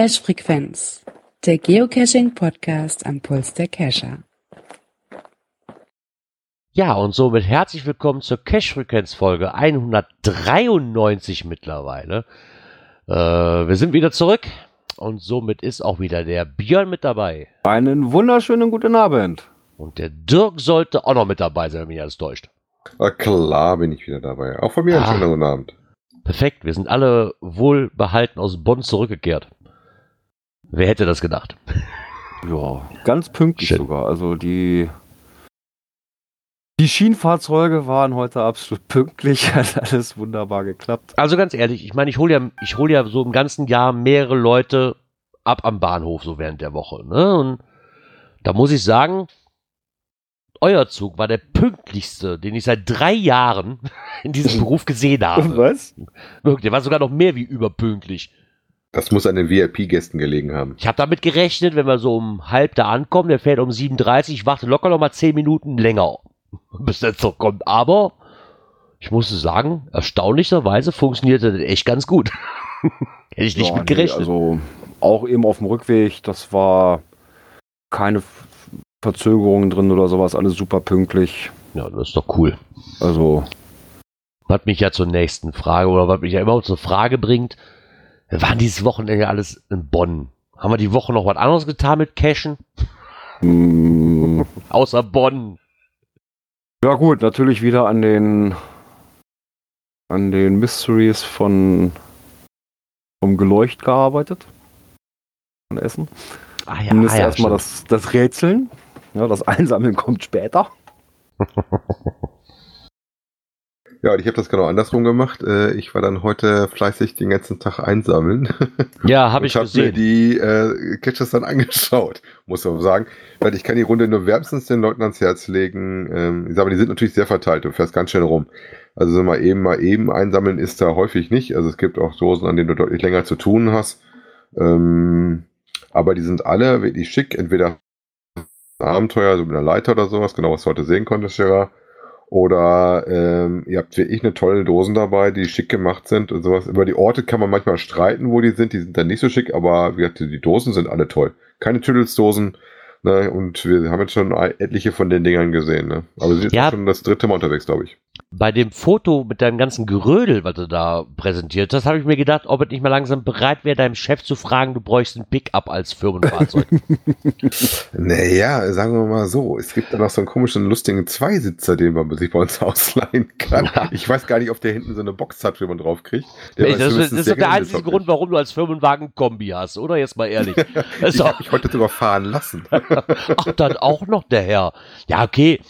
Cache Frequenz, der Geocaching Podcast am Puls der Cacher. Ja, und somit herzlich willkommen zur Cache Frequenz Folge 193 mittlerweile. Äh, wir sind wieder zurück und somit ist auch wieder der Björn mit dabei. Einen wunderschönen guten Abend. Und der Dirk sollte auch noch mit dabei sein, wenn mich alles täuscht. Na klar bin ich wieder dabei. Auch von mir einen Ah. schönen guten Abend. Perfekt, wir sind alle wohlbehalten aus Bonn zurückgekehrt. Wer hätte das gedacht? Ja, ganz pünktlich Schön. sogar. Also die, die Schienenfahrzeuge waren heute absolut pünktlich. Hat alles wunderbar geklappt. Also ganz ehrlich, ich meine, ich hole ja, ich hol ja so im ganzen Jahr mehrere Leute ab am Bahnhof, so während der Woche. Ne? Und da muss ich sagen, euer Zug war der pünktlichste, den ich seit drei Jahren in diesem Beruf gesehen habe. Was? Wirklich, der war sogar noch mehr wie überpünktlich. Das muss an den VIP-Gästen gelegen haben. Ich habe damit gerechnet, wenn wir so um halb da ankommen, der fährt um 37, ich warte locker noch mal zehn Minuten länger, bis der Zug kommt. Aber ich musste sagen, erstaunlicherweise funktionierte das echt ganz gut. Hätte ich nicht Ja, mit nee, gerechnet. also auch eben auf dem Rückweg, das war keine Verzögerungen drin oder sowas, alles super pünktlich. ja, das ist doch cool. Also, Was mich ja zur nächsten Frage oder was mich ja immer zur Frage bringt, wir waren dieses Wochenende alles in Bonn. Haben wir die Woche noch was anderes getan mit Cashen? mh, Außer Bonn. ja gut, natürlich wieder an den an den Mysteries von vom Geleucht gearbeitet. Von Essen. Ah ja, Zumindest ah ja erstmal das, das Rätseln. Ja, das Einsammeln kommt später. Ja, und ich habe das genau andersrum gemacht. Äh, Ich war dann heute fleißig den ganzen Tag einsammeln. ja, habe ich hab mir gesehen. die äh, Catches dann angeschaut, muss man sagen. Weil ich kann die Runde nur wärmstens den Leuten ans Herz legen. Ähm, ich sag mal, die sind natürlich sehr verteilt. Du fährst ganz schnell rum. Also so mal eben, mal eben einsammeln ist da häufig nicht. Also es gibt auch Dosen, an denen du deutlich länger zu tun hast. Ähm, aber die sind alle wirklich schick. Entweder Abenteuer, so mit einer Leiter oder sowas, genau was du heute sehen konntest, Gerard. Oder ähm, ihr habt wirklich eine tolle Dosen dabei, die schick gemacht sind und sowas. Über die Orte kann man manchmal streiten, wo die sind. Die sind dann nicht so schick, aber wie gesagt, die Dosen sind alle toll. Keine Tüdelsdosen. Ne? Und wir haben jetzt schon etliche von den Dingern gesehen. Ne? Aber sie sind Ja. schon das dritte Mal unterwegs, glaube ich. Bei dem Foto mit deinem ganzen Gerödel, was du da präsentiert hast, habe ich mir gedacht, ob es nicht mal langsam bereit wäre, deinem Chef zu fragen, du bräuchst ein Pickup als Firmenfahrzeug. Naja, sagen wir mal so. Es gibt da noch so einen komischen, lustigen Zweisitzer, den man sich bei uns ausleihen kann. Ich weiß gar nicht, ob der hinten so eine Box hat, wie man drauf kriegt. Der Nee, das, ist, das ist der gerne einzige Grund, warum du als Firmenwagen Kombi hast, oder? Jetzt mal ehrlich. Ich habe mich heute sogar fahren lassen. ach, dann auch noch der Herr. Ja, okay.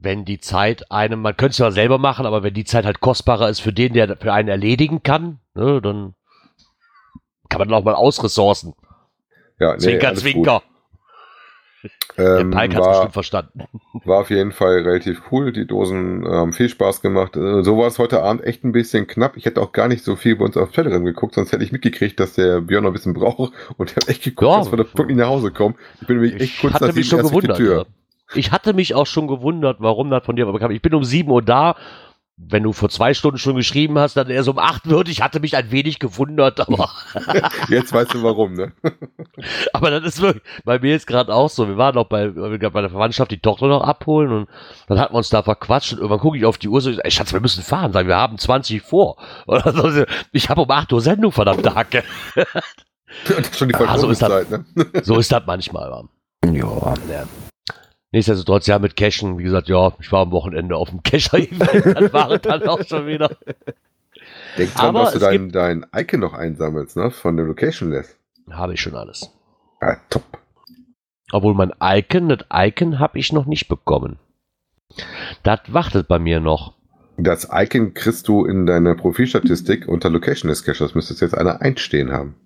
Wenn die Zeit einem, man könnte es ja selber machen, aber wenn die Zeit halt kostbarer ist für den, der für einen erledigen kann, ne, dann kann man auch mal ausressourcen. Ja, nee, Zwinker. Zwinker. Der Ähm, Pike hat es bestimmt verstanden. war auf jeden Fall relativ cool. Die Dosen haben viel Spaß gemacht. Äh, so war es heute Abend echt ein bisschen knapp. Ich hätte auch gar nicht so viel bei uns auf Telegram geguckt, sonst hätte ich mitgekriegt, dass der Björn noch ein bisschen braucht. Und ich habe echt geguckt, Ja. dass wir da pünktlich nach Hause kommen. Ich bin nämlich echt kurz nach mich sieben erst die. Tür. Ja. Ich hatte mich auch schon gewundert, warum das von dir bekam. Ich bin um 7 Uhr da. Wenn du vor zwei Stunden schon geschrieben hast, dann erst um 8 wird. Ich hatte mich ein wenig gewundert, aber, Jetzt weißt du warum, ne? aber das ist wirklich bei mir jetzt gerade auch so. Wir waren noch bei, bei der Verwandtschaft die Tochter noch abholen und dann hatten wir uns da verquatscht und irgendwann gucke ich auf die Uhr so, ey Schatz, wir müssen fahren. Sagen, wir haben 20 vor. Oder so. Ich habe um 8 Uhr Sendung, verdammt Hacke. Und schon die Ah, so ist das. Ne? So ist das manchmal. wa? Ja. Nichtsdestotrotz, ja, mit Cashen, wie gesagt, ja, ich war am Wochenende auf dem Cacher-Event, das war dann auch schon wieder. Denk dran, Aber dass du dein, dein Icon noch einsammelst, ne? Von dem Location List. Habe ich schon alles. Ah, top. Obwohl mein Icon, das Icon habe ich noch nicht bekommen. Das wartet bei mir noch. Das Icon kriegst du in deiner Profilstatistik unter Location List Cache. Das müsstest jetzt einer einstehen haben.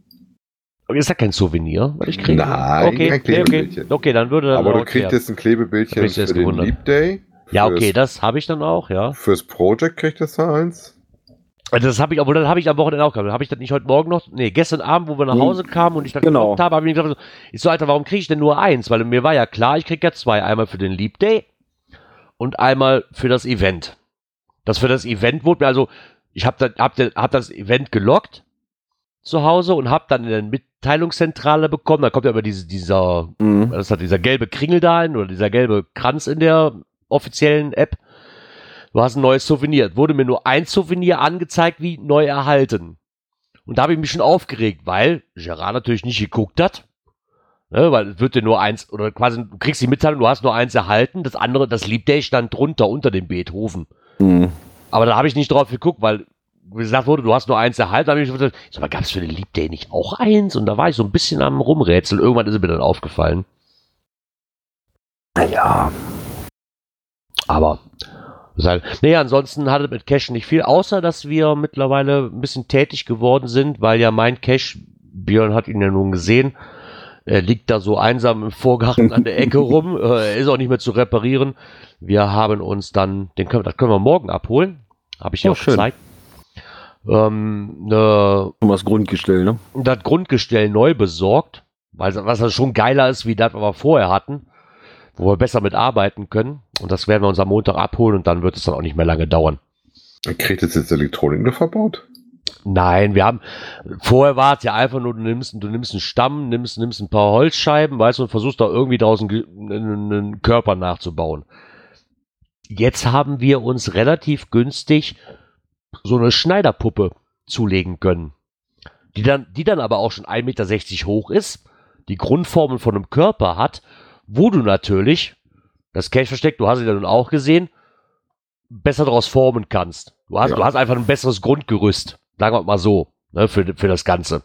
Ist das kein Souvenir, was ich kriege? Nein, okay, kein okay, okay. Klebebildchen. okay, dann würde das Aber du kriegst jetzt ein Klebebildchen für den gewundert. Leap Day. Ja, okay, das habe ich dann auch, ja. Fürs Project kriegst du eins. Also Das habe ich, obwohl das habe ich am Wochenende auch gehabt. Habe ich das nicht heute Morgen noch? Nee, gestern Abend, wo wir nach Hm. Hause kamen und ich dann Genau. habe, habe ich mir gedacht, ich so, Alter, warum kriege ich denn nur eins? Weil mir war ja klar, ich kriege ja zwei. Einmal für den Leap Day und einmal für das Event. Das für das Event wurde mir, also, ich habe hab, den- hab das Event gelockt zu Hause und habe dann in der, mit Mitteilungszentrale bekommen. Da kommt ja immer diese, dieser, Mhm. das hat dieser gelbe Kringel da hin oder dieser gelbe Kranz in der offiziellen App. Du hast ein neues Souvenir. Wurde mir nur ein Souvenir angezeigt, wie neu erhalten. Und da habe ich mich schon aufgeregt, weil Gerard natürlich nicht geguckt hat. Ne, weil es wird dir nur eins, oder quasi, du kriegst die Mitteilung, du hast nur eins erhalten. Das andere, das Leap Day stand drunter, unter dem Beethoven. Mhm. Aber da habe ich nicht drauf geguckt, weil gesagt wurde, du hast nur eins erhalten. Habe ich so mal, gab es für den Leap Day nicht auch eins? Und da war ich so ein bisschen am Rumrätseln. Irgendwann ist es mir dann aufgefallen. Naja. Aber, halt, nee, ansonsten hat es mit Cash nicht viel, außer dass wir mittlerweile ein bisschen tätig geworden sind, weil ja mein Cash, Björn hat ihn ja nun gesehen, er liegt da so einsam im Vorgarten an der Ecke rum, äh, er ist auch nicht mehr zu reparieren. Wir haben uns dann, den können, das können wir morgen abholen, habe ich dir Oh, auch schön. gezeigt. Ähm, ne, Um das Grundgestell, ne? das Grundgestell neu besorgt, weil was das schon geiler ist, wie das, was wir vorher hatten, wo wir besser mit arbeiten können. Und das werden wir uns am Montag abholen und dann wird es dann auch nicht mehr lange dauern. Kriegt jetzt jetzt Elektronik noch verbaut? Nein, wir haben, vorher war es ja einfach nur, du nimmst, du nimmst einen Stamm, nimmst, nimmst ein paar Holzscheiben, weißt du, und versuchst da irgendwie draußen einen, einen Körper nachzubauen. Jetzt haben wir uns relativ günstig so eine Schneiderpuppe zulegen können. Die dann, die dann aber auch schon 1,60 Meter hoch ist, die Grundformen von einem Körper hat, wo du natürlich, das Cache-Versteck, du hast es ja nun auch gesehen, besser daraus formen kannst. Du hast, Ja. du hast einfach ein besseres Grundgerüst, sagen wir mal so, ne, für, für das Ganze.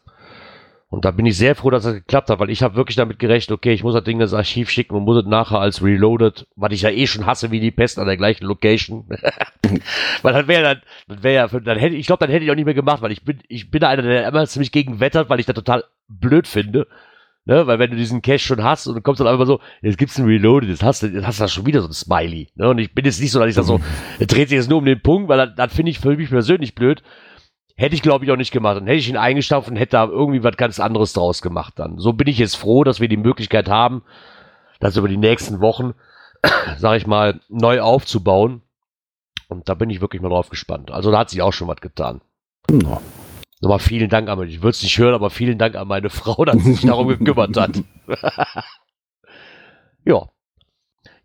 Und da bin ich sehr froh, dass das geklappt hat, weil ich habe wirklich damit gerechnet, okay, ich muss das Ding ins Archiv schicken und muss es nachher als Reloaded, was ich ja eh schon hasse wie die Pest an der gleichen Location. weil dann wäre dann, dann wäre ja, dann hätte ich glaube, dann hätte ich auch nicht mehr gemacht, weil ich bin, ich bin einer, der immer ziemlich gegen wettert, weil ich das total blöd finde. Ne, weil wenn du diesen Cache schon hast und du kommst dann einfach so, jetzt gibt's ein Reloaded, jetzt hast du, jetzt hast du da schon wieder so ein Smiley. Ne? Und ich bin jetzt nicht so, dass ich da so, es dreht sich jetzt nur um den Punkt, weil das, das finde ich für mich persönlich blöd. Hätte ich, glaube ich, auch nicht gemacht. Dann hätte ich ihn eingestampft und hätte da irgendwie was ganz anderes draus gemacht dann. So bin ich jetzt froh, dass wir die Möglichkeit haben, das über die nächsten Wochen, sag ich mal, neu aufzubauen. Und da bin ich wirklich mal drauf gespannt. Also da hat sich auch schon was getan. Ja. Nochmal vielen Dank an, ich würde es nicht hören, aber vielen Dank an meine Frau, dass sie sich darum gekümmert hat. ja.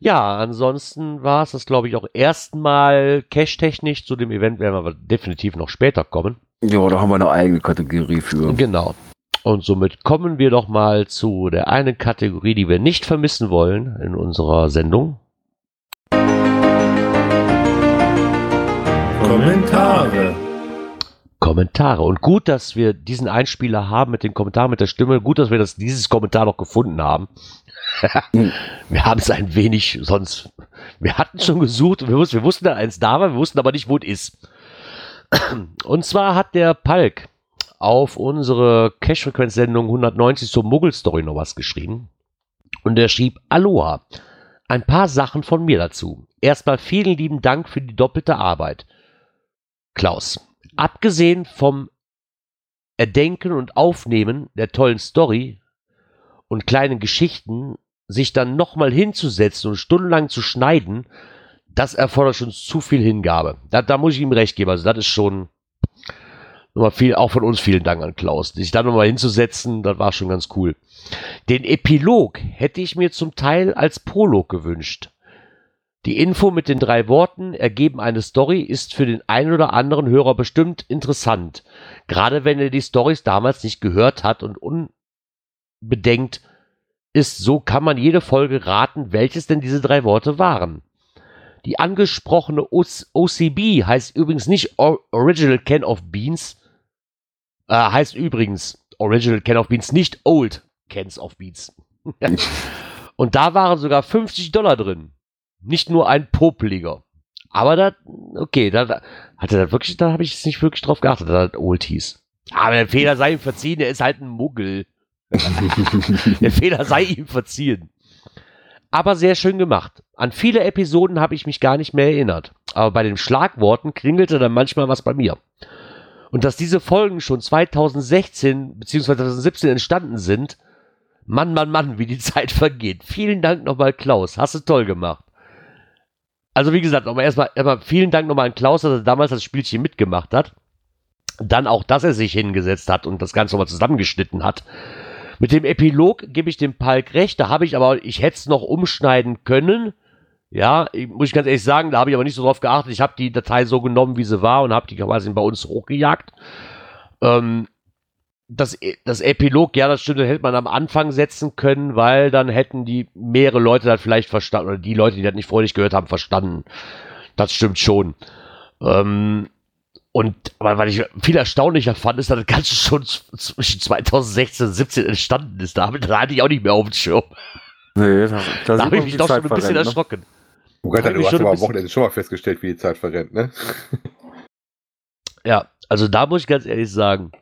Ja, ansonsten war es das, glaube ich, auch erstmal cash-technisch. Zu dem Event werden wir definitiv noch später kommen. ja, da haben wir eine eigene Kategorie für. Genau. Und somit kommen wir doch mal zu der einen Kategorie, die wir nicht vermissen wollen in unserer Sendung. Kommentare. Kommentare. Und gut, dass wir diesen Einspieler haben mit den Kommentaren, mit der Stimme. Gut, dass wir das, dieses Kommentar noch gefunden haben. wir haben es ein wenig sonst. Wir hatten schon gesucht wir wussten, wir wussten, dass eins da war, wir wussten aber nicht, wo es ist. Und zwar hat der Palk auf unsere Cash-Frequenz-Sendung 190 zur Muggel-Story noch was geschrieben. Und er schrieb, Aloha. Ein paar Sachen von mir dazu. Erstmal vielen lieben Dank für die doppelte Arbeit. Klaus, abgesehen vom Erdenken und Aufnehmen der tollen Story und kleinen Geschichten, sich dann nochmal hinzusetzen und stundenlang zu schneiden, das erfordert schon zu viel Hingabe. Da, da muss ich ihm recht geben. Also das ist schon nochmal viel, auch von uns vielen Dank an Klaus. Sich da nochmal hinzusetzen, das war schon ganz cool. Den Epilog hätte ich mir zum Teil als Prolog gewünscht. Die Info mit den drei Worten ergeben eine Story ist für den einen oder anderen Hörer bestimmt interessant. Gerade wenn er die Stories damals nicht gehört hat und unbedenkt ist, so kann man jede Folge raten, welches denn diese drei Worte waren. Die angesprochene OCB heißt übrigens nicht Original Can of Beans, äh, heißt übrigens Original Can of Beans, nicht Old Cans of Beans. und da waren sogar 50 Dollar drin. Nicht nur ein popeliger. Aber da, okay, da, da hat er da wirklich, da habe ich jetzt nicht wirklich drauf geachtet, dass das Old hieß. Aber der Fehler sei ihm verziehen, er ist halt ein Muggel. der Fehler sei ihm verziehen. Aber sehr schön gemacht. An viele Episoden habe ich mich gar nicht mehr erinnert. Aber bei den Schlagworten klingelte dann manchmal was bei mir. Und dass diese Folgen schon 2016 bzw. 2017 entstanden sind, Mann, Mann, Mann, wie die Zeit vergeht. Vielen Dank nochmal, Klaus. Hast du toll gemacht. Also, wie gesagt, nochmal erstmal, erstmal vielen Dank nochmal an Klaus, dass er damals das Spielchen mitgemacht hat. Dann auch, dass er sich hingesetzt hat und das Ganze nochmal zusammengeschnitten hat. Mit dem Epilog gebe ich dem Palk recht, da habe ich aber, ich hätte es noch umschneiden können. Ja, ich, muss ich ganz ehrlich sagen, da habe ich aber nicht so drauf geachtet. Ich habe die Datei so genommen, wie sie war und habe die quasi bei uns hochgejagt. Ähm, das, das Epilog, ja, das stimmt, das hätte man am Anfang setzen können, weil dann hätten die mehrere Leute das vielleicht verstanden, oder die Leute, die das nicht freudig gehört haben, verstanden. Das stimmt schon. Ähm, und aber was ich viel erstaunlicher fand, ist, dass das Ganze schon zwischen 2016 und 2017 entstanden ist. Da, da hatte ich auch nicht mehr auf dem Schirm. Nee, da, da, Da habe ich mich doch schon ein bisschen ne? erschrocken. Oh Gott, du ich hast aber am Wochenende schon mal festgestellt, wie die Zeit verrennt, ne? Ja, also da muss ich ganz ehrlich sagen.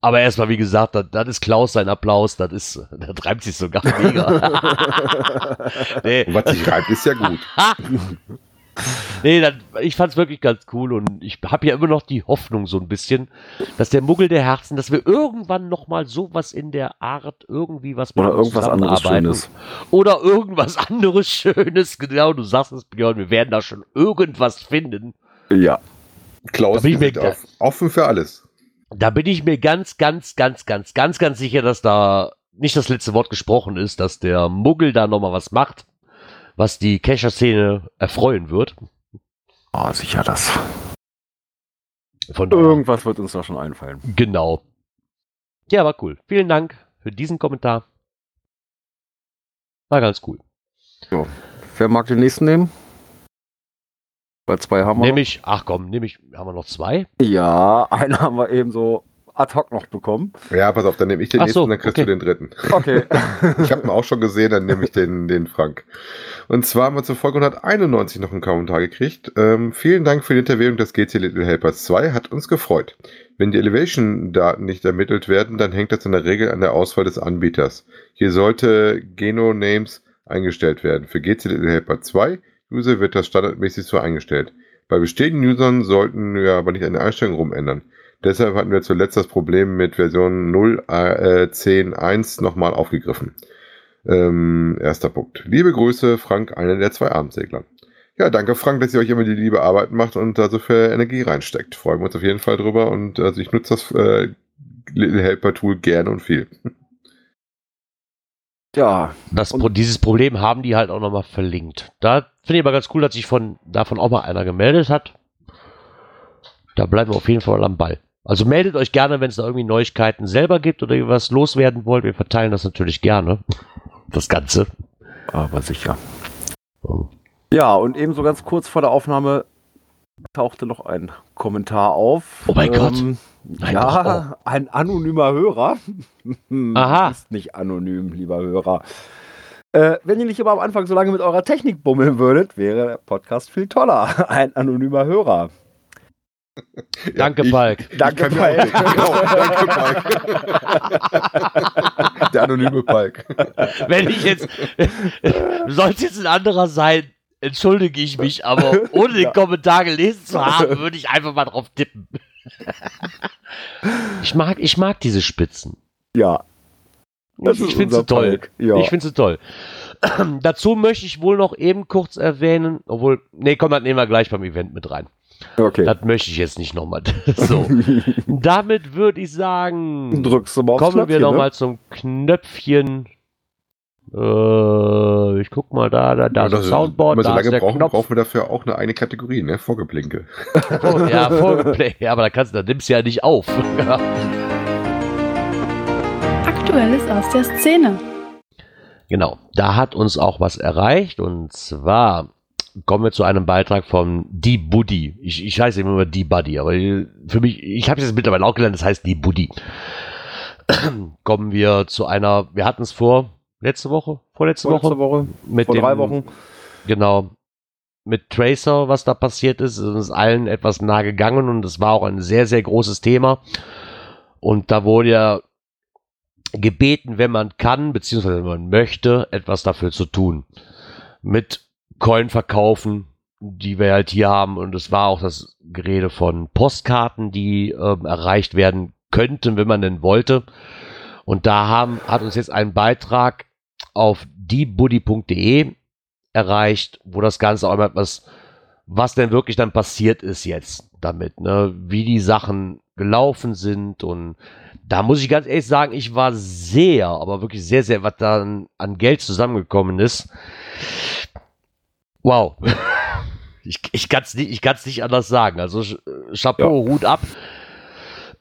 Aber erstmal, wie gesagt, das, das ist Klaus sein Applaus, das ist, der treibt sich sogar mega. nee, Und was sich reibt, ist ja gut. nee das, ich fand's wirklich ganz cool und ich habe ja immer noch die Hoffnung so ein bisschen, dass der Muggel der Herzen, dass wir irgendwann nochmal sowas in der Art irgendwie was mit Oder irgendwas anderes. Schönes. Oder irgendwas anderes Schönes, genau, du sagst es, Björn, wir werden da schon irgendwas finden. Ja. Klaus Da bin ich mir offen für alles. Da bin ich mir ganz, ganz, ganz, ganz, ganz, ganz sicher, dass da nicht das letzte Wort gesprochen ist, dass der Muggel da nochmal was macht, was die Kescher-Szene erfreuen wird. Oh, sicher das. Von Irgendwas wird uns da schon einfallen. genau. Ja, war cool. Vielen Dank für diesen Kommentar. War ganz cool. Wer mag den nächsten nehmen? Bei zwei haben wir. Nehme ich, ach komm, nehme ich, haben wir noch zwei? Ja, einen haben wir eben so ad hoc noch bekommen. Ja, pass auf, dann nehme ich den Ach nächsten, so, dann kriegst okay. du den dritten. Okay. Ich habe ihn auch schon gesehen, dann nehme ich den, den Frank. Und zwar haben wir zur Folge 191 noch einen Kommentar gekriegt. Ähm, vielen Dank für die Interviewung des GC Little Helpers 2, hat uns gefreut. Wenn die Elevation-Daten nicht ermittelt werden, dann hängt das in der Regel an der Auswahl des Anbieters. Hier sollte Geno-Names eingestellt werden. Für GC Little Helper 2 User wird das standardmäßig so eingestellt. Bei bestehenden Usern sollten wir aber nicht an der Einstellung rumändern. Deshalb hatten wir zuletzt das Problem mit Version 0.10.1 nochmal aufgegriffen. Ähm, erster Punkt. Liebe Grüße, Frank, einer der zwei Abendsegler. Ja, danke Frank, dass ihr euch immer die liebe Arbeit macht und da so viel Energie reinsteckt. Freuen wir uns auf jeden Fall drüber und also ich nutze das äh, Little Helper Tool gerne und viel. Ja, Das, dieses Problem haben die halt auch nochmal verlinkt. Da finde ich aber ganz cool, dass sich von, davon auch mal einer gemeldet hat. Da bleiben wir auf jeden Fall am Ball. Also meldet euch gerne, wenn es da irgendwie Neuigkeiten selber gibt oder ihr was loswerden wollt. Wir verteilen das natürlich gerne. Das Ganze. aber sicher. Ja, und ebenso ganz kurz vor der Aufnahme tauchte noch ein Kommentar auf. Oh mein Gott. Ja, Nein, ein anonymer Hörer. Aha. Ist nicht anonym, lieber Hörer. Äh, wenn ihr nicht immer am Anfang so lange mit eurer Technik bummeln würdet, wäre der Podcast viel toller. Ein anonymer Hörer. Danke, ich, Palk. Ich Danke, ja auch Palk. nicht. Genau, danke, Palk. Der anonyme Palk. Wenn ich jetzt, sollte jetzt ein anderer sein, entschuldige ich mich, aber ohne den Ja. Kommentar gelesen zu haben, würde ich einfach mal drauf tippen. Ich mag, ich mag diese Spitzen. Ja. das ich ist finde sie toll. Ja. Ich finde sie toll. Dazu möchte ich wohl noch eben kurz erwähnen, obwohl, nee, komm, das nehmen wir gleich beim Event mit rein. Okay. Das möchte ich jetzt nicht nochmal. So. Damit würde ich sagen, Drückst du mal aufs kommen wir Knöpfchen, ne? nochmal zum Knöpfchen. Äh, ich guck mal da, da, da ist Ja, ein das- Soundboard, wenn wir so da ist lange der brauchen, Knopf. brauchen wir dafür auch eine eigene Kategorie, ne? Vorgeblinke. Oh, ja, Vorgeplay. Ja, aber da kannst du, da nimmst du ja nicht auf. Aktuelles aus der Szene. Genau, da hat uns auch was erreicht und zwar kommen wir zu einem Beitrag von Die Buddy. Ich, ich heiße immer Die Buddy, aber für mich, ich habe es jetzt mittlerweile auch gelernt, das heißt Die Buddy. kommen wir zu einer, wir hatten es vor letzte Woche, vorletzte Woche, Vorletzte Woche. mit Vor dem, drei Wochen. Genau. Mit Tracer, was da passiert ist, ist uns allen etwas nah gegangen und es war auch ein sehr, sehr großes Thema. Und da wurde ja gebeten, wenn man kann, beziehungsweise wenn man möchte, etwas dafür zu tun. Mit Coin verkaufen, die wir halt hier haben. Und es war auch das Gerede von Postkarten, die ähm, erreicht werden könnten, wenn man denn wollte. Und da haben, hat uns jetzt ein Beitrag auf diebuddy.de erreicht, wo das Ganze auch mal etwas, was denn wirklich dann passiert ist jetzt damit, ne? wie die Sachen gelaufen sind. Und da muss ich ganz ehrlich sagen, ich war sehr, aber wirklich sehr, sehr, was da an, an Geld zusammengekommen ist. Wow. Ich, ich kann es nicht, ich kann's nicht anders sagen. Also Chapeau, Hut ab.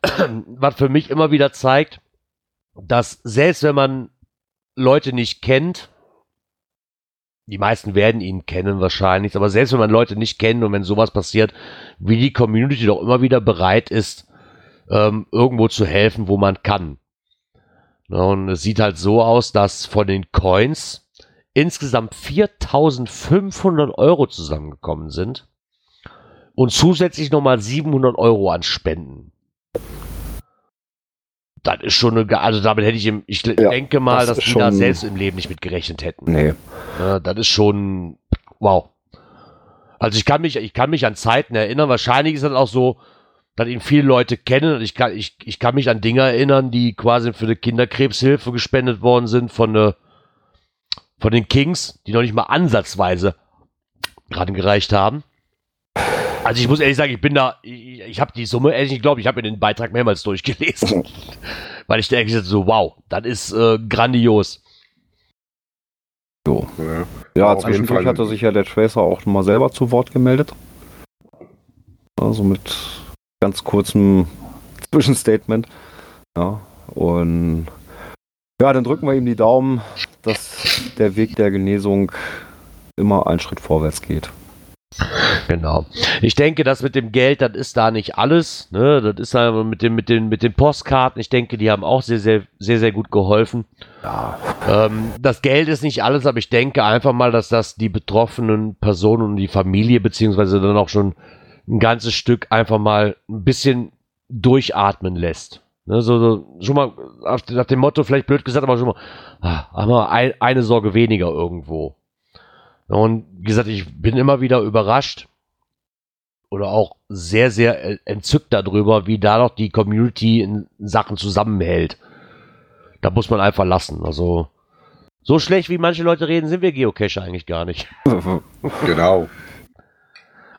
Was für mich immer wieder zeigt, dass selbst wenn man Leute nicht kennt, die meisten werden ihn kennen wahrscheinlich, aber selbst wenn man Leute nicht kennt und wenn sowas passiert, wie die Community doch immer wieder bereit ist, ähm, irgendwo zu helfen, wo man kann. Na, und es sieht halt so aus, dass von den Coins insgesamt 4500 Euro zusammengekommen sind und zusätzlich nochmal 700 Euro an Spenden. Das ist schon eine, also damit hätte ich, im, ich Ja, denke mal, das dass die da selbst im Leben nicht mit gerechnet hätten. Nee. Ja, das ist schon wow. Also ich kann mich, ich kann mich an Zeiten erinnern. Wahrscheinlich ist das auch so, dass ihn viele Leute kennen. Und ich kann, ich, ich kann mich an Dinge erinnern, die quasi für eine Kinderkrebshilfe gespendet worden sind von, äh, von den Kings, die noch nicht mal ansatzweise gereicht haben. Also ich muss ehrlich sagen, ich bin da, ich, ich habe die Summe, ehrlich, ich glaube, ich habe mir den Beitrag mehrmals durchgelesen, weil ich denke so, wow, das ist äh, grandios. So. Ja. Ja, zwischendurch hatte sich ja der Tracer auch mal selber zu Wort gemeldet. Also mit ganz kurzem Zwischenstatement. Ja, und ja, dann drücken wir ihm die Daumen, dass der Weg der Genesung immer einen Schritt vorwärts geht. Genau. Ich denke, das mit dem Geld, das ist da nicht alles. Ne? Das ist aber mit, dem, mit, den, mit den Postkarten. Ich denke, die haben auch sehr, sehr, sehr, sehr gut geholfen. Ja, Ähm, das Geld ist nicht alles, aber ich denke einfach mal, dass das die betroffenen Personen und die Familie, beziehungsweise dann auch schon ein ganzes Stück einfach mal ein bisschen durchatmen lässt. Ne, so, so, schon mal nach dem Motto, vielleicht blöd gesagt, aber schon mal, ah, haben wir ein, eine Sorge weniger irgendwo. Und wie gesagt, ich bin immer wieder überrascht oder auch sehr, sehr äh, entzückt darüber, wie da noch die Community in Sachen zusammenhält. Da muss man einfach lassen. Also, so schlecht wie manche Leute reden, sind wir Geocacher eigentlich gar nicht. Genau.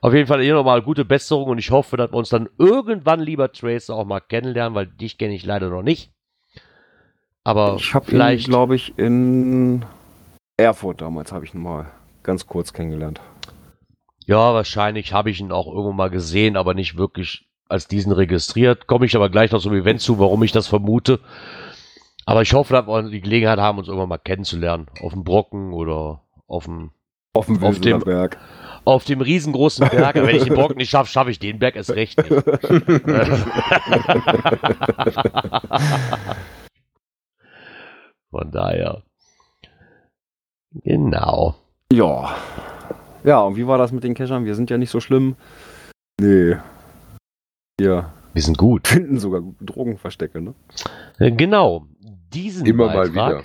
Auf jeden Fall hier nochmal gute Besserung und ich hoffe, dass wir uns dann irgendwann, lieber Tracer, auch mal kennenlernen, weil dich kenne ich leider noch nicht. Aber ich habe vielleicht. glaube ich, in Erfurt damals habe ich ihn mal ganz kurz kennengelernt. Ja, wahrscheinlich habe ich ihn auch irgendwo mal gesehen, aber nicht wirklich als diesen registriert. Komme ich aber gleich noch zum Event zu, warum ich das vermute. Aber ich hoffe, dass wir die Gelegenheit haben, uns irgendwann mal kennenzulernen. Auf dem Brocken oder auf dem, Auf dem Auf dem- Berg. Auf dem riesengroßen Berg. Wenn ich den Brocken nicht schaffe, schaffe ich den Berg erst recht nicht. Von daher. Genau. Ja. Ja, und wie war das mit den Cachern? Wir sind ja nicht so schlimm. Nee. Wir Wir sind gut. finden sogar gute Drogenverstecke, ne? Äh, Genau. Diesen Immer mal Beitrag, wieder.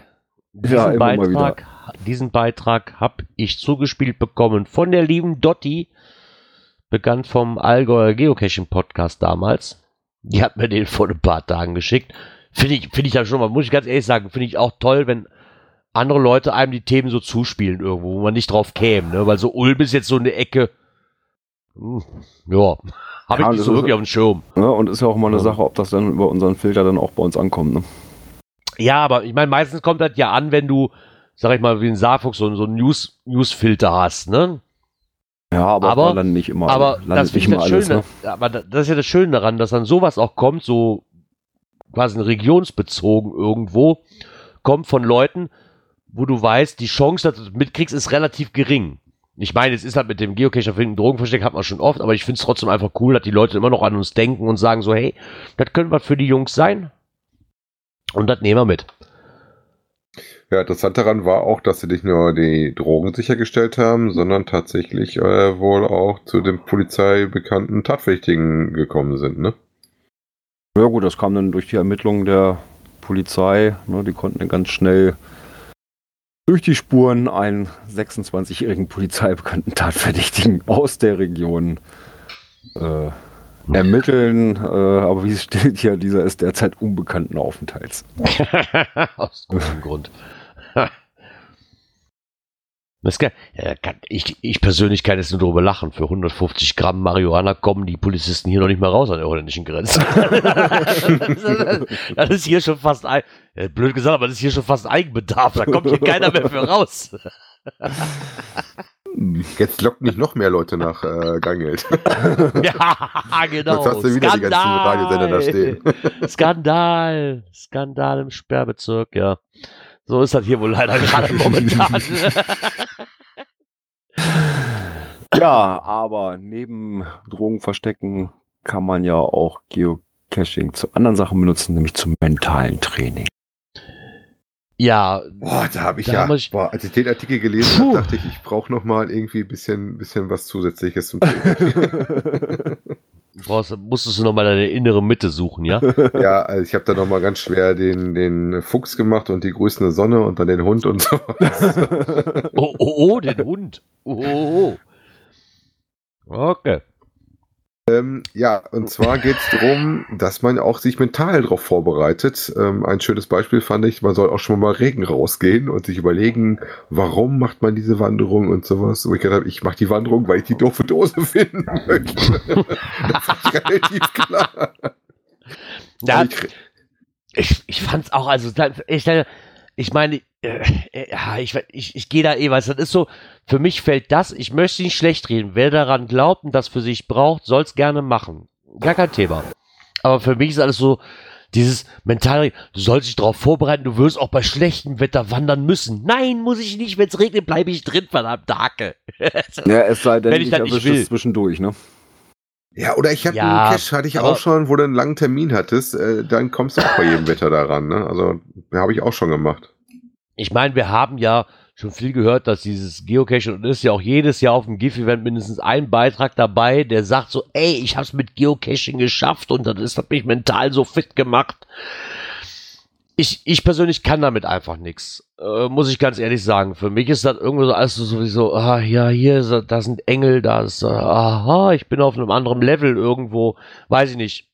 Diesen Ja, Beitrag, diesen Beitrag habe ich zugespielt bekommen von der lieben Dotti, bekannt vom Allgäuer Geocaching Podcast damals. Die hat mir den vor ein paar Tagen geschickt. Finde ich, finde ich ja schon mal, muss ich ganz ehrlich sagen, finde ich auch toll, wenn andere Leute einem die Themen so zuspielen irgendwo, wo man nicht drauf käme, ne? Weil so Ulm ist jetzt so eine Ecke. hm, Ja, habe Ja, ich nicht so ist- wirklich auf dem Schirm. ne? Und ist ja auch mal eine Ja. Sache, ob das dann über unseren Filter dann auch bei uns ankommt, ne? Ja, aber ich meine, meistens kommt das ja an, wenn du, sag ich mal, wie ein Saarfuchs so, so einen News, Newsfilter hast, ne? Ja, aber, Aber- da landen nicht immer, aber das, nicht immer das alles, Schöne, ne? aber da- das ist ja das Schöne daran, dass dann sowas auch kommt, so quasi regionsbezogen irgendwo, kommt von Leuten, wo du weißt, die Chance, dass du das mitkriegst, ist relativ gering. Ich meine, es ist halt mit dem Geocacher finden, Drogenversteck hat man schon oft, aber ich finde es trotzdem einfach cool, dass die Leute immer noch an uns denken und sagen so, hey, das könnte was für die Jungs sein. Und das nehmen wir mit. Ja, interessant daran war auch, dass sie nicht nur die Drogen sichergestellt haben, sondern tatsächlich äh, wohl auch zu den Polizei bekannten Tatverdächtigen gekommen sind, ne? Ja gut, das kam dann durch die Ermittlungen der Polizei. Ne, die konnten dann ganz schnell durch die Spuren einen 26-jährigen polizeibekannten Tatverdächtigen aus der Region äh, ermitteln. Äh, aber wie es steht hier, dieser ist derzeit unbekannten Aufenthalts. Aus gutem Grund. Ich, ich persönlich kann jetzt nur darüber lachen. Für 150 Gramm Marihuana kommen die Polizisten hier noch nicht mal raus an der holländischen Grenze. das ist hier schon fast, ein, blöd gesagt, aber das ist hier schon fast Eigenbedarf. Da kommt hier keiner mehr für raus. Jetzt lockt nicht noch mehr Leute nach äh, Gangeld. ja, genau. Jetzt hast du wieder Skandal. die ganzen Radiosender da stehen. Skandal. Skandal im Sperrbezirk, ja. So ist das hier wohl leider gerade momentan. ja, aber neben Drogenverstecken kann man ja auch Geocaching zu anderen Sachen benutzen, nämlich zum mentalen Training. Ja. Boah, da habe ich ja, ich, boah, als ich den Artikel gelesen habe, dachte ich, ich brauche noch mal irgendwie ein bisschen, bisschen was Zusätzliches zum Training. brauchst, musstest du nochmal deine innere Mitte suchen, ja? ja, also ich habe da nochmal ganz schwer den, den Fuchs gemacht und die grüßende Sonne und dann den Hund und so. oh, oh, oh, den Hund. Oh, oh, oh. Okay. Ähm, ja, und zwar geht es darum, dass man auch sich mental darauf vorbereitet. Ähm, ein schönes Beispiel fand ich, man soll auch schon mal Regen rausgehen und sich überlegen, warum macht man diese Wanderung und sowas. Wo ich habe, ich mache die Wanderung, weil ich die doofe Dose finden möchte. das ist relativ klar. Ja, ich, ich, ich fand es auch, also ich, ich meine, äh, äh, ich, ich, ich gehe da eh, weil das ist so, für mich fällt das, ich möchte nicht schlecht reden. Wer daran glaubt und das für sich braucht, soll es gerne machen. Gar kein Thema. Aber für mich ist alles so, dieses mentale, du sollst dich darauf vorbereiten, du wirst auch bei schlechtem Wetter wandern müssen. Nein, muss ich nicht, wenn es regnet, bleibe ich drin, verdammt, Hake. ja, es sei denn, wenn ich, ich erwische es zwischendurch, ne? Ja, oder ich habe ja, einen Cash, hatte ich auch schon, wo du einen langen Termin hattest, äh, dann kommst du auch bei jedem Wetter daran, ne? Also, habe ich auch schon gemacht ich meine, wir haben ja schon viel gehört, dass dieses Geocaching und ist ja auch jedes Jahr auf dem GIF-Event mindestens ein Beitrag dabei, der sagt so, ey, ich hab's mit Geocaching geschafft und das hat mich mental so fit gemacht. Ich, ich persönlich kann damit einfach nichts. Äh, muss ich ganz ehrlich sagen. Für mich ist das irgendwo so alles so sowieso, ah, ja, hier, da sind Engel, da ist, aha, ich bin auf einem anderen Level irgendwo, weiß ich nicht.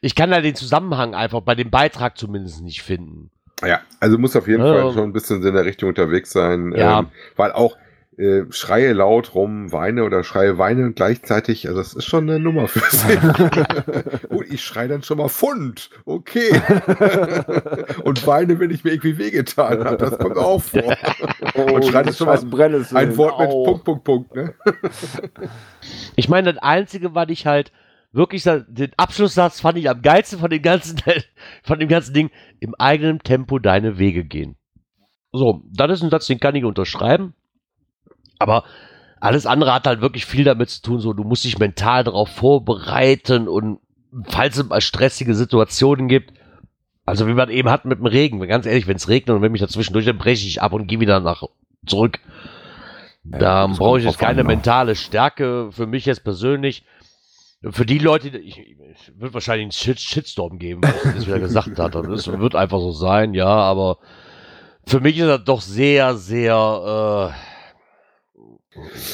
Ich kann da den Zusammenhang einfach bei dem Beitrag zumindest nicht finden. Ja, also muss auf jeden ja. Fall schon ein bisschen in der Richtung unterwegs sein. Ja. Ähm, weil auch äh, schreie laut rum, weine oder schreie weine gleichzeitig, also das ist schon eine Nummer für sich. Gut, ich schreie dann schon mal Fund, okay. und weine, wenn ich mir irgendwie wehgetan habe, das kommt auch vor. Oh, und schreie schon mal ein Wort mit Punkt, Punkt, Punkt. Ne? ich meine, das Einzige, was ich halt wirklich den Abschlusssatz fand ich am geilsten von dem ganzen, von dem ganzen Ding. Im eigenen Tempo deine Wege gehen. So, das ist ein Satz, den kann ich unterschreiben. Aber alles andere hat halt wirklich viel damit zu tun. So, du musst dich mental darauf vorbereiten und falls es mal stressige Situationen gibt, also wie man eben hat mit dem Regen, ganz ehrlich, wenn es regnet und wenn mich dazwischendurch, dann breche ich ab und gehe wieder nach zurück. Ja, da brauche ich jetzt keine ne? mentale Stärke für mich jetzt persönlich. Für die Leute, ich, ich wird wahrscheinlich einen Shit, Shitstorm geben, was das wieder gesagt hat. Das wird einfach so sein, ja, aber für mich ist das doch sehr, sehr, äh,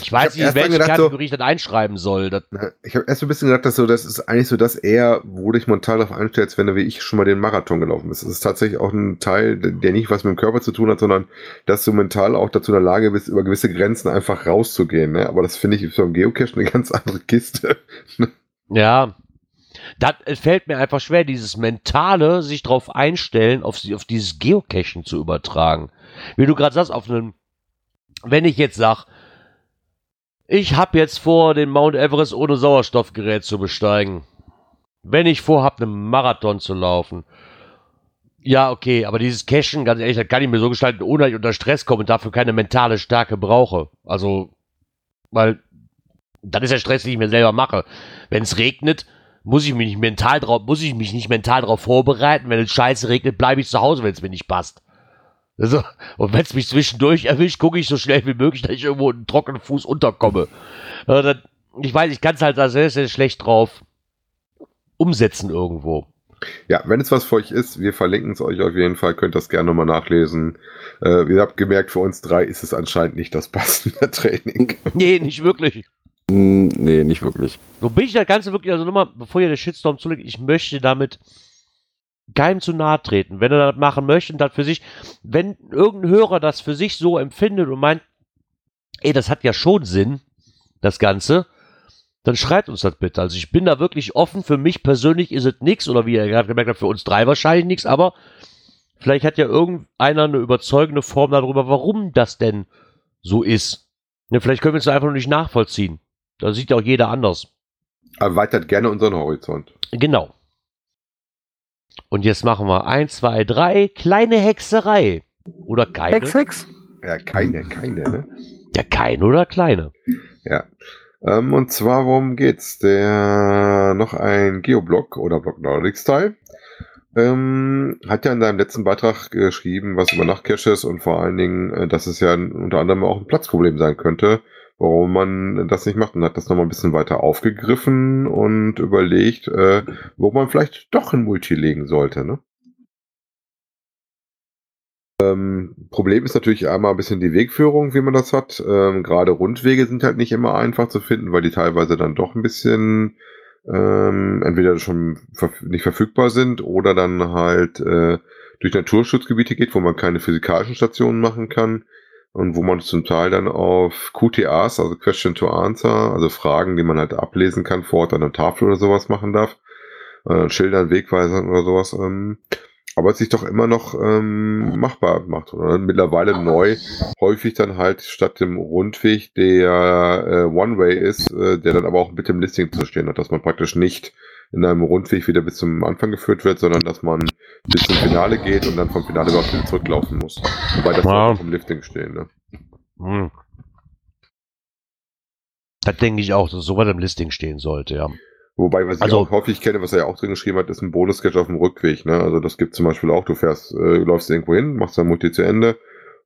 ich weiß ich nicht, welche gedacht, Kategorie ich das einschreiben soll. Das ich habe erst ein bisschen gedacht, dass so, das ist eigentlich so das eher, wo dich mental darauf einstellst, wenn du wie ich schon mal den Marathon gelaufen bist. Das ist tatsächlich auch ein Teil, der nicht was mit dem Körper zu tun hat, sondern dass du mental auch dazu in der Lage bist, über gewisse Grenzen einfach rauszugehen. Ne? Aber das finde ich beim Geocache eine ganz andere Kiste. Ja, das fällt mir einfach schwer, dieses Mentale, sich darauf einstellen, auf, auf dieses Geocachen zu übertragen. Wie du gerade sagst, auf einem, wenn ich jetzt sag, ich habe jetzt vor, den Mount Everest ohne Sauerstoffgerät zu besteigen. Wenn ich vorhab, einen Marathon zu laufen. Ja, okay, aber dieses Cachen, ganz ehrlich, das kann ich mir so gestalten, ohne dass ich unter Stress komme und dafür keine mentale Stärke brauche. Also, weil das ist der Stress, den ich mir selber mache. Wenn es regnet, muss ich mich nicht mental drauf, muss ich mich nicht mental darauf vorbereiten. Wenn es scheiße regnet, bleibe ich zu Hause, wenn es mir nicht passt. Also, und wenn es mich zwischendurch erwischt, gucke ich so schnell wie möglich, dass ich irgendwo einen trockenen Fuß unterkomme. Äh, ich weiß, ich kann es halt da sehr, sehr schlecht drauf umsetzen irgendwo. Ja, wenn es was für euch ist, wir verlinken es euch auf jeden Fall, könnt das gerne nochmal nachlesen. Äh, ihr habt gemerkt, für uns drei ist es anscheinend nicht das passende Training. Nee, nicht wirklich. Hm, nee, nicht wirklich. So bin ich das Ganze wirklich, also nochmal, bevor ihr den Shitstorm zulegt, ich möchte damit keinem zu nahe treten. Wenn er das machen möchte und das für sich, wenn irgendein Hörer das für sich so empfindet und meint, ey, das hat ja schon Sinn, das Ganze, dann schreibt uns das bitte. Also ich bin da wirklich offen. Für mich persönlich ist es nichts, oder wie ihr gerade gemerkt habt, für uns drei wahrscheinlich nichts, aber vielleicht hat ja irgendeiner eine überzeugende Form darüber, warum das denn so ist. Ja, vielleicht können wir es einfach nur nicht nachvollziehen. Da sieht ja auch jeder anders. Erweitert gerne unseren Horizont. Genau. Und jetzt machen wir eins, zwei, drei, kleine Hexerei. Oder keine? Hex, Hex. Ja, keine, keine, ne? Ja, keine oder kleine. Ja. Ähm, und zwar, worum geht's? Der noch ein Geoblog oder Blog Nordic Style ähm, hat ja in deinem letzten Beitrag geschrieben, was über Nachtcaches und vor allen Dingen, äh, dass es ja unter anderem auch ein Platzproblem sein könnte, warum man das nicht macht und hat das nochmal ein bisschen weiter aufgegriffen und überlegt, äh, wo man vielleicht doch ein Multi legen sollte, ne? Ähm, Problem ist natürlich einmal ein bisschen die Wegführung, wie man das hat. Ähm, Gerade Rundwege sind halt nicht immer einfach zu finden, weil die teilweise dann doch ein bisschen ähm, entweder schon verf nicht verfügbar sind oder dann halt äh, durch Naturschutzgebiete geht, wo man keine physikalischen Stationen machen kann und wo man zum Teil dann auf QTAs, also Question to Answer, also Fragen, die man halt ablesen kann, vor Ort an der Tafel oder sowas machen darf, äh, Schildern, Wegweisern oder sowas. Ähm, aber es sich doch immer noch ähm, machbar macht. Oder? Mittlerweile neu häufig dann halt statt dem Rundweg, der äh, One-Way ist, äh, der dann aber auch mit dem Listing zu stehen hat, dass man praktisch nicht in einem Rundweg wieder bis zum Anfang geführt wird, sondern dass man bis zum Finale geht und dann vom Finale überhaupt wieder zurücklaufen muss. Wobei das ja. vom Lifting stehen. Ne? Hm. Das denke ich auch, dass sowas im Listing stehen sollte, ja. Wobei, was ich Also- auch häufig kenne, was er ja auch drin geschrieben hat, ist ein Bonus-Sketch auf dem Rückweg. Ne? Also das gibt zum Beispiel auch, du fährst, äh, läufst irgendwo hin, machst dein Multi zu Ende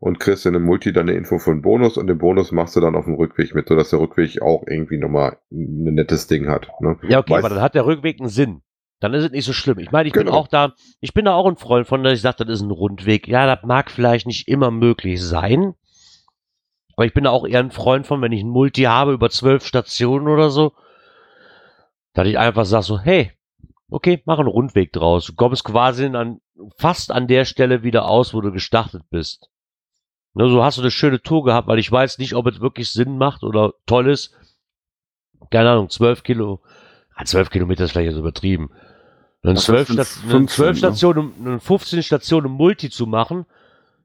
und kriegst in einem Multi dann eine Info für einen Bonus und den Bonus machst du dann auf dem Rückweg mit, sodass der Rückweg auch irgendwie nochmal ein nettes Ding hat. Ne? Ja, okay, Weiß- aber dann hat der Rückweg einen Sinn. Dann ist es nicht so schlimm. Ich meine, ich bin Genau. auch da, ich bin da auch ein Freund von, dass ich sage, das ist ein Rundweg. Ja, das mag vielleicht nicht immer möglich sein. Aber ich bin da auch eher ein Freund von, wenn ich ein Multi habe über zwölf Stationen oder so, dass ich einfach sage so, hey, okay, mach einen Rundweg draus. Du kommst quasi an, fast an der Stelle wieder aus, wo du gestartet bist. Ne, so hast du eine schöne Tour gehabt, weil ich weiß nicht, ob es wirklich Sinn macht oder toll ist. Keine Ahnung, zwölf Kilo, ah, zwölf Kilometer ist vielleicht jetzt übertrieben. Einen Das zwölf, sind Sta- einen 15, zwölf ne? Stationen, einen 15 Stationen Multi zu machen,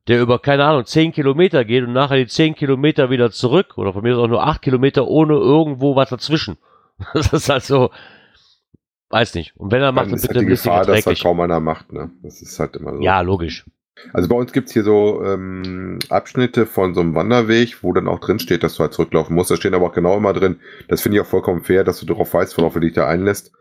der über, keine Ahnung, 10 Kilometer geht und nachher die 10 Kilometer wieder zurück oder von mir aus auch nur 8 Kilometer ohne irgendwo was dazwischen. Das ist halt so, weiß nicht. Und wenn er macht, Dann dann ist bitte halt die ein bisschen Gefahr, dass das dreckig. kaum einer macht. Ne? Das ist halt immer so. Ja, logisch. Also bei uns gibt's hier so ähm, Abschnitte von so einem Wanderweg, wo dann auch drin steht, dass du halt zurücklaufen musst. Da stehen aber auch genau immer drin, das finde ich auch vollkommen fair, dass du darauf weißt, worauf du dich da einlässt,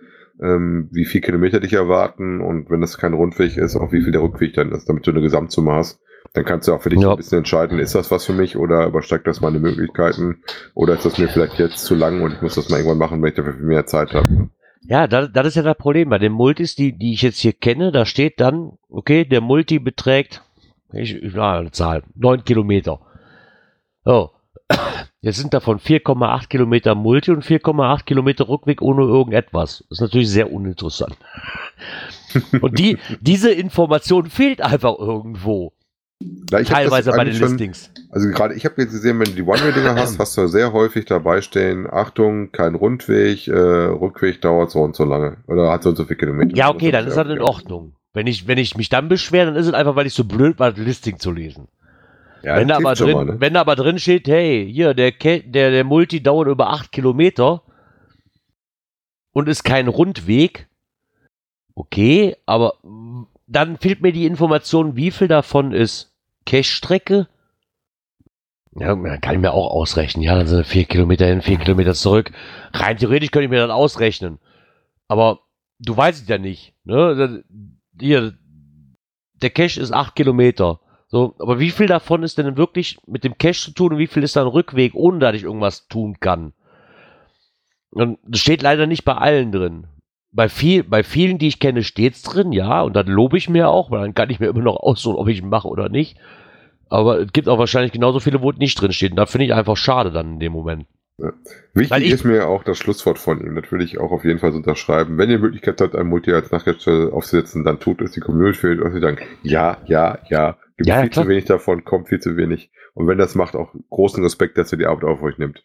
ähm, wie viel Kilometer dich erwarten und wenn das kein Rundweg ist, auch wie viel der Rückweg dann ist, damit du eine Gesamtsumme hast. Dann kannst du auch für dich Ja. ein bisschen entscheiden, ist das was für mich oder übersteigt das meine Möglichkeiten oder ist das mir vielleicht jetzt zu lang und ich muss das mal irgendwann machen, wenn ich dafür mehr Zeit habe. Ja, das, das ist ja das Problem. Bei den Multis, die, die ich jetzt hier kenne, da steht dann, okay, der Multi beträgt, ich, ich ja, eine Zahl, 9 Kilometer. So. Jetzt sind davon 4,8 Kilometer Multi und 4,8 Kilometer Rückweg ohne irgendetwas. Das ist natürlich sehr uninteressant. Und die, diese Information fehlt einfach irgendwo. Das Teilweise bei den schon- Listings. Also gerade, ich habe jetzt gesehen, wenn du die One-Way-Dinger hast, hast du sehr häufig dabei stehen, Achtung, kein Rundweg, äh, Rückweg dauert so und so lange. Oder hat so und so viele Kilometer. Ja, okay, dann ist das in Ordnung. Wenn ich, wenn ich mich dann beschwere, dann ist es einfach, weil ich so blöd war, das Listing zu lesen. Ja, wenn, da aber drin, mal, ne? wenn da aber drin steht, hey, hier, der, Ke- der, der Multi dauert über 8 Kilometer und ist kein Rundweg, okay, aber dann fehlt mir die Information, wie viel davon ist Cache-Strecke. Ja, dann kann ich mir auch ausrechnen. Ja, dann sind 4 Kilometer hin, 4 Kilometer zurück. Rein theoretisch könnte ich mir das ausrechnen. Aber du weißt es ja nicht. Ne? Hier, der Cache ist 8 Kilometer. So, aber wie viel davon ist denn wirklich mit dem Cache zu tun und wie viel ist dann Rückweg, ohne dass ich irgendwas tun kann? Und das steht leider nicht bei allen drin. Bei, viel, bei vielen, die ich kenne, steht's drin, ja, und dann lobe ich mir auch, weil dann kann ich mir immer noch aussuchen, ob ich ihn mache oder nicht. Aber es gibt auch wahrscheinlich genauso viele, wo es nicht drin steht. Und da finde ich einfach schade dann in dem Moment. Wichtig Weil ich- ist mir auch das Schlusswort von ihm. Das würde ich auch auf jeden Fall so unterschreiben. Wenn ihr die Möglichkeit habt, ein Multi als Nachricht aufzusetzen, dann tut es. Die Community fehlt euch dann. Ja, ja, ja. Gibt Ja, ja, viel klar. zu wenig davon, kommt viel zu wenig. Und wenn das macht, auch großen Respekt, dass ihr die Arbeit auf euch nimmt.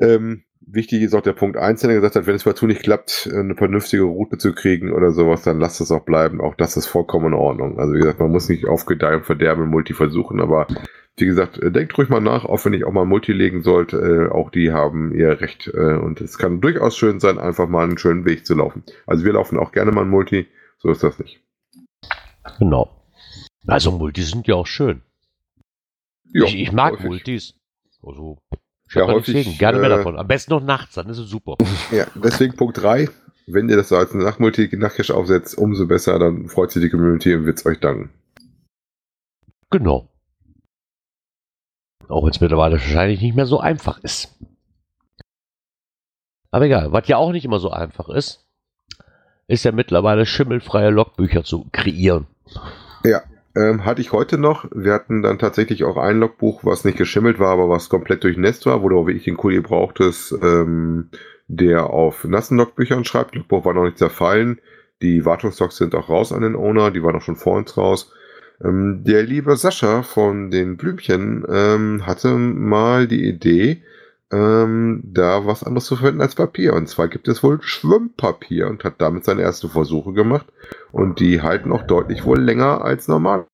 Ähm, wichtig ist auch der Punkt 1, der gesagt hat, wenn es partout nicht klappt, eine vernünftige Route zu kriegen oder sowas, dann lasst es auch bleiben. Auch das ist vollkommen in Ordnung. Also wie gesagt, man muss nicht auf Gedeih und Verderben im Multi versuchen, aber wie gesagt, äh, denkt ruhig mal nach, auch wenn ich auch mal Multi legen sollte, äh, auch die haben ihr Recht äh, und es kann durchaus schön sein, einfach mal einen schönen Weg zu laufen. Also wir laufen auch gerne mal ein Multi, so ist das nicht. Genau. Also Multis sind ja auch schön. Ja, ich, ich mag häufig. Multis. Also, Ja, häufig, gegen. Gerne mehr äh, davon. Am besten noch nachts, dann ist es super. Ja, deswegen Punkt 3, wenn ihr das als Nachtmulti Nachtcache aufsetzt, umso besser, dann freut sich die Community und wird es euch danken. Genau. Auch wenn es mittlerweile wahrscheinlich nicht mehr so einfach ist. Aber egal, was ja auch nicht immer so einfach ist, ist ja mittlerweile schimmelfreie Logbücher zu kreieren. Ähm, hatte ich heute noch. Wir hatten dann tatsächlich auch ein Logbuch, was nicht geschimmelt war, aber was komplett durchnässt war, wo du auch wirklich den Kuli brauchtest, ähm, der auf nassen Logbüchern schreibt. Logbuch war noch nicht zerfallen. Die Wartungslogs sind auch raus an den Owner, die waren auch schon vor uns raus. Ähm, der liebe Sascha von den Blümchen ähm, hatte mal die Idee, ähm, da was anderes zu verwenden als Papier. Und zwar gibt es wohl Schwimmpapier und hat damit seine ersten Versuche gemacht. Und die halten auch deutlich wohl länger als normal.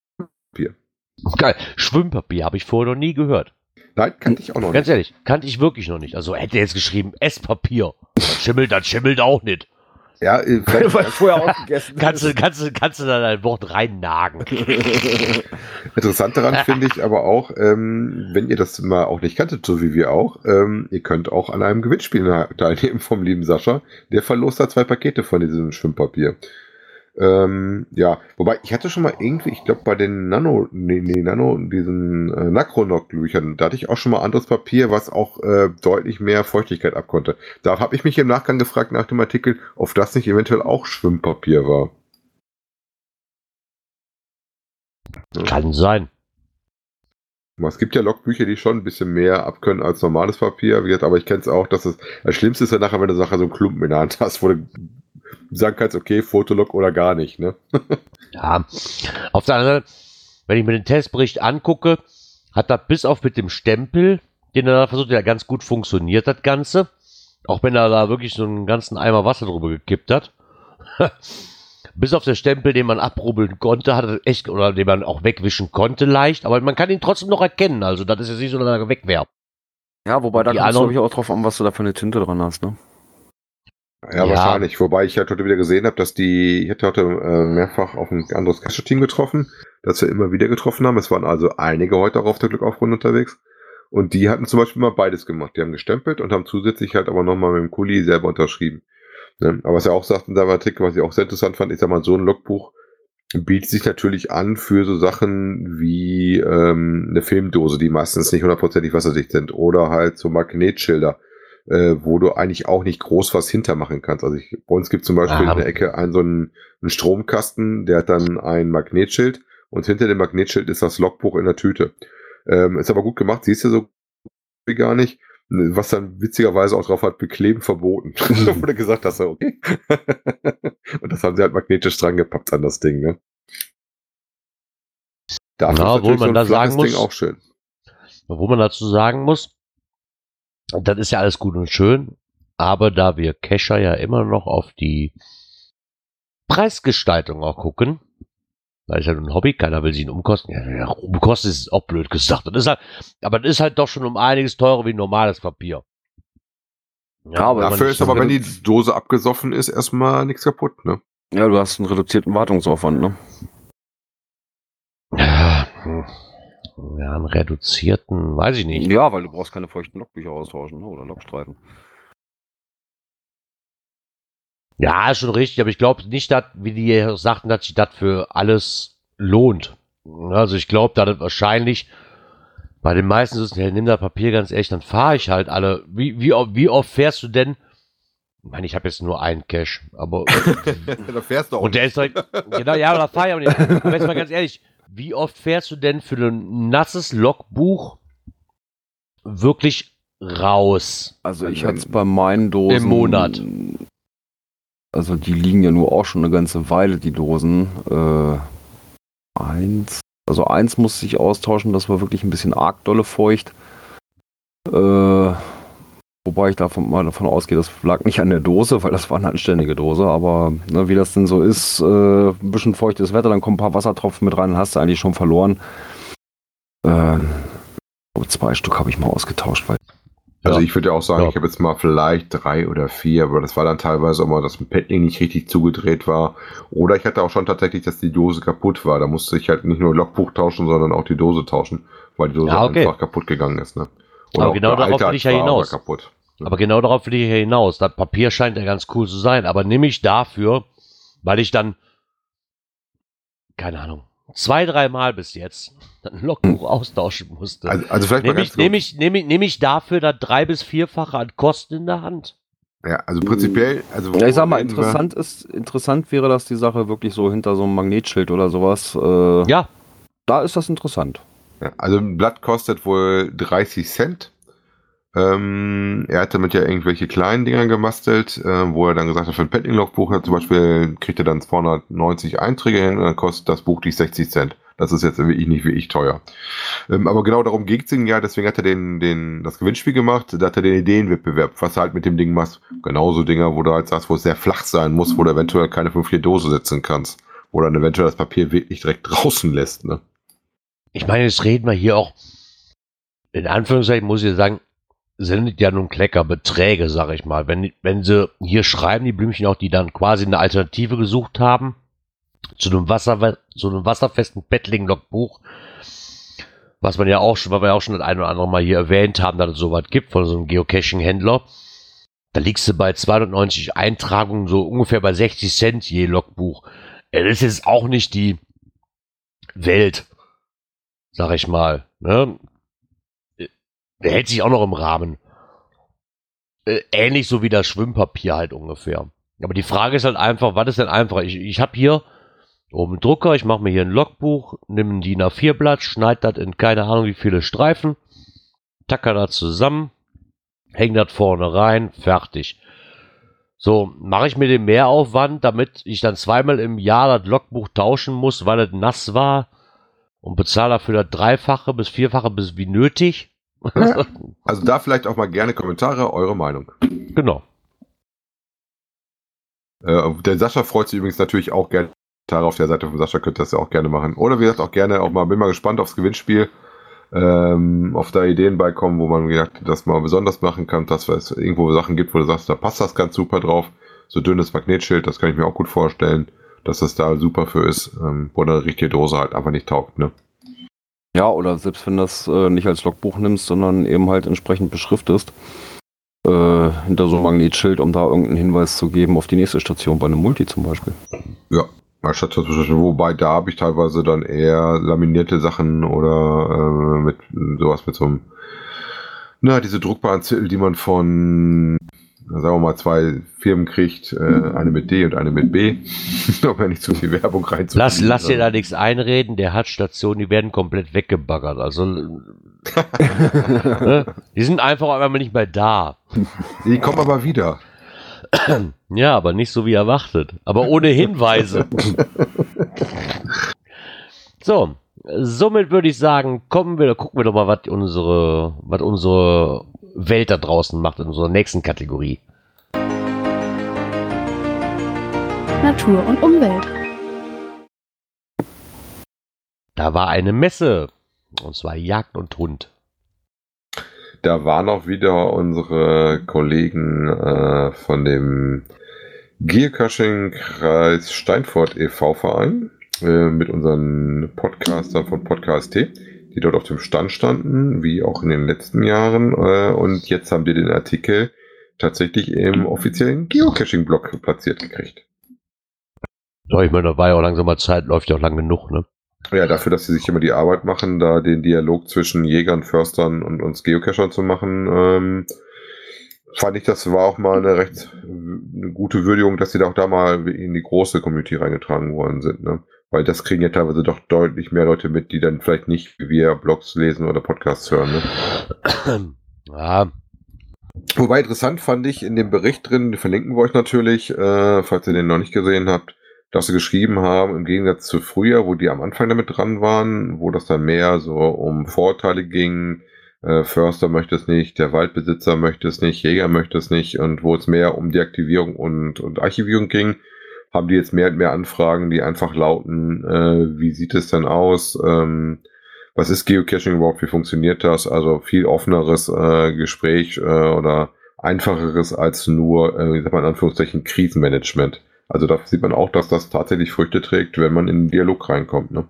Geil. Schwimmpapier habe ich vorher noch nie gehört. Nein, kannte ich auch noch Ganz nicht. ehrlich, kannte ich wirklich noch nicht. Also hätte er jetzt geschrieben, Esspapier. Das schimmelt, das schimmelt auch nicht. Ja, äh, vielleicht, Weil vorher aufgegessen Kannst du, kannst du, kannst du da dein Wort reinnagen. interessant daran finde ich aber auch, ähm, wenn ihr das mal auch nicht kanntet, so wie wir auch, ähm, ihr könnt auch an einem Gewinnspiel teilnehmen vom lieben Sascha. Der verlost da zwei Pakete von diesem Schwimmpapier. Ähm, ja, wobei ich hatte schon mal irgendwie, ich glaube bei den Nano, nee, nee, Nano, diesen äh, Nakronok-Büchern, da hatte ich auch schon mal anderes Papier, was auch äh, deutlich mehr Feuchtigkeit abkonnte. Da habe ich mich im Nachgang gefragt nach dem Artikel, ob das nicht eventuell auch Schwimmpapier war. Kann sein. Es gibt ja Logbücher, die schon ein bisschen mehr abkönnen als normales Papier. Aber ich kenne es auch, dass es das Schlimmste ist ja nachher, wenn du nachher so einen Klumpen in der Hand hast, wo du sagen kannst, okay, Fotolog oder gar nicht. Ne? Ja. Auf der anderen Seite, wenn ich mir den Testbericht angucke, hat das bis auf mit dem Stempel, den er da versucht, ja ganz gut funktioniert, das Ganze. Auch wenn er da wirklich so einen ganzen Eimer Wasser drüber gekippt hat. bis auf den Stempel, den man abrubbeln konnte, hat er echt, oder den man auch wegwischen konnte leicht, aber man kann ihn trotzdem noch erkennen. Also, das ist jetzt nicht so, dass er weg wäre. Ja, wobei da kommt es, glaube ich, auch drauf an, was du da für eine Tinte dran hast, ne? Ja, Ja. wahrscheinlich. Wobei ich halt heute wieder gesehen habe, dass die, ich hatte heute äh, mehrfach auf ein anderes Cache-Team getroffen, das wir immer wieder getroffen haben. Es waren also einige heute auch auf der Glückaufrunde unterwegs. Und die hatten zum Beispiel mal beides gemacht. Die haben gestempelt und haben zusätzlich halt aber nochmal mit dem Kuli selber unterschrieben. Ne? Aber was er auch sagt in seinem Artikel, was ich auch sehr interessant fand, ich sag mal, so ein Logbuch bietet sich natürlich an für so Sachen wie ähm, eine Filmdose, die meistens nicht hundertprozentig wasserdicht sind. Oder halt so Magnetschilder, äh, wo du eigentlich auch nicht groß was hintermachen kannst. Also ich, bei uns gibt zum Beispiel Ah. in der Ecke einen so einen, einen Stromkasten, der hat dann ein Magnetschild und hinter dem Magnetschild ist das Logbuch in der Tüte. Ähm, ist aber gut gemacht, siehst du so gar nicht. Was dann witzigerweise auch drauf hat, bekleben verboten. Wo du gesagt hast, okay. und das haben sie halt magnetisch dran gepappt an das Ding, ne? Dafür ist obwohl man da flaches sagen muss- Ding auch schön. Wo man dazu sagen muss, das ist ja alles gut und schön, aber da wir Kescher ja immer noch auf die Preisgestaltung auch gucken, weil es ja ein Hobby, keiner will sie ihn umkosten. Ja, ja, umkosten ist auch blöd gesagt. Das ist halt, aber das ist halt doch schon um einiges teurer wie normales Papier. Ja, aber wenn man Dafür ist aber, wenn die Dose abgesoffen ist, erstmal nichts kaputt, ne? Ja, du hast einen reduzierten Wartungsaufwand, ne? Ja, hm. Ja, einen reduzierten, weiß ich nicht. Ja, weil du brauchst keine feuchten Logbücher austauschen, ne? Oder Logstreifen. Ja, ist schon richtig, aber ich glaube nicht, dass, wie die hier sagten, dass sich das für alles lohnt. Also ich glaube, dass das wahrscheinlich bei den meisten ist es, ja, nimm da Papier ganz ehrlich, dann fahre ich halt alle. Wie, wie, oft- wie oft fährst du denn? Ich meine, ich habe jetzt nur einen Cash, aber da fährst du auch. und der ist direkt, genau, ja, da fahre ich auch nicht. Aber jetzt mal ganz ehrlich, wie oft fährst du denn für ein nasses Logbuch wirklich raus. Also ich hatte es bei meinen Dosen. Im Monat. Also die liegen ja nur auch schon eine ganze Weile, die Dosen. Äh, eins. Also eins musste ich austauschen, das war wirklich ein bisschen arg dolle feucht. Äh, wobei ich davon mal davon ausgehe, das lag nicht an der Dose, weil das war eine anständige Dose. Aber ne, wie das denn so ist, äh, ein bisschen feuchtes Wetter, dann kommen ein paar Wassertropfen mit rein, dann hast du eigentlich schon verloren. Äh, zwei Stück habe ich mal ausgetauscht, weil Also Ja. ich würde ja auch sagen, Ja. ich habe jetzt mal vielleicht drei oder vier, aber das war dann teilweise auch mal, dass ein Padding nicht richtig zugedreht war. Oder ich hatte auch schon tatsächlich, dass die Dose kaputt war. Da musste ich halt nicht nur Logbuch tauschen, sondern auch die Dose tauschen, weil die Dose Ja, okay. einfach kaputt gegangen ist. Ne? Aber genau darauf will ich ja hinaus. kaputt. Aber genau darauf will ich ja hinaus. Das Papier scheint ja ganz cool zu sein, aber nehme ich dafür, weil ich dann, keine Ahnung, zwei, dreimal bis jetzt ein Logbuch austauschen musste. Also, also vielleicht mal nehme ganz ich, nehm ich, nehm ich, nehm ich dafür das drei- bis vierfache an Kosten in der Hand. Ja, also prinzipiell, also Ja, ich sag mal, interessant ist, interessant wäre das die Sache wirklich so hinter so einem Magnetschild oder sowas. Äh, Ja, Da ist das interessant. Ja, also ein Blatt kostet wohl 30 Cent. Ähm, er hat damit ja irgendwelche kleinen Dinger gemastelt, äh, wo er dann gesagt hat, für ein Padding-Logbuch ja, zum Beispiel kriegt er dann 290 Einträge hin und dann kostet das Buch dich 60 Cent. Das ist jetzt wirklich nicht wirklich teuer. Ähm, aber genau darum ging es ihm ja, deswegen hat er den, den, das Gewinnspiel gemacht, da hat er den Ideenwettbewerb, was du halt mit dem Ding machst. Genauso Dinger, wo du halt sagst, wo es sehr flach sein muss, wo du eventuell keine 5 Dose setzen kannst. Wo dann eventuell das Papier wirklich direkt draußen lässt, ne? ich meine, jetzt reden wir hier auch, in Anführungszeichen muss ich sagen, sind ja nun Kleckerbeträge, sag ich mal. Wenn, wenn sie hier schreiben, die Blümchen auch, die dann quasi eine Alternative gesucht haben, zu einem, Wasser, zu einem wasserfesten Bettling-Logbuch, was man ja auch schon, weil wir auch schon das ein oder andere Mal hier erwähnt haben, dass es sowas gibt von so einem Geocaching-Händler. Da liegst du bei 290 Eintragungen so ungefähr bei 60 Cent je Logbuch. Das ist jetzt auch nicht die Welt, sag ich mal. Ne? Der hält sich auch noch im Rahmen. Äh, ähnlich so wie das Schwimmpapier halt ungefähr. Aber die Frage ist halt einfach, was ist denn einfach? Ich, ich habe hier oben einen Drucker, ich mache mir hier ein Logbuch, nehme ein DIN A4-Blatt, schneide das in keine Ahnung wie viele Streifen, tacker das zusammen, hänge das vorne rein, fertig. So, mache ich mir den Mehraufwand, damit ich dann zweimal im Jahr das Logbuch tauschen muss, weil es nass war und bezahle dafür das Dreifache bis Vierfache bis wie nötig. Also da vielleicht auch mal gerne Kommentare, eure Meinung. genau. Äh, der Sascha freut sich übrigens natürlich auch gerne. Kommentare auf der Seite von Sascha könnt ihr das ja auch gerne machen. Oder wie gesagt, auch gerne auch mal, bin mal gespannt aufs Gewinnspiel. Ähm, auf da Ideen beikommen, wo man gesagt, das mal besonders machen kann, dass es irgendwo Sachen gibt, wo du sagst, da passt das ganz super drauf. So dünnes Magnetschild, das kann ich mir auch gut vorstellen, dass das da super für ist, ähm, wo eine richtige Dose halt einfach nicht taugt, ne? Ja, oder selbst wenn das äh, nicht als Logbuch nimmst, sondern eben halt entsprechend beschriftest, äh, hinter so einem Magnetschild, um da irgendeinen Hinweis zu geben auf die nächste Station bei einem Multi zum Beispiel. Ja, wobei da habe ich teilweise dann eher laminierte Sachen oder äh, mit sowas mit so einem, na, diese druckbaren Zettel, die man von, sagen wir mal, zwei Firmen kriegt, äh, eine mit D und eine mit B, um ja nicht zu viel Werbung reinzubringen. Lass, lass dir da nichts einreden, der hat Stationen, die werden komplett weggebaggert. Also, ne? die sind einfach einmal nicht mehr da. Die kommen aber wieder. Ja, aber nicht so wie erwartet. Aber ohne Hinweise. so, somit würde ich sagen, kommen wir, gucken wir doch mal, was unsere, was unsere Welt da draußen macht in unserer nächsten Kategorie. Natur und Umwelt. Da war eine Messe. Und zwar Jagd und Hund. Da waren auch wieder unsere Kollegen äh, von dem Geocaching-Kreis Steinfurt e.V. Verein äh, mit unseren Podcastern von Podcast T, die dort auf dem Stand standen, wie auch in den letzten Jahren. Äh, und jetzt haben die den Artikel tatsächlich im offiziellen Geocaching-Blog platziert gekriegt. Ja, ich meine, da war ja auch langsam mal Zeit, läuft ja auch lang genug, ne? Ja, dafür, dass sie sich immer die Arbeit machen, da den Dialog zwischen Jägern, Förstern und uns Geocachern zu machen, ähm, fand ich, das war auch mal eine recht eine gute Würdigung, dass sie da auch da mal in die große Community reingetragen worden sind, ne? Weil das kriegen ja teilweise doch deutlich mehr Leute mit, die dann vielleicht nicht wie wir Blogs lesen oder Podcasts hören, ne? Ja, Wobei interessant fand ich in dem Bericht drin, den verlinken wir euch natürlich, äh, falls ihr den noch nicht gesehen habt, dass sie geschrieben haben, im Gegensatz zu früher, wo die am Anfang damit dran waren, wo das dann mehr so um Vorteile ging, äh, Förster möchte es nicht, der Waldbesitzer möchte es nicht, Jäger möchte es nicht und wo es mehr um Deaktivierung und, und Archivierung ging, haben die jetzt mehr und mehr Anfragen, die einfach lauten, äh, wie sieht es denn aus, ähm, was ist Geocaching überhaupt, wie funktioniert das, also viel offeneres äh, Gespräch äh, oder einfacheres als nur, äh, ich sag mal in Anführungszeichen, Krisenmanagement. Also da sieht man auch, dass das tatsächlich Früchte trägt, wenn man in den Dialog reinkommt. Ne?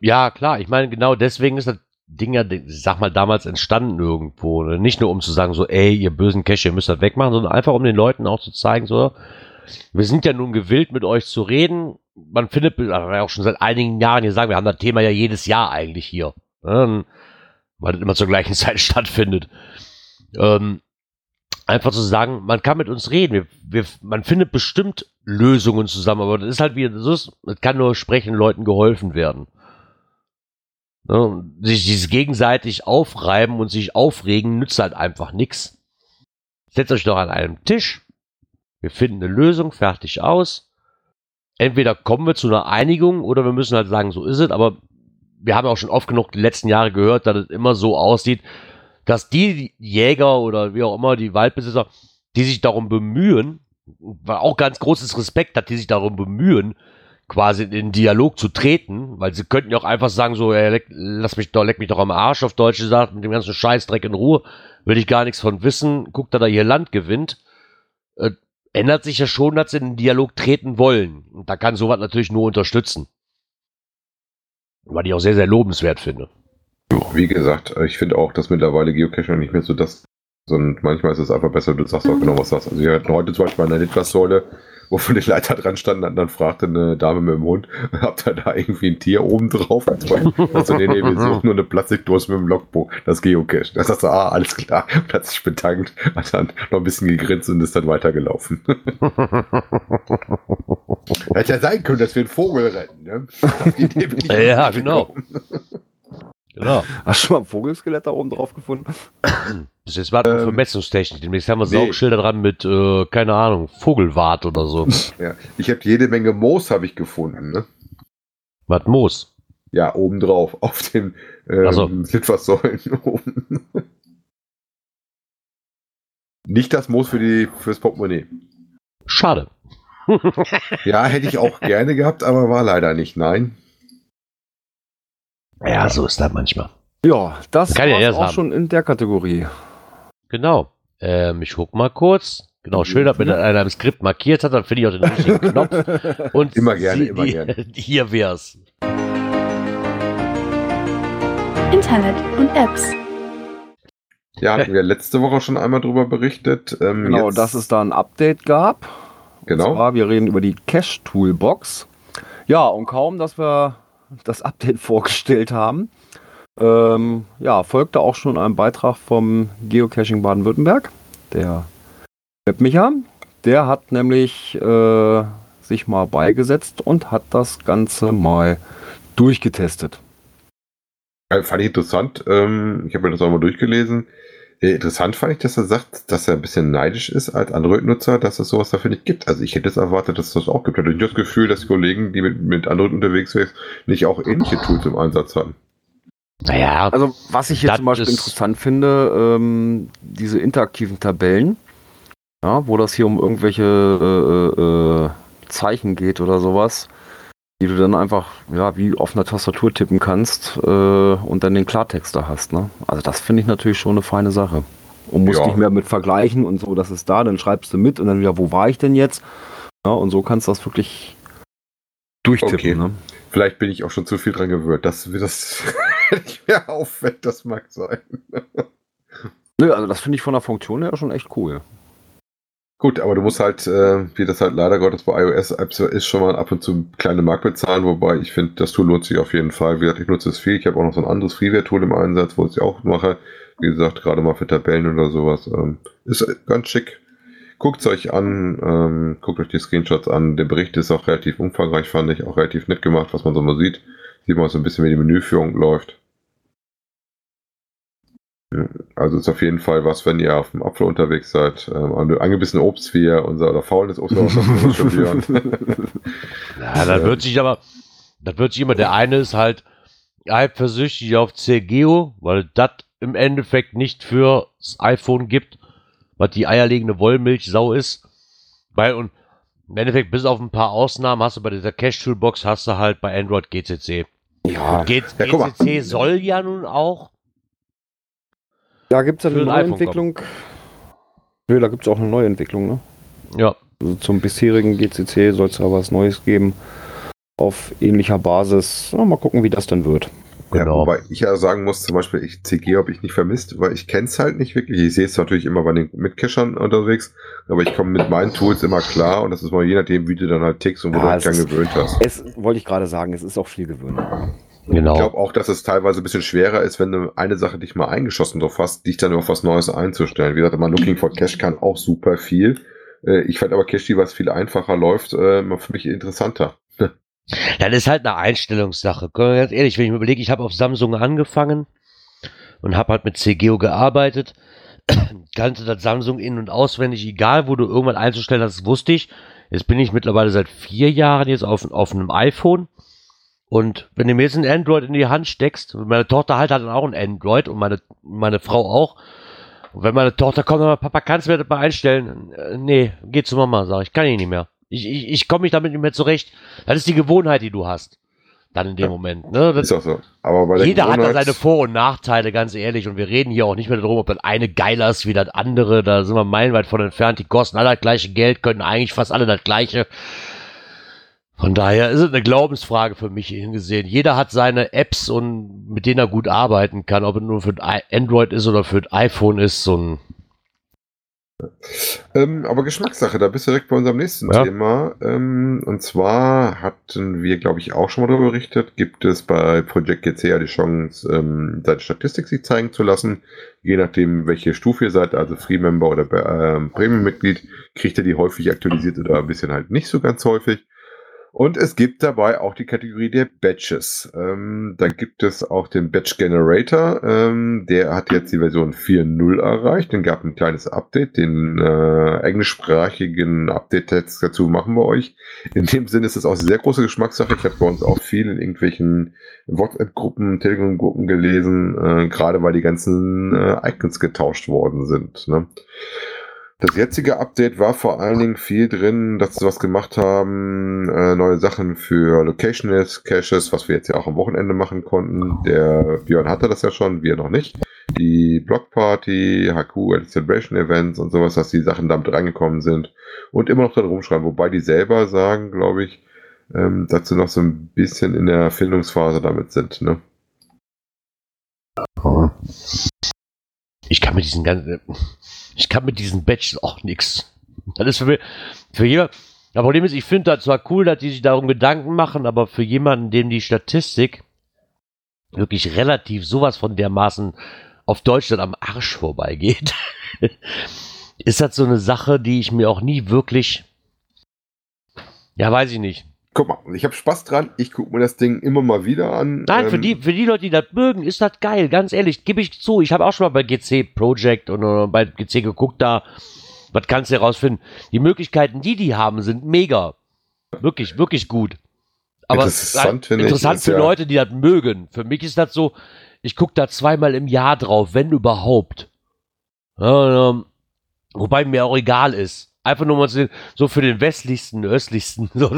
Ja, klar. Ich meine, genau deswegen ist das Ding ja, sag mal, damals entstanden irgendwo. Ne? Nicht nur um zu sagen, so, ey, ihr bösen Cache, ihr müsst das wegmachen, sondern einfach um den Leuten auch zu zeigen, so, wir sind ja nun gewillt, mit euch zu reden. Man findet, auch schon seit einigen Jahren hier sagen, wir haben das Thema ja jedes Jahr eigentlich hier. Ne? Weil das immer zur gleichen Zeit stattfindet. Ähm, einfach zu sagen, man kann mit uns reden. Wir, wir, man findet bestimmt Lösungen zusammen, aber das ist halt wie, das ist, es kann nur sprechen Leuten geholfen werden. Ne, sich dieses gegenseitig aufreiben und sich aufregen nützt halt einfach nichts. Setzt euch doch an einem Tisch. Wir finden eine Lösung, fertig aus. Entweder kommen wir zu einer Einigung oder wir müssen halt sagen, so ist es, aber wir haben auch schon oft genug die letzten Jahre gehört, dass es immer so aussieht, dass die Jäger oder wie auch immer, die Waldbesitzer, die sich darum bemühen, war auch ganz großes Respekt hat, die sich darum bemühen, quasi in den Dialog zu treten, weil sie könnten ja auch einfach sagen, so, ey, leck, lass mich doch, leck mich doch am Arsch, auf Deutsch gesagt, mit dem ganzen Scheißdreck in Ruhe, will ich gar nichts von wissen, guckt, dass er ihr Land gewinnt. Äh, ändert sich ja schon, dass sie in den Dialog treten wollen. Und da kann sowas natürlich nur unterstützen. Was ich auch sehr, sehr lobenswert finde. Wie gesagt, ich finde auch, dass mittlerweile Geocaching nicht mehr so das, sondern manchmal ist es einfach besser, du sagst auch genau, was das. Also wir hatten heute zum Beispiel eine Litfaßsäule, wo von den Leiter dran standen, und dann fragte eine Dame mit dem Hund, habt ihr da irgendwie ein Tier oben drauf? Also, nee, nee, wir suchen nur eine Plastikdose mit dem Logbuch, das Geocache. Da sagst du, ah, alles klar, und hat sich bedankt, hat dann noch ein bisschen gegrinst und ist dann weitergelaufen. Hätte ja sein können, dass wir einen Vogel retten, ne? ja, genau. Genau. Hast du schon mal ein Vogelskelett da oben drauf gefunden? Das ist war ähm, Vermessungstechnik. Demnächst haben wir nee. Saugschilder dran mit, äh, keine Ahnung, Vogelwart oder so. Ja, ich habe jede Menge Moos habe ich gefunden, ne? Was Moos? Ja, obendrauf, auf den ähm, so. Litfaßsäulen oben. Nicht das Moos für die, fürs Portemonnaie. Schade. ja, hätte ich auch gerne gehabt, aber war leider nicht, nein. Ja, so ist das manchmal. Ja, das Kann ja erst auch haben. schon in der Kategorie. Genau. Ähm, ich guck mal kurz. Genau, schön, dass mir das einer im Skript markiert hat, dann finde ich auch den richtigen Knopf. Und Immer gerne, sie- immer die, gerne. Hier wär's. Internet und Apps. Ja, hatten wir letzte Woche schon einmal drüber berichtet. Ähm, Genau, jetzt, dass es da ein Update gab. Und Genau. zwar, wir reden über die Cache Toolbox. Ja, und kaum, dass wir das Update vorgestellt haben, ähm, ja, folgte auch schon ein Beitrag vom Geocaching Baden-Württemberg, der Webmicha. Der hat nämlich äh, sich mal beigesetzt und hat das Ganze mal durchgetestet. Fand ich interessant. Ähm, ich habe mir das auch mal durchgelesen. Äh, interessant fand ich, dass er sagt, dass er ein bisschen neidisch ist als Android-Nutzer, dass es sowas dafür nicht gibt. Also ich hätte es erwartet, dass es das auch gibt. Ich hatte nicht das Gefühl, dass die Kollegen, die mit, mit Android unterwegs sind, nicht auch ähnliche Tools im Einsatz haben. Naja, Also, was ich Das zum Beispiel interessant finde, ähm, diese interaktiven Tabellen, ja, wo das hier um irgendwelche äh, äh, äh, Zeichen geht oder sowas, die du dann einfach, ja, wie auf einer Tastatur tippen kannst äh, und dann den Klartext da hast. Ne? Also, das finde ich natürlich schon eine feine Sache. Und musst Ja. nicht mehr mit vergleichen und so, das ist da, dann schreibst du mit und dann wieder, wo war ich denn jetzt? Ja, und so kannst du das wirklich durchtippen. Okay. Ne? Vielleicht bin ich auch schon zu viel dran gewöhnt, dass mir das nicht mehr auffällt. Das mag sein. Nö, also das finde ich von der Funktion her schon echt cool. Gut, aber du musst halt, äh, wie das halt leider Gottes bei iOS-Apps ist, schon mal ab und zu kleine Mark bezahlen, wobei ich finde, das Tool lohnt sich auf jeden Fall. Wie gesagt, ich nutze es viel. Ich habe auch noch so ein anderes Freeware-Tool im Einsatz, wo ich es auch mache. Wie gesagt, gerade mal für Tabellen oder sowas. Ähm, ist ganz schick. Guckt es euch an, ähm, guckt euch die Screenshots an. Der Bericht ist auch relativ umfangreich, fand ich. Auch relativ nett gemacht, was man so mal sieht. Sieht man so ein bisschen, wie die Menüführung läuft. Also ist auf jeden Fall was, wenn ihr auf dem Apfel unterwegs seid, ähm, an angebissene Obst wie unser oder faulendes Obst. ja, das wird sich aber, das wird sich immer, der eine ist halt eifersüchtig auf CGO, weil das im Endeffekt nicht fürs iPhone gibt, was die eierlegende Wollmilchsau ist. Weil, und im Endeffekt, bis auf ein paar Ausnahmen, hast du bei dieser Cash-Toolbox, hast du halt bei Android GCC. Ja, G Ja. GCC soll ja nun auch. Da gibt es eine ein neue Entwicklung. Nö, da gibt es auch eine neue Entwicklung, ne? Ja, Also zum bisherigen GCC soll es ja was Neues geben. Auf ähnlicher Basis. Na, mal gucken, wie das dann wird. Ja, genau. wobei ich ja sagen muss, zum Beispiel, ich CG habe ich nicht vermisst, weil ich kenne es halt nicht wirklich. Ich sehe es natürlich immer bei den Mitcachern unterwegs, aber ich komme mit meinen Tools immer klar und das ist mal je nachdem, wie du dann halt tickst und wo Ja, du dich dran ist- gewöhnt hast. Es wollte ich gerade sagen, es ist auch viel Gewöhnung. Genau. Ich glaube auch, dass es teilweise ein bisschen schwerer ist, wenn du eine Sache dich mal eingeschossen drauf hast, dich dann auf was Neues einzustellen. Wie gesagt, immer Looking for Cash kann auch super viel. Äh, Ich fand aber Cache, was viel einfacher läuft, äh, für mich interessanter. Das ist halt eine Einstellungssache. Ganz ehrlich, wenn ich mir überlege, ich habe auf Samsung angefangen und habe halt mit CGO gearbeitet, kannte das Samsung in- und auswendig, egal wo du irgendwann einzustellen hast, wusste ich. Jetzt bin ich mittlerweile seit vier Jahren jetzt auf, auf einem iPhone. Und wenn du mir jetzt ein Android in die Hand steckst, und meine Tochter halt hat dann auch ein Android und meine, meine Frau auch. Und wenn meine Tochter kommt sagt, Papa, kannst du mir das mal einstellen? Äh, nee, geh zu Mama, sag ich, kann ich nicht mehr. Ich, ich, ich komme mich damit nicht mehr zurecht. Das ist die Gewohnheit, die du hast. Dann in dem Ja. Moment. Ne? Das, Ist auch so. Aber bei der jeder hat da Gewohnheit- seine Vor- und Nachteile, ganz ehrlich. Und wir reden hier auch nicht mehr darum, ob das eine geiler ist wie das andere. Da sind wir meilenweit von entfernt. Die kosten alle das gleiche Geld, können eigentlich fast alle das gleiche. Von daher ist es eine Glaubensfrage für mich hingesehen. Jeder hat seine Apps und mit denen er gut arbeiten kann. Ob es nur für Android ist oder für ein iPhone ist, so ein Ähm, aber Geschmackssache, da bist du direkt bei unserem nächsten Ja. Thema. Ähm, und zwar hatten wir, glaube ich, auch schon mal darüber berichtet, gibt es bei Project GC ja die Chance, ähm, seine Statistik sich zeigen zu lassen. Je nachdem, welche Stufe ihr seid, also Free-Member oder ähm, Premium-Mitglied, kriegt ihr die häufig aktualisiert oder ein bisschen halt nicht so ganz häufig. Und es gibt dabei auch die Kategorie der Batches. Ähm, da gibt es auch den Batch Generator. Ähm, der hat jetzt die Version 4.0 erreicht. Den gab ein kleines Update. Den äh, englischsprachigen Update-Text dazu machen wir euch. In dem Sinne ist es auch sehr große Geschmackssache. Ich habe bei uns auch viel in irgendwelchen WhatsApp-Gruppen, Telegram-Gruppen gelesen, äh, gerade weil die ganzen äh, Icons getauscht worden sind. Ne? Das jetzige Update war vor allen Dingen viel drin, dass sie was gemacht haben, äh, neue Sachen für Locationless Caches, was wir jetzt ja auch am Wochenende machen konnten. Der Björn hatte das ja schon, wir noch nicht. Die Blockparty, HQ, Celebration Events und sowas, dass die Sachen damit reingekommen sind und immer noch dran rumschreiben, wobei die selber sagen, glaube ich, ähm, dass sie noch so ein bisschen in der Findungsphase damit sind. Ne? Ich kann mit diesen ganzen, ich kann mit diesen Badges auch nix. Das ist für mich, für jemand, das Problem ist, ich finde das zwar cool, dass die sich darum Gedanken machen, aber für jemanden, dem die Statistik wirklich relativ sowas von dermaßen auf Deutschland am Arsch vorbeigeht, ist das so eine Sache, die ich mir auch nie wirklich, ja, weiß ich nicht. Guck mal, ich habe Spaß dran, ich gucke mir das Ding immer mal wieder an. Nein, für Ähm, die, für die Leute, die das mögen, ist das geil. Ganz ehrlich, gebe ich zu. Ich habe auch schon mal bei GC Project und äh, bei GC geguckt, da, was kannst du herausfinden? Die Möglichkeiten, die die haben, sind mega. Wirklich, wirklich gut. Aber Interessant ich, interessant ist für ja- Leute, die das mögen. Für mich ist das so, ich gucke da zweimal im Jahr drauf, wenn überhaupt. Ja, ähm, wobei mir auch egal ist. Einfach nur mal so- so für den westlichsten, östlichsten, so,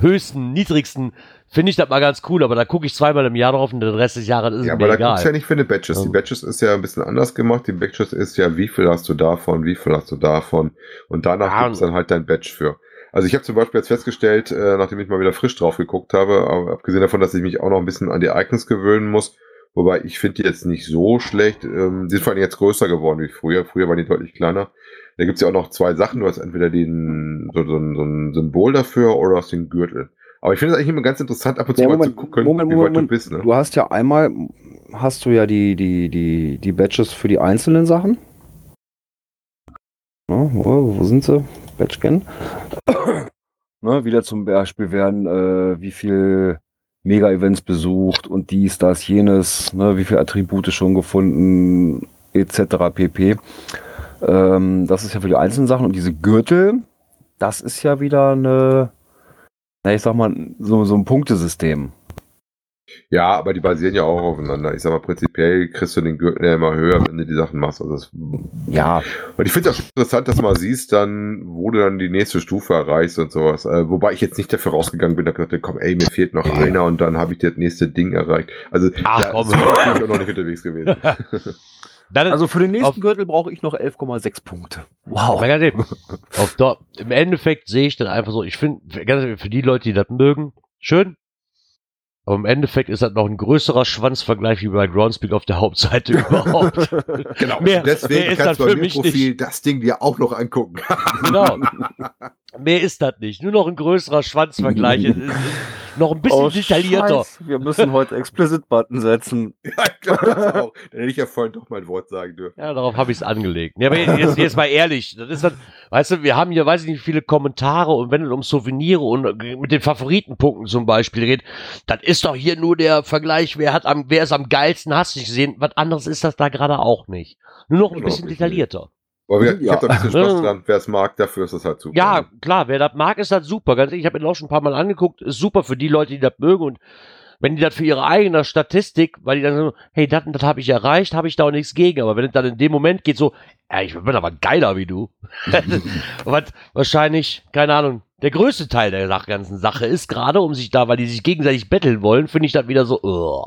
höchsten, niedrigsten, finde ich das mal ganz cool, aber da gucke ich zweimal im Jahr drauf und den Rest des Jahres ist Ja, es aber mir da egal. guckst ja nicht für eine Batches. Die Ja. Batches ist ja ein bisschen anders gemacht. Die Batches ist ja, wie viel hast du davon, wie viel hast du davon. Und danach Ja, gibt es dann halt dein Batch für. Also ich habe zum Beispiel jetzt festgestellt, äh, nachdem ich mal wieder frisch drauf geguckt habe, aber abgesehen davon, dass ich mich auch noch ein bisschen an die Icons gewöhnen muss, wobei ich finde die jetzt nicht so schlecht. Ähm, die sind vor allem jetzt größer geworden wie früher. Früher waren die deutlich kleiner. Da gibt's ja auch noch zwei Sachen. Du hast entweder den, so, so, ein- so ein Symbol dafür oder du hast den Gürtel. Aber ich finde es eigentlich immer ganz interessant, ab und zu Ja, mal Moment, zu gucken, Moment, wie weit Moment, du Moment. bist. Ne? Du hast ja einmal, hast du ja die, die, die, die Badges für die einzelnen Sachen. Ja, wo, wo sind sie? Badge-Scan. ne, wieder zum Beispiel werden, äh, wie viel Mega-Events besucht und dies, das, jenes, ne, wie viele Attribute schon gefunden, etc. pp. Ähm, das ist ja für die einzelnen Sachen. Und diese Gürtel, das ist ja wieder eine, na, ich sag mal, so, so ein Punktesystem. Ja, aber die basieren ja auch aufeinander. Ich sag mal, prinzipiell kriegst du den Gürtel ja immer höher, wenn du die Sachen machst. Also das, Ja, und ich finde es auch interessant, dass du mal siehst, dann, wo du dann die nächste Stufe erreichst und sowas. Äh, wobei ich jetzt nicht dafür rausgegangen bin, da gesagt habe, komm, ey, mir fehlt noch einer und dann habe ich das nächste Ding erreicht. Also Ach, da komm. bin ich auch noch nicht unterwegs gewesen. Dann, also für den nächsten Auf- Gürtel brauche ich noch 11,6 Punkte. Wow. Auf dort, Im Endeffekt sehe ich dann einfach so, ich finde, für die Leute, die das mögen, schön. Aber im Endeffekt ist das noch ein größerer Schwanzvergleich wie bei Groundspeak auf der Hauptseite überhaupt. Genau. Mehr- mehr Deswegen ist kannst das du für bei mir mich Profil das Ding dir auch noch angucken. genau. Mehr ist das nicht. Nur noch ein größerer Schwanzvergleich. Es ist noch ein bisschen detaillierter. Oh, Scheiß, Wir müssen heute Explicit-Button setzen. ja, ich glaube das auch. Dann hätte ich ja vorhin doch mein Wort sagen dürfen. Ja, darauf habe ich es angelegt. Ja, aber jetzt, jetzt mal ehrlich, das ist dann, weißt du, wir haben hier, weiß ich nicht, viele Kommentare und wenn es um Souvenire und mit den Favoritenpunkten zum Beispiel geht, dann ist doch hier nur der Vergleich, wer hat am, wer ist am geilsten, hast du nicht gesehen. Was anderes ist das da gerade auch nicht. Nur noch ein bisschen ich nicht. Detaillierter. Aber wie gesagt, ich Ja. habe da ein bisschen Spaß dran. Wer es mag, dafür ist das halt super. Ja, klar, wer das mag, ist das super. Ganz ehrlich, ich habe ihn auch schon ein paar Mal angeguckt, ist super für die Leute, die das mögen und wenn die das für ihre eigene Statistik, weil die dann so, hey, das und das habe ich erreicht, habe ich da auch nichts gegen. Aber wenn es dann in dem Moment geht, so, ja, ich bin aber geiler wie du. Was wahrscheinlich, keine Ahnung, der größte Teil der ganzen Sache ist gerade, um sich da, weil die sich gegenseitig betteln wollen, finde ich das wieder so, oh.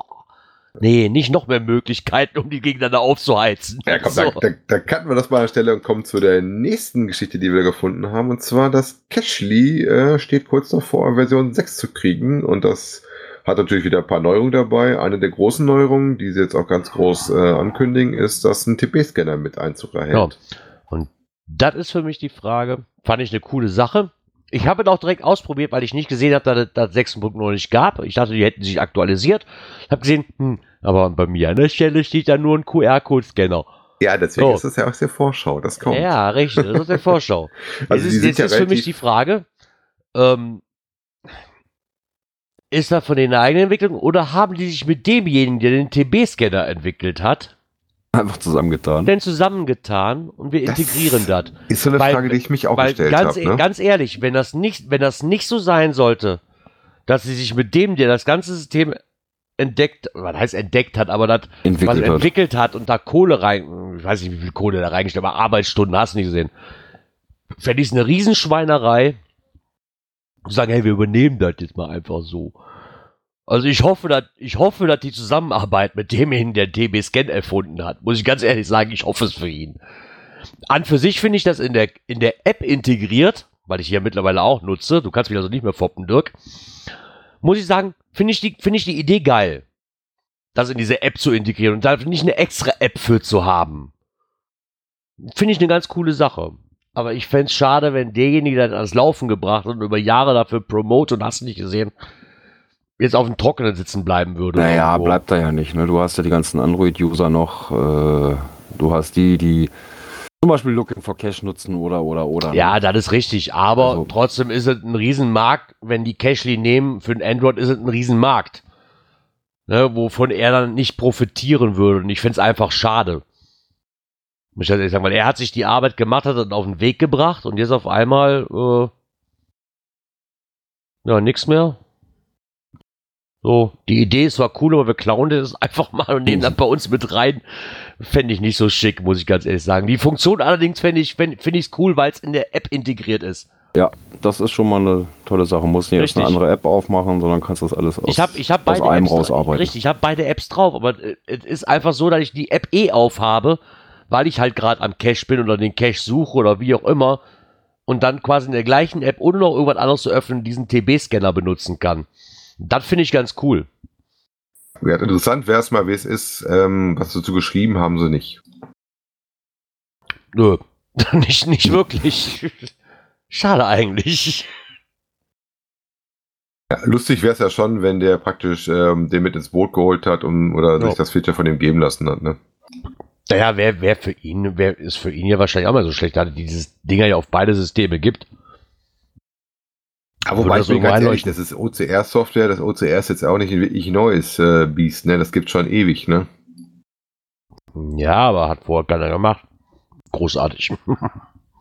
Nee, nicht noch mehr Möglichkeiten, um die gegeneinander aufzuheizen. Ja, komm, so. da, da, da cutten wir das mal an der Stelle und kommen zu der nächsten Geschichte, die wir gefunden haben. Und zwar, das Cashly äh, steht kurz davor, Version 6 zu kriegen. Und das hat natürlich wieder ein paar Neuerungen dabei. Eine der großen Neuerungen, die sie jetzt auch ganz groß äh, ankündigen, ist, dass ein TP-Scanner mit Einzug erhält. Ja. Und das ist für mich die Frage. Fand ich eine coole Sache. Ich habe es auch direkt ausprobiert, weil ich nicht gesehen habe, dass es das 6.0 noch nicht gab. Ich dachte, die hätten sich aktualisiert. Habe gesehen, hm, aber bei mir an der Stelle steht da nur ein QR-Code-Scanner. Ja, deswegen So. ist das ja aus der Vorschau. Das kommt. Ja, richtig. Das ist der Vorschau. Also jetzt ist, jetzt ja ist für mich die Frage, ähm, ist das von denen eine eigene Entwicklung oder haben die sich mit demjenigen, der den TB-Scanner entwickelt hat, Einfach zusammengetan. denn zusammengetan und wir Das integrieren das? Ist so eine Weil- Frage, die ich mich auch gestellt ganz, habe. Ne? ganz ehrlich, wenn das nicht, wenn das nicht so sein sollte, dass sie sich mit dem, der das ganze System entdeckt, was heißt entdeckt hat, aber das was Entwickelt hat. entwickelt hat und da Kohle rein, ich weiß nicht, wie viel Kohle da reingestellt, aber Arbeitsstunden hast du nicht gesehen. Fände ich es eine Riesenschweinerei, zu sagen, hey, wir übernehmen das jetzt mal einfach so. Also ich hoffe, dass, ich hoffe, dass die Zusammenarbeit mit demjenigen, der DB Scan erfunden hat, muss ich ganz ehrlich sagen, ich hoffe es für ihn. An für sich finde ich das in der, in der App integriert, weil ich hier mittlerweile auch nutze. Du kannst mich also nicht mehr foppen, Dirk. Muss ich sagen, finde ich, die- ich die Idee geil, das in diese App zu integrieren und da nicht eine extra App für zu haben. Finde ich eine ganz coole Sache. Aber ich fände es schade, wenn derjenige, der das ans Laufen gebracht hat und über Jahre dafür promote und hast nicht gesehen, jetzt auf dem Trockenen sitzen bleiben würde. Naja, irgendwo. bleibt da ja nicht. Ne? Du hast ja die ganzen Android-User noch. Äh, du hast die, die zum Beispiel Looking for Cash nutzen oder, oder, oder. Ja, das ist richtig, aber Also- trotzdem ist es ein Riesenmarkt. Wenn die Cashly nehmen, für ein Android ist es ein Riesenmarkt. Ne, wovon er dann nicht profitieren würde. Und ich finde es einfach schade. Muss ich ganz ehrlich sagen, weil er hat sich die Arbeit gemacht, hat das auf den Weg gebracht und jetzt auf einmal, äh, ja, nix mehr. So, die Idee ist zwar cool, aber wir klauen das einfach mal und nehmen das bei uns mit rein. Fände ich nicht so schick, muss ich ganz ehrlich sagen. Die Funktion allerdings fände ich es find ich's cool, weil es in der App integriert ist. Das ist schon mal eine tolle Sache. Musst nicht erst eine Richtig. andere App aufmachen, sondern kannst das alles aus, Ich habe ich hab aus einem Apps rausarbeiten. Richtig, ich habe beide Apps drauf, aber äh, es ist einfach so, dass ich die App eh aufhabe, weil ich halt gerade am Cache bin oder den Cache suche oder wie auch immer und dann quasi in der gleichen App, ohne noch irgendwas anderes zu öffnen, diesen TB-Scanner benutzen kann. Das finde ich ganz cool. Ja, interessant wäre es mal, wie es ist. Ähm, was dazu geschrieben haben sie nicht. Nö, nicht, nicht wirklich. Schade eigentlich. Ja, lustig wäre es ja schon, wenn der praktisch ähm, den mit ins Boot geholt hat um, oder Ja. sich das Feature von dem geben lassen hat. Ne? Naja, wer, wer für ihn, wer ist für ihn ja wahrscheinlich auch mal so schlecht, da es dieses Dinger ja auf beide Systeme gibt. Aber wobei das ich bin irgendwo ganz ehrlich, das ist OCR-Software. Das OCR ist jetzt auch nicht ein wirklich neues äh, Biest. Ne? Das gibt schon ewig. Ne? Ja, aber hat vorher keiner gemacht. Großartig.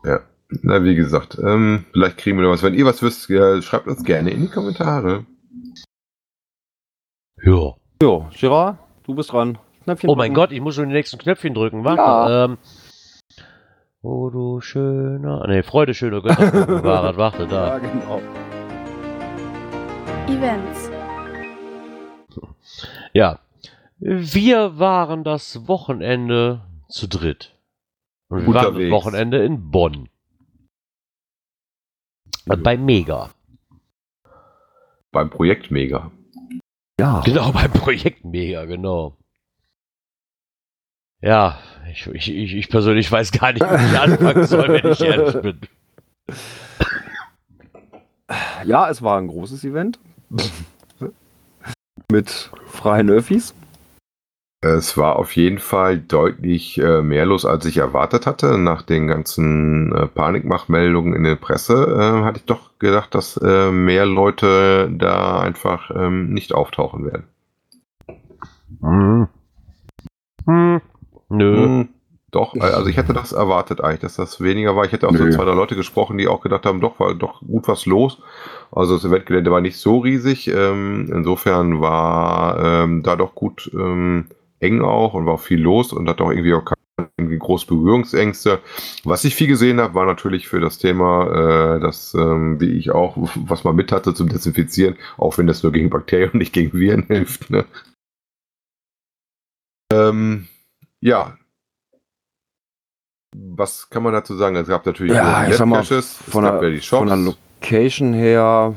Ja. Na, wie gesagt, ähm, vielleicht kriegen wir noch was. Wenn ihr was wisst, ja, schreibt uns gerne in die Kommentare. ja. Jo, Gerard, du bist dran. Knöpfchen Oh mein drücken. Gott, ich muss schon die nächsten Knöpfchen drücken. Warte. Ja. Ähm, oh du schöner. Nee, Freude schöner Götter. Warte, warte, Ja, da. genau. Events. Ja. Wir waren das Wochenende zu dritt. Und wir waren das. Wochenende in Bonn. Äh, Bei Mega. Beim Projekt Mega. Ja. Genau, beim Projekt Mega, genau. Ja, ich, ich, ich, ich persönlich weiß gar nicht, wie ich anfangen soll, wenn ich ehrlich bin. ja, es war ein großes Event. Mit freien Öffis. Es war auf jeden Fall deutlich äh, mehr los, als ich erwartet hatte. Nach den ganzen äh, Panikmachmeldungen in der Presse äh, hatte ich doch gedacht, dass äh, mehr Leute da einfach ähm, nicht auftauchen werden. Hm. Hm. Nö. Hm, doch, also ich hätte das erwartet eigentlich, dass das weniger war. Ich hätte auch so Nö. zwei, drei Leute gesprochen, die auch gedacht haben, doch, war doch gut was los. Also das Eventgelände war nicht so riesig. Ähm, insofern war ähm, da doch gut ähm, eng auch und war viel los und hat auch irgendwie auch keine irgendwie groß Berührungsängste. Was ich viel gesehen habe, war natürlich für das Thema, äh, das, ähm, wie ich auch, was man mit hatte zum Desinfizieren, auch wenn das nur gegen Bakterien und nicht gegen Viren hilft. Ne? Ähm, ja. Was kann man dazu sagen? Es gab natürlich Ja, die ich sag mal, von gab der- ja die Shops. Von der Location her,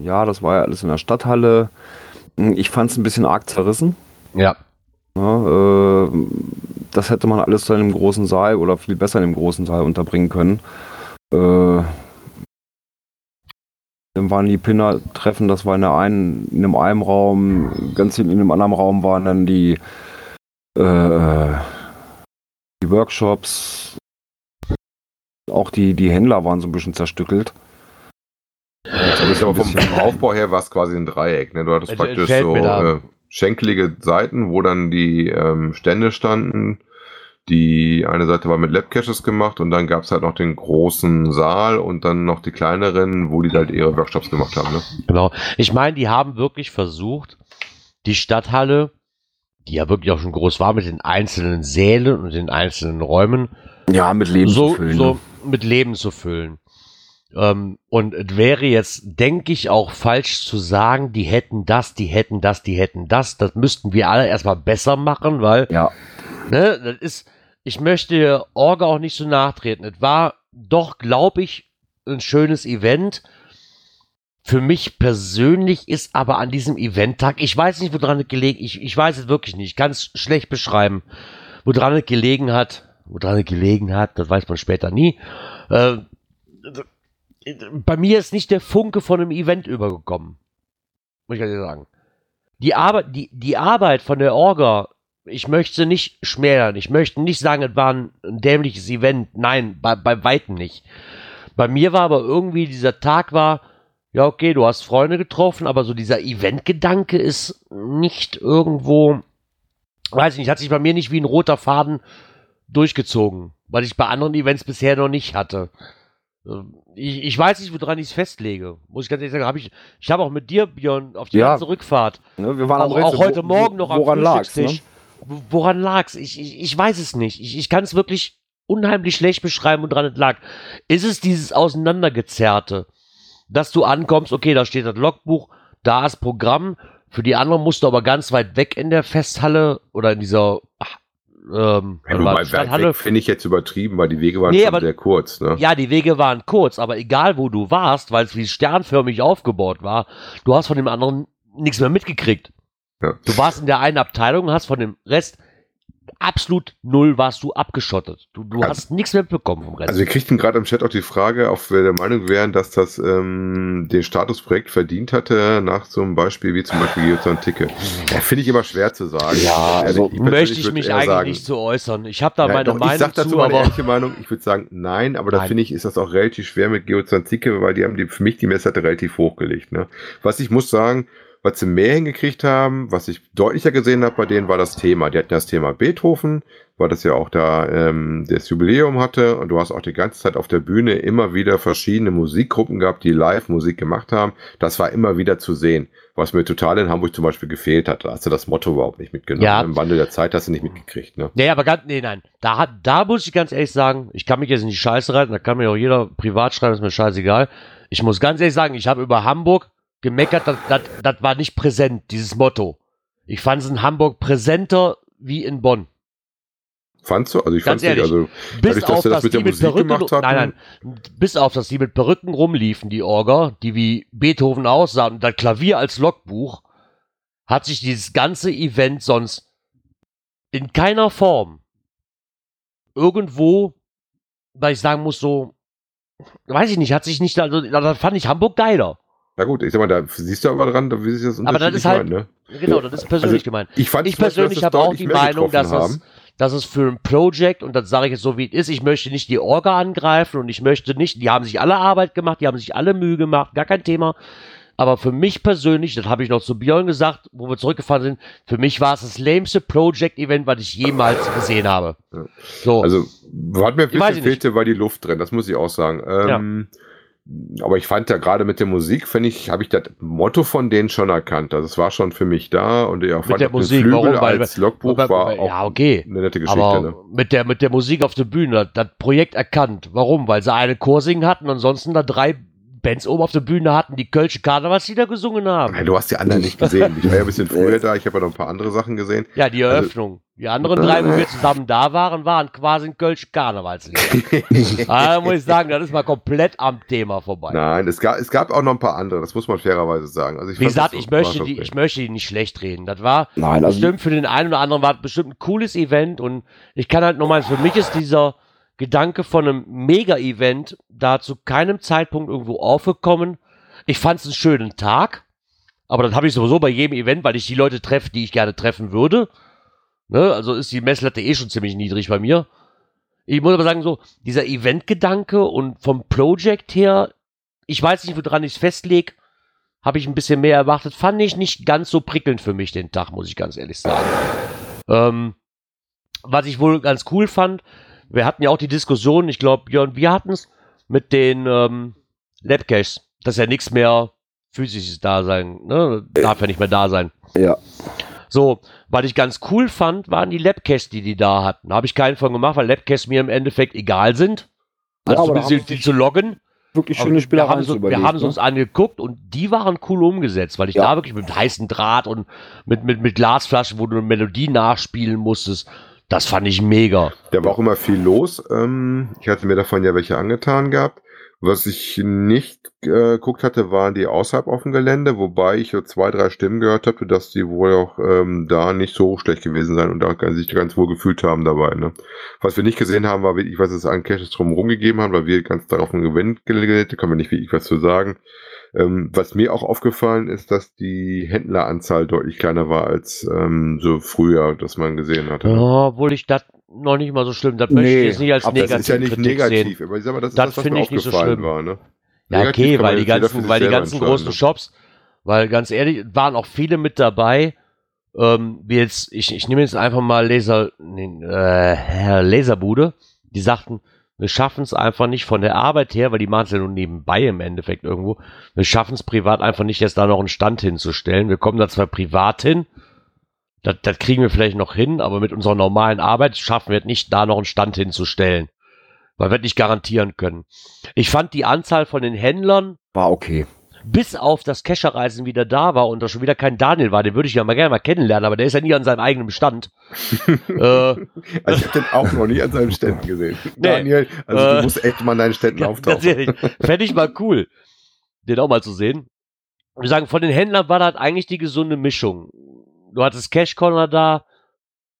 ja, das war ja alles in der Stadthalle. Ich fand es ein bisschen arg zerrissen. Ja. Ja, äh, das hätte man alles dann im großen Saal oder viel besser in dem großen Saal unterbringen können. Äh, dann waren die Pinner-Treffen, das war in, der einen, in einem einen Raum, ganz hinten in einem anderen Raum waren dann die, äh, die Workshops. Auch die, die Händler waren so ein bisschen zerstückelt. Das ist aber vom, vom Aufbau her war es quasi ein Dreieck. Ne? Du hattest Es praktisch so äh, schenkelige Seiten, wo dann die ähm, Stände standen. Die eine Seite war mit Lab-Caches gemacht und dann gab es halt noch den großen Saal und dann noch die kleineren, wo die halt ihre Workshops gemacht haben. Ne? Genau. Ich meine, die haben wirklich versucht, die Stadthalle, die ja wirklich auch schon groß war, mit den einzelnen Sälen und den einzelnen Räumen, Ja, mit Leben so, zu füllen. so ne? mit Leben zu füllen. Ähm, und es wäre jetzt, denke ich, auch falsch zu sagen, die hätten das, die hätten das, die hätten das. Das müssten wir alle erstmal besser machen, weil Ja, ne, das ist, ich möchte Orga auch nicht so nachtreten. Es war doch, glaube ich, ein schönes Event. Für mich persönlich ist aber an diesem Eventtag, ich weiß nicht, woran es gelegen, ich, ich weiß es wirklich nicht, ich kann es schlecht beschreiben, woran es gelegen hat, woran es gelegen hat, das weiß man später nie. Äh, bei mir ist nicht der Funke von einem Event übergekommen. Muss ich ehrlich sagen. Die Arbeit, die, die Arbeit von der Orga, ich möchte nicht schmälern. Ich möchte nicht sagen, es war ein dämliches Event. Nein, bei, bei weitem nicht. Bei mir war aber irgendwie dieser Tag war, ja, okay, du hast Freunde getroffen, aber so dieser Event-Gedanke ist nicht irgendwo, weiß ich nicht, hat sich bei mir nicht wie ein roter Faden durchgezogen, weil ich bei anderen Events bisher noch nicht hatte. Ich, ich weiß nicht, woran ich es festlege. Muss ich ganz ehrlich sagen, hab ich, ich habe auch mit dir, Björn, auf die Ja. ganze Rückfahrt, ne, wir waren am auch, auch heute wo- Morgen noch am woran lag's, ne? Woran lag's? Ich, ich, ich weiß es nicht. Ich, ich kann es wirklich unheimlich schlecht beschreiben, woran es lag. Ist es dieses Auseinandergezerrte, dass du ankommst, okay, da steht das Logbuch, da ist Programm, für die anderen musst du aber ganz weit weg in der Festhalle oder in dieser ähm, weg, finde ich jetzt übertrieben, weil die Wege waren Nee, schon aber- sehr kurz. Ne? Ja, die Wege waren kurz, aber egal wo du warst, weil es wie sternförmig aufgebaut war, du hast von dem anderen nichts mehr mitgekriegt. Ja. Du warst in der einen Abteilung und hast von dem Rest absolut null warst du abgeschottet. Du, du Also- hast nichts mehr bekommen vom Rest. Also wir kriegten gerade im Chat auch die Frage, ob wir der Meinung wären, dass das ähm, den Statusprojekt verdient hatte, nach so einem Beispiel wie zum Beispiel Geozone Ticke. Ja, Finde ich immer schwer zu sagen. Ja, also persönlich Möchte ich mich eigentlich sagen, nicht zu äußern. Ich habe da Ja, meine doch, Meinung ich sag dazu zu, meine ehrliche Meinung. Ich würde sagen, nein, aber da finde ich, ist das auch relativ schwer mit Geozantike, weil die haben die, für mich die Messlatte relativ hochgelegt. Ne? Was ich muss sagen, was sie mehr hingekriegt haben, was ich deutlicher gesehen habe bei denen, war das Thema. Die hatten das Thema Beethoven, weil das ja auch da ähm, das Jubiläum hatte und du hast auch die ganze Zeit auf der Bühne immer wieder verschiedene Musikgruppen gehabt, die live Musik gemacht haben. Das war immer wieder zu sehen, was mir total in Hamburg zum Beispiel gefehlt hat. Da hast du das Motto überhaupt nicht mitgenommen. Ja. Im Wandel der Zeit hast du nicht mitgekriegt. Ne? Nee, aber ganz, nee, nein. Da, hat, da muss ich ganz ehrlich sagen, ich kann mich jetzt in die Scheiße reiten, da kann mir auch jeder privat schreiben, ist mir scheißegal. Ich muss ganz ehrlich sagen, ich habe über Hamburg gemeckert, das, war nicht präsent, dieses Motto. Ich fand es in Hamburg präsenter wie in Bonn. Fandst du? Also ich fand's nicht. Also Bis dadurch, dass auf, sie das dass mit die der mit Musik Perücken, gemacht hatten. nein, nein, bis auf, dass die mit Perücken rumliefen, die Orga, die wie Beethoven aussahen und das Klavier als Logbuch, hat sich dieses ganze Event sonst in keiner Form irgendwo, weil ich sagen muss, so, weiß ich nicht, hat sich nicht, also, da fand ich Hamburg geiler. Na gut, ich sag mal, da siehst du aber dran, da will ich das Aber das ist halt- meinen, ne? Genau, das ist persönlich Also, gemeint. Ich, fand Ich persönlich habe auch die Meinung, dass es, dass es für ein Project, und das sage ich jetzt so wie es ist, ich möchte nicht die Orga angreifen und ich möchte nicht, die haben sich alle Arbeit gemacht, die haben sich alle Mühe gemacht, gar kein Thema. Aber für mich persönlich, das habe ich noch zu Björn gesagt, wo wir zurückgefahren sind, für mich war es das lämste Project-Event, was ich jemals gesehen habe. Ja. So, Also, was mir ein bisschen fehlte, war die Luft drin, das muss ich auch sagen. Ähm, Aber ich fand ja gerade mit der Musik, finde ich, habe ich das Motto von denen schon erkannt. Also es war schon für mich da und ich auch fand der Musik, Flügel warum? Weil- als Logbuch weil- war weil- auch ja, okay. eine nette Geschichte. aber ne? mit, der, mit der Musik auf der Bühne, das, das Projekt erkannt. Warum? Weil sie eine Chorsingen hatten und ansonsten da drei Bands oben auf der Bühne hatten, die Kölsche Karnevalslieder gesungen haben. Nein, du hast die anderen nicht gesehen. Ich war ja ein bisschen früher da, ich habe ja noch ein paar andere Sachen gesehen. Ja, die Also- Eröffnung. die anderen drei, wo wir zusammen da waren, waren quasi ein Kölsche Karnevalslied. da muss ich sagen, das ist mal komplett am Thema vorbei. Nein, es gab, es gab auch noch ein paar andere, das muss man fairerweise sagen. Also ich Wie gesagt, ich möchte, die, ich möchte die nicht schlecht reden. Das war Nein, also bestimmt für den einen oder anderen war das bestimmt ein cooles Event und ich kann halt nochmal, für mich ist dieser Gedanke von einem Mega-Event da zu keinem Zeitpunkt irgendwo aufgekommen. Ich fand es einen schönen Tag, aber das habe ich sowieso bei jedem Event, weil ich die Leute treffe, die ich gerne treffen würde. Ne? Also ist die Messlatte eh schon ziemlich niedrig bei mir. Ich muss aber sagen, so, dieser Event-Gedanke und vom Project her, ich weiß nicht, woran ich es festlege, habe ich ein bisschen mehr erwartet. Fand ich nicht ganz so prickelnd für mich den Tag, muss ich ganz ehrlich sagen. Ähm, was ich wohl ganz cool fand, wir hatten ja auch die Diskussion, ich glaube, Björn, wir hatten es mit den ähm, Labcaches, dass ja nichts mehr physisches da sein, ne? darf ja nicht mehr da sein. ja. So, was ich ganz cool fand, waren die Labcaches, die die da hatten. Da habe ich keinen von gemacht, weil Labcaches mir im Endeffekt egal sind. Ja, Also da zumindest die zu loggen. Wirklich schöne wir Spielereien haben, so, wir haben sie ne? uns angeguckt und die waren cool umgesetzt, weil ich Ja. da wirklich mit heißen Draht und mit, mit, mit Glasflaschen, wo du eine Melodie nachspielen musstest, das fand ich mega. Da war auch immer viel los. Ähm, ich hatte mir davon ja welche angetan gehabt. Was ich nicht äh, geguckt hatte, waren die außerhalb auf dem Gelände, wobei ich zwei, drei Stimmen gehört habe, dass die wohl auch ähm, da nicht so schlecht gewesen sein und da sich ganz wohl gefühlt haben dabei. Ne? Was wir nicht gesehen haben, war wirklich, was es an Caches drumherum gegeben haben, weil wir ganz darauf ein Gewinn gelegt, da können wir nicht wirklich was zu sagen. Ähm, was mir auch aufgefallen ist, dass die Händleranzahl deutlich kleiner war als ähm, so früher, dass man gesehen hatte. Ja, obwohl ich das noch nicht mal so schlimm, das möchte ich Nee, jetzt nicht als negativ Das ist ja nicht Kritik negativ, sehen. aber ich sag mal, das ist Das das, was finde mir ich nicht so schlimm. war. Ne? Ja, okay, weil die ganzen, weil die ganzen großen ne? Shops, weil ganz ehrlich, waren auch viele mit dabei, ähm, wie jetzt, ich, ich nehme jetzt einfach mal Laser, nee, äh, Herr Laserbude, die sagten, wir schaffen es einfach nicht von der Arbeit her, weil die machen es ja nur nebenbei im Endeffekt irgendwo. Wir schaffen es privat einfach nicht, jetzt da noch einen Stand hinzustellen. Wir kommen da zwar privat hin, das, das kriegen wir vielleicht noch hin, aber mit unserer normalen Arbeit schaffen wir es nicht, da noch einen Stand hinzustellen. Weil wir nicht garantieren können. Ich fand die Anzahl von den Händlern War okay. bis auf das Kescherreisen wieder da war und da schon wieder kein Daniel war, den würde ich ja mal gerne mal kennenlernen, aber der ist ja nie an seinem eigenen Stand. äh, Also ich habe den auch noch nie an seinen Ständen gesehen. Nee. Daniel, also Äh, du musst echt mal an deinen Ständen auftauchen. fände ich mal cool, den auch mal zu sehen. Wir sagen, von den Händlern war das eigentlich die gesunde Mischung. Du hattest Cash Corner da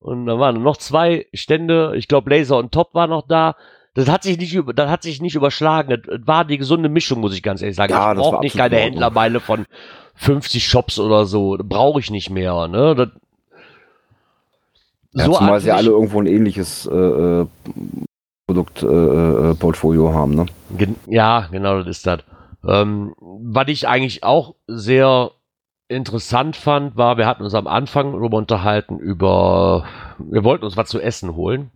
und da waren noch zwei Stände. Ich glaube, Laser und Top war noch da. Das hat sich nicht, das hat sich nicht überschlagen. Das war die gesunde Mischung, muss ich ganz ehrlich sagen. Ja, ich brauche nicht keine. Händlermeile von 50 Shops oder so. Brauche ich nicht mehr. Ne? Das, Ja, so zumal sie alle irgendwo ein ähnliches äh, äh, Produktportfolio äh, Portfolio haben, ne? Gen ja, genau, das ist das. Ähm, was ich eigentlich auch sehr interessant fand, war, wir hatten uns am Anfang darüber unterhalten, über, wir wollten uns was zu essen holen.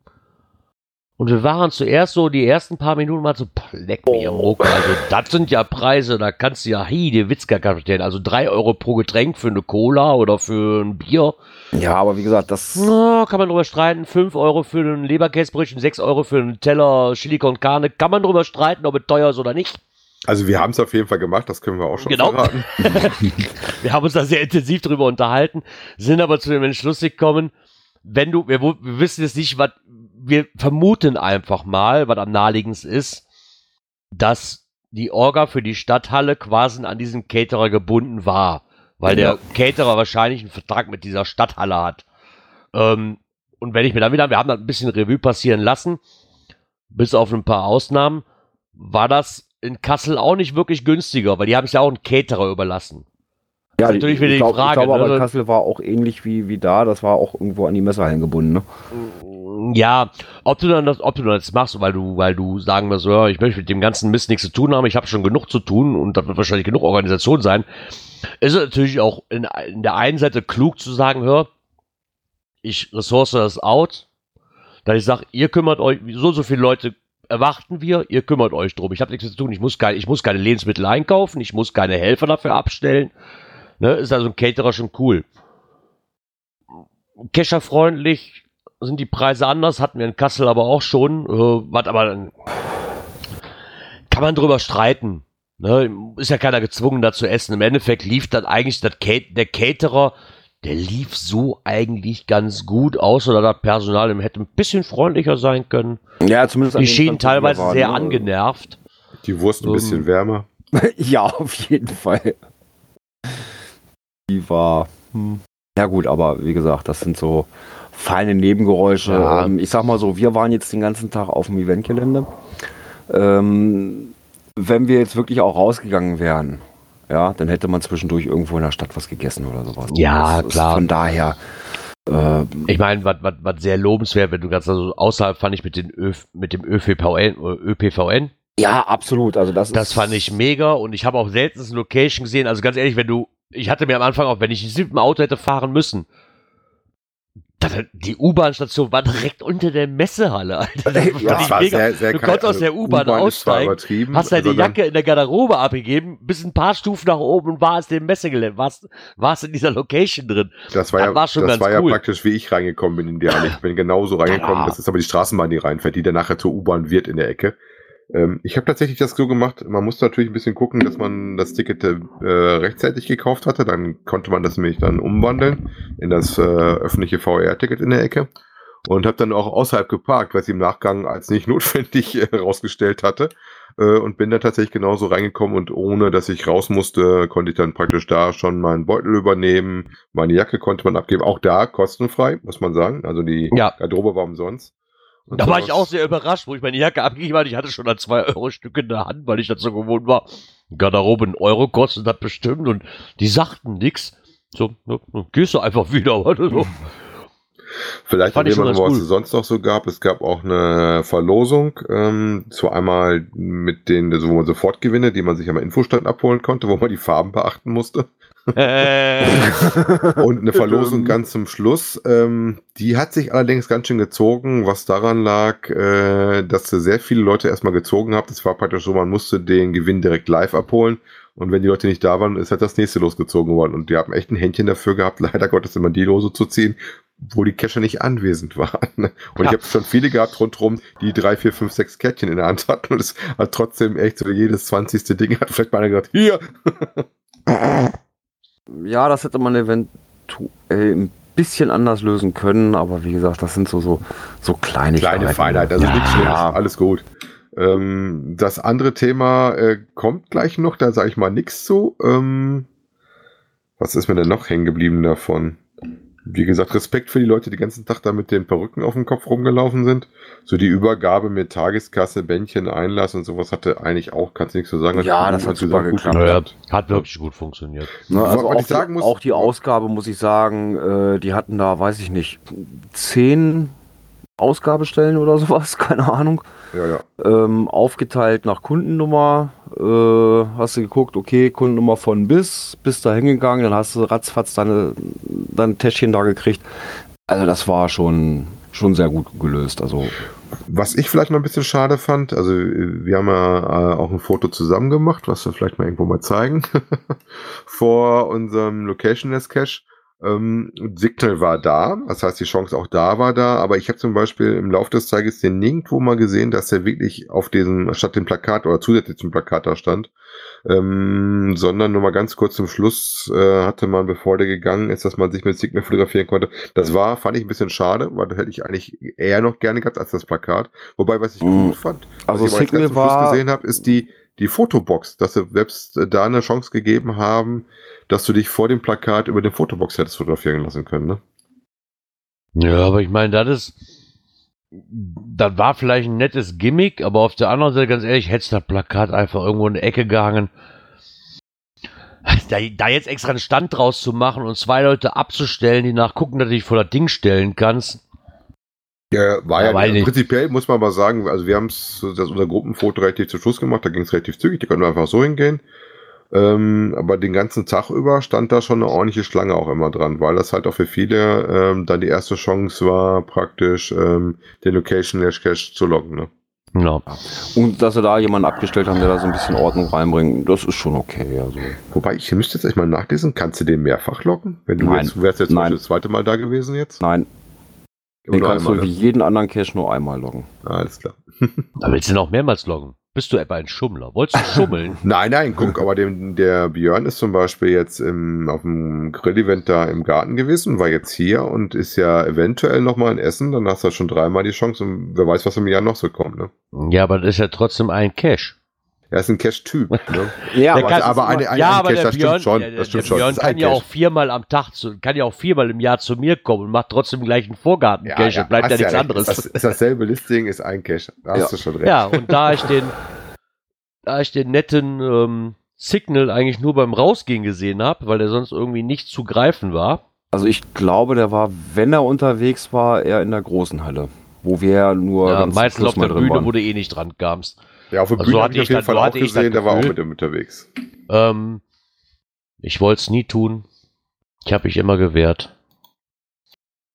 Und wir waren zuerst so, die ersten paar Minuten mal so, leck mir Ruck. Also, das sind ja Preise, da kannst du ja, hi, die Witzka kapitel Also, drei Euro pro Getränk für eine Cola oder für ein Bier. Ja, aber wie gesagt, das. Na, kann man drüber streiten. Fünf Euro für einen Leberkäsebrötchen, sechs Euro für einen Teller Chili con Carne. Kann man drüber streiten, ob es teuer ist oder nicht. Also wir haben es auf jeden Fall gemacht, das können wir auch schon Genau. verraten. Wir haben uns da sehr intensiv drüber unterhalten, sind aber zu dem Entschluss gekommen, wenn du, wir, wir wissen jetzt nicht, was, wir vermuten einfach mal, was am naheliegendsten ist, dass die Orga für die Stadthalle quasi an diesen Caterer gebunden war, weil Ja. der Caterer wahrscheinlich einen Vertrag mit dieser Stadthalle hat. Ähm, und wenn ich mir dann wieder, wir haben da ein bisschen Revue passieren lassen, bis auf ein paar Ausnahmen, war das in Kassel auch nicht wirklich günstiger, weil die haben es ja auch einen Caterer überlassen. Ja, natürlich wieder die ich glaub, Frage, Ich glaube, aber ne? Kassel war auch ähnlich wie, wie da. Das war auch irgendwo an die Messerhallen gebunden. Ne? Ja, ob du dann das, ob du das machst, weil du, weil du sagen wirst, ja, ich möchte mit dem ganzen Mist nichts zu tun haben, ich habe schon genug zu tun und da wird wahrscheinlich genug Organisation sein, ist es natürlich auch in, in der einen Seite klug zu sagen, hör, ich ressource das out, dass ich sage, ihr kümmert euch, so so viele Leute erwarten wir, ihr kümmert euch drum. Ich habe nichts zu tun, ich muss, kein, ich muss keine Lebensmittel einkaufen, ich muss keine Helfer dafür abstellen. Ne, ist also ein Caterer schon cool. Kescherfreundlich sind die Preise anders, hatten wir in Kassel aber auch schon. Äh, was aber kann man drüber streiten. Ne? Ist ja keiner gezwungen, da zu essen. Im Endeffekt lief dann eigentlich der Caterer, der lief so eigentlich ganz gut, außer dass das Personal hätte ein bisschen freundlicher sein können. Ja, zumindest Die schienen teilweise waren, sehr ne? angenervt. Die Wurst ein Ähm, bisschen wärmer. ja, auf jeden Fall. Die war. Hm. Ja, gut, aber wie gesagt, das sind so feine Nebengeräusche. Ja. Ähm, ich sag mal so, wir waren jetzt den ganzen Tag auf dem Eventgelände. Ähm, wenn wir jetzt wirklich auch rausgegangen wären, ja, dann hätte man zwischendurch irgendwo in der Stadt was gegessen oder sowas. Ja, Das klar. Von daher. Äh, Ich meine, was sehr lobenswert, wenn du ganz also außerhalb fand ich mit, den Öf, mit dem ÖPVN, ÖPVN ja, absolut. Also das, Das fand ich mega und ich habe auch selten eine Location gesehen. Also ganz ehrlich, wenn du, ich hatte mir am Anfang auch, wenn ich mit dem Auto hätte fahren müssen, die U-Bahn-Station war direkt unter der Messehalle, Alter. Das Ja, war mega. sehr, sehr Du konntest aus Also, der U-Bahn ist zwar aussteigen, Hast deine Jacke in der Garderobe abgegeben, bis ein paar Stufen nach oben und warst im Messegelände, warst, warst in dieser Location drin. Das war Das ja, war schon das ganz war ja cool. praktisch, wie ich reingekommen bin in die Halle. Ich bin genauso reingekommen. Ja. Das ist aber die Straßenbahn, die reinfährt, die dann nachher zur U-Bahn wird in der Ecke. Ähm, ich habe tatsächlich das so gemacht, man musste natürlich ein bisschen gucken, dass man das Ticket äh, rechtzeitig gekauft hatte. Dann konnte man das nämlich dann umwandeln in das äh, öffentliche VR-Ticket in der Ecke. Und habe dann auch außerhalb geparkt, was ich im Nachgang als nicht notwendig äh, herausgestellt hatte. Äh, und bin dann tatsächlich genauso reingekommen und ohne, dass ich raus musste, konnte ich dann praktisch da schon meinen Beutel übernehmen. Meine Jacke konnte man abgeben. Auch da kostenfrei, muss man sagen. Also die Ja. Garderobe war umsonst. Und Da war ich auch sehr überrascht, wo ich meine Jacke abgegeben hatte. Ich hatte schon ein 2-Euro-Stück in der Hand, weil ich das so gewohnt war. Garderobe ein Euro kostet das bestimmt und die sagten nix. So, ne, ne, gehst du einfach wieder. Oder so. Vielleicht Fand jemand, was cool. es sonst noch so gab. Es gab auch eine Verlosung, ähm, zu einmal mit den, also wo man Sofortgewinne, die man sich am Infostand abholen konnte, wo man die Farben beachten musste. Äh, Und eine Verlosung ganz zum Schluss. Ähm, die hat sich allerdings ganz schön gezogen, was daran lag, äh, dass sehr viele Leute erstmal gezogen haben. Das war praktisch so, man musste den Gewinn direkt live abholen. Und wenn die Leute nicht da waren, ist halt das nächste losgezogen worden. Und die haben echt ein Händchen dafür gehabt, leider Gottes immer die Lose zu ziehen, wo die Cacher nicht anwesend waren. Und Ja. ich habe schon viele gehabt rundherum, die drei, vier, fünf, sechs Kärtchen in der Hand hatten. Und es hat trotzdem echt so jedes zwanzigste Ding hat vielleicht mal einer gesagt, hier, Ja, das hätte man eventuell ein bisschen anders lösen können, aber wie gesagt, das sind so, so, so Kleinigkeiten. Kleine Feinheit, also ja, nichts Schlimmes, ja. alles gut. Ähm, das andere Thema äh, kommt gleich noch, da sage ich mal nichts zu. Ähm, was ist mir denn noch hängen geblieben davon? Wie gesagt, Respekt für die Leute, die den ganzen Tag da mit den Perücken auf dem Kopf rumgelaufen sind. So die Übergabe mit Tageskasse, Bändchen, Einlass und sowas hatte eigentlich auch, kannst du nichts zu sagen. Ja, das hat super gut geklappt. hat wirklich gut funktioniert. Ne, also auch, ich sagen die, muss- auch die Ausgabe, muss ich sagen, äh, die hatten da, weiß ich nicht, zehn Ausgabestellen oder sowas, keine Ahnung. Ja, ja. Ähm, aufgeteilt nach Kundennummer. Äh, hast du geguckt, okay, Kundennummer von bis, bist da hingegangen, dann hast du ratzfatz deine, dein Täschchen da gekriegt. Also das war schon, schon sehr gut gelöst. Also Was ich vielleicht noch ein bisschen schade fand, also wir haben ja äh, auch ein Foto zusammen gemacht, was wir vielleicht mal irgendwo mal zeigen, vor unserem Locationless Cache. Ähm, Signal war da, das heißt die Chance auch da war da, aber ich habe zum Beispiel im Laufe des Tages den nirgendwo mal gesehen, dass er wirklich auf diesem, statt dem Plakat oder zusätzlich zum Plakat da stand, ähm, sondern nur mal ganz kurz zum Schluss äh, hatte man, bevor der gegangen ist, dass man sich mit Signal fotografieren konnte. Das war, fand ich ein bisschen schade, weil das hätte ich eigentlich eher noch gerne gehabt als das Plakat. Wobei, was ich Mhm. gut fand, Also was ich Signal war- gesehen habe, ist die, die Fotobox, dass sie selbst äh, da eine Chance gegeben haben, dass du dich vor dem Plakat über den Fotobox hättest fotografieren lassen können, ne? Ja, aber ich meine, das ist. Das war vielleicht ein nettes Gimmick, aber auf der anderen Seite, ganz ehrlich, hätte das Plakat einfach irgendwo in die Ecke gehangen. Da, da jetzt extra einen Stand draus zu machen und zwei Leute abzustellen, die nachgucken, dass du dich vor das Ding stellen kannst. Ja, war Ja, ja, nicht. prinzipiell muss man aber sagen, also wir haben es, das unser Gruppenfoto relativ zum Schluss gemacht, da ging es relativ zügig, die konnten wir einfach so hingehen. Ähm, aber den ganzen Tag über stand da schon eine ordentliche Schlange auch immer dran, weil das halt auch für viele ähm, dann die erste Chance war, praktisch ähm, den Location Lash Cache zu loggen. Ne? Ja. Und dass sie da jemanden abgestellt haben, der da so ein bisschen Ordnung reinbringt, das ist schon okay. Also. Wobei, ich müsste jetzt echt mal nachlesen, kannst du den mehrfach loggen? Wenn du Nein. jetzt, wärst jetzt zum Nein. Das zweite Mal da gewesen jetzt? Nein, den Oder kannst einmal, du wie ne? jeden anderen Cache nur einmal loggen. Alles klar. Da willst du noch mehrmals loggen. Bist du etwa ein Schummler? Wolltest du schummeln? Nein, nein, guck, aber dem, der Björn ist zum Beispiel jetzt im, auf dem Grill-Event da im Garten gewesen, war jetzt hier und ist ja eventuell nochmal in Essen, dann hast du schon dreimal die Chance und wer weiß, was im Jahr noch so kommt, ne? ja, aber das ist ja trotzdem ein Cache. Er ist ein Cash-Typ, ne? Ja, aber, kann- aber eine, eine, ja, ein aber Cash, der das Björn, stimmt schon, der, der, das stimmt der schon. Björn ein kann ja Cash. auch viermal am Tag zu, kann ja auch viermal im Jahr zu mir kommen und macht trotzdem gleich einen Vorgarten Ja, bleibt ja nichts recht. anderes. Das ist dasselbe Listing, ist ein Cash. Da hast du schon recht. Ja, und da ich den, da ich den netten ähm, Signal eigentlich nur beim Rausgehen gesehen habe, weil der sonst irgendwie nicht zu greifen war. Also ich glaube, der war, wenn er unterwegs war, eher in der großen Halle, wo wir nur Ja, ganz meistens auf der Bühne, waren. wo du eh nicht dran kamst. Ja, auf der Also Bühne habe ich auf jeden Fall so auch gesehen, der war auch mit ihm unterwegs. Ähm, ich wollte es nie tun. Ich habe mich immer gewehrt.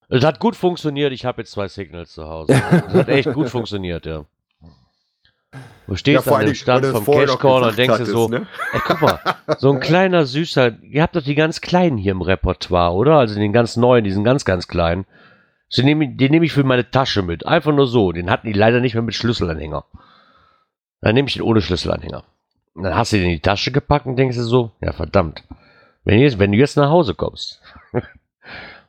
Es hat gut funktioniert. Ich habe jetzt zwei Signals zu Hause. Es hat echt gut funktioniert, ja. Du stehst vor an dem Stand vom Cash Corner und denkst dir so, ne? ey, guck mal, so ein kleiner süßer, ihr habt doch die ganz kleinen hier im Repertoire, oder? Also den ganz neuen, diesen ganz, ganz kleinen. Den nehme ich, den nehme ich für meine Tasche mit. Einfach nur so. Den hatten die leider nicht mehr mit Schlüsselanhänger. Dann nehme ich den ohne Schlüsselanhänger. Und dann hast du den in die Tasche gepackt und denkst dir so, ja verdammt, wenn, jetzt, wenn du jetzt nach Hause kommst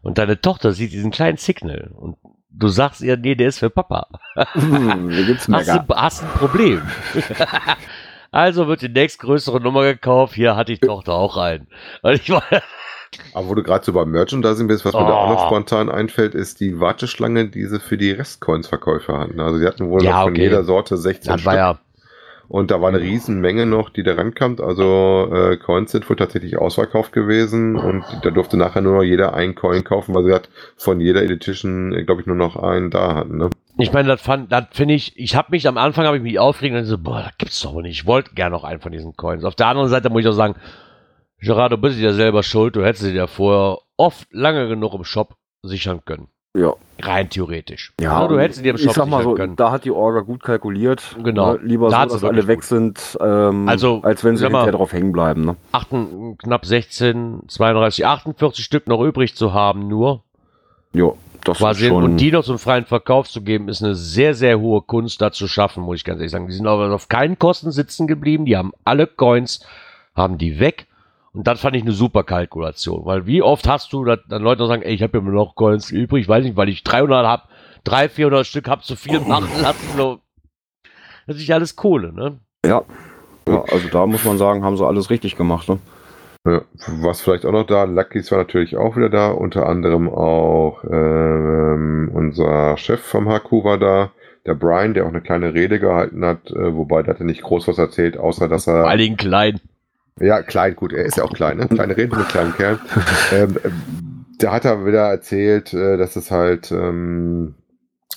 und deine Tochter sieht diesen kleinen Signal und du sagst ihr, nee, der ist für Papa, Hm, hier gibt's hast du, hast ein Problem. also wird die nächstgrößere Nummer gekauft, hier hat die Tochter auch rein. Und ich war, Aber wo du gerade so beim Merchandising bist, was mir da auch noch Oh. spontan einfällt, ist die Warteschlange, die sie für die Restcoins-Verkäufer hatten. Also die hatten wohl Ja, noch von okay. jeder Sorte 16 das Stück. war ja, Und da war eine riesen Menge noch, die da rankam. Also äh, Coins sind wohl tatsächlich ausverkauft gewesen und da durfte nachher nur noch jeder einen Coin kaufen, weil sie hat von jeder Edition, glaube ich, nur noch einen da hatten. Ne? ich meine, das fand, das finde ich, ich habe mich am Anfang, habe ich mich aufgeregt und so, boah, das gibt's doch nicht. Ich wollte gerne noch einen von diesen Coins. Auf der anderen Seite muss ich auch sagen, Gerard, du bist ja selber schuld, du hättest sie ja vorher oft lange genug im Shop sichern können. Ja. Rein theoretisch. Ja, du hättest dir im ich Shop sag mal so, können. da hat die Orga gut kalkuliert. Genau. Ne? Lieber Da so, dass alle weg gut. sind, ähm, Also, als wenn sie hinterher drauf hängen bleiben. Ne? Achten, knapp 16, 32, 48 Stück noch übrig zu haben, nur. Jo, das Quasi ist schon. und die noch zum freien Verkauf zu geben, ist eine sehr, sehr hohe Kunst, da zu schaffen, muss ich ganz ehrlich sagen. Die sind aber auf keinen Kosten sitzen geblieben, die haben alle Coins, haben die weg. Und das fand ich eine super Kalkulation, weil wie oft hast du, dass dann Leute noch sagen, ey, ich habe ja nur noch Coins übrig, weiß nicht, weil ich 300 habe, 300, 400 Stück habe zu viel machen lassen. Das ist nicht alles Kohle, ne? ja. ja, also da muss man sagen, haben sie alles richtig gemacht. Ne? Ja, was vielleicht auch noch da, Luckys war natürlich auch wieder da, unter anderem auch ähm, unser Chef vom HQ war da, der Brian, der auch eine kleine Rede gehalten hat, äh, wobei der hatte nicht groß was erzählt, außer dass er Vor allen klein. Ja, klein, gut, er ist ja auch klein, ne? Kleine Rede mit kleinem Kerl. ähm, ähm, da hat er wieder erzählt, äh, dass es halt ähm,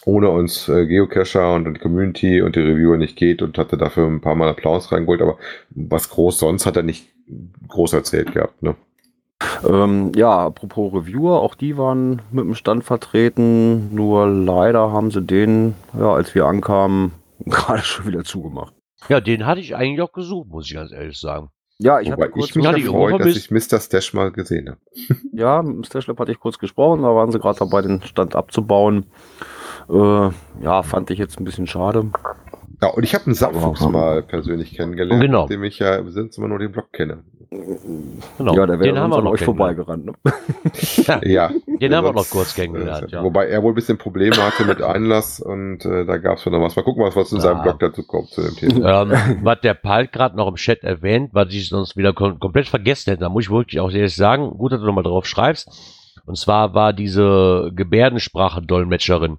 ohne uns äh, Geocacher und die Community und die Reviewer nicht geht und hatte dafür ein paar Mal Applaus reingeholt, aber was groß sonst hat er nicht groß erzählt gehabt, ne? Ähm, ja, apropos Reviewer, auch die waren mit dem Stand vertreten, nur leider haben sie den, ja, als wir ankamen, gerade schon wieder zugemacht. Ja, den hatte ich eigentlich auch gesucht, muss ich ganz ehrlich sagen. Ja, ich Wobei hatte kurz ich mich Ja, Europa dass ich Mr. Stash mal gesehen habe. Ja, mit dem Stashlab hatte ich kurz gesprochen, da waren sie gerade dabei, den Stand abzubauen. Äh, ja, fand ich jetzt ein bisschen schade. Ja, und ich habe einen Sackfuchs Aber- mal persönlich kennengelernt, Genau. mit dem ich ja sonst immer nur den Blog kenne. Genau. ja, der wäre den haben uns wir an noch euch vorbeigerannt. Ne? Ja. Den haben wir noch Sonst, kurz kennengelernt, äh, ja. Wobei er wohl ein bisschen Probleme hatte mit Einlass und äh, da gab es schon noch was. Mal gucken, was, was in Ja. seinem Blog dazu kommt zu dem Thema. ähm, was der Palt gerade noch im Chat erwähnt, was ich sonst wieder kom komplett vergessen hätte, da muss ich wirklich auch ehrlich sagen, gut, dass du nochmal drauf schreibst. Und zwar war diese Gebärdensprache-Dolmetscherin.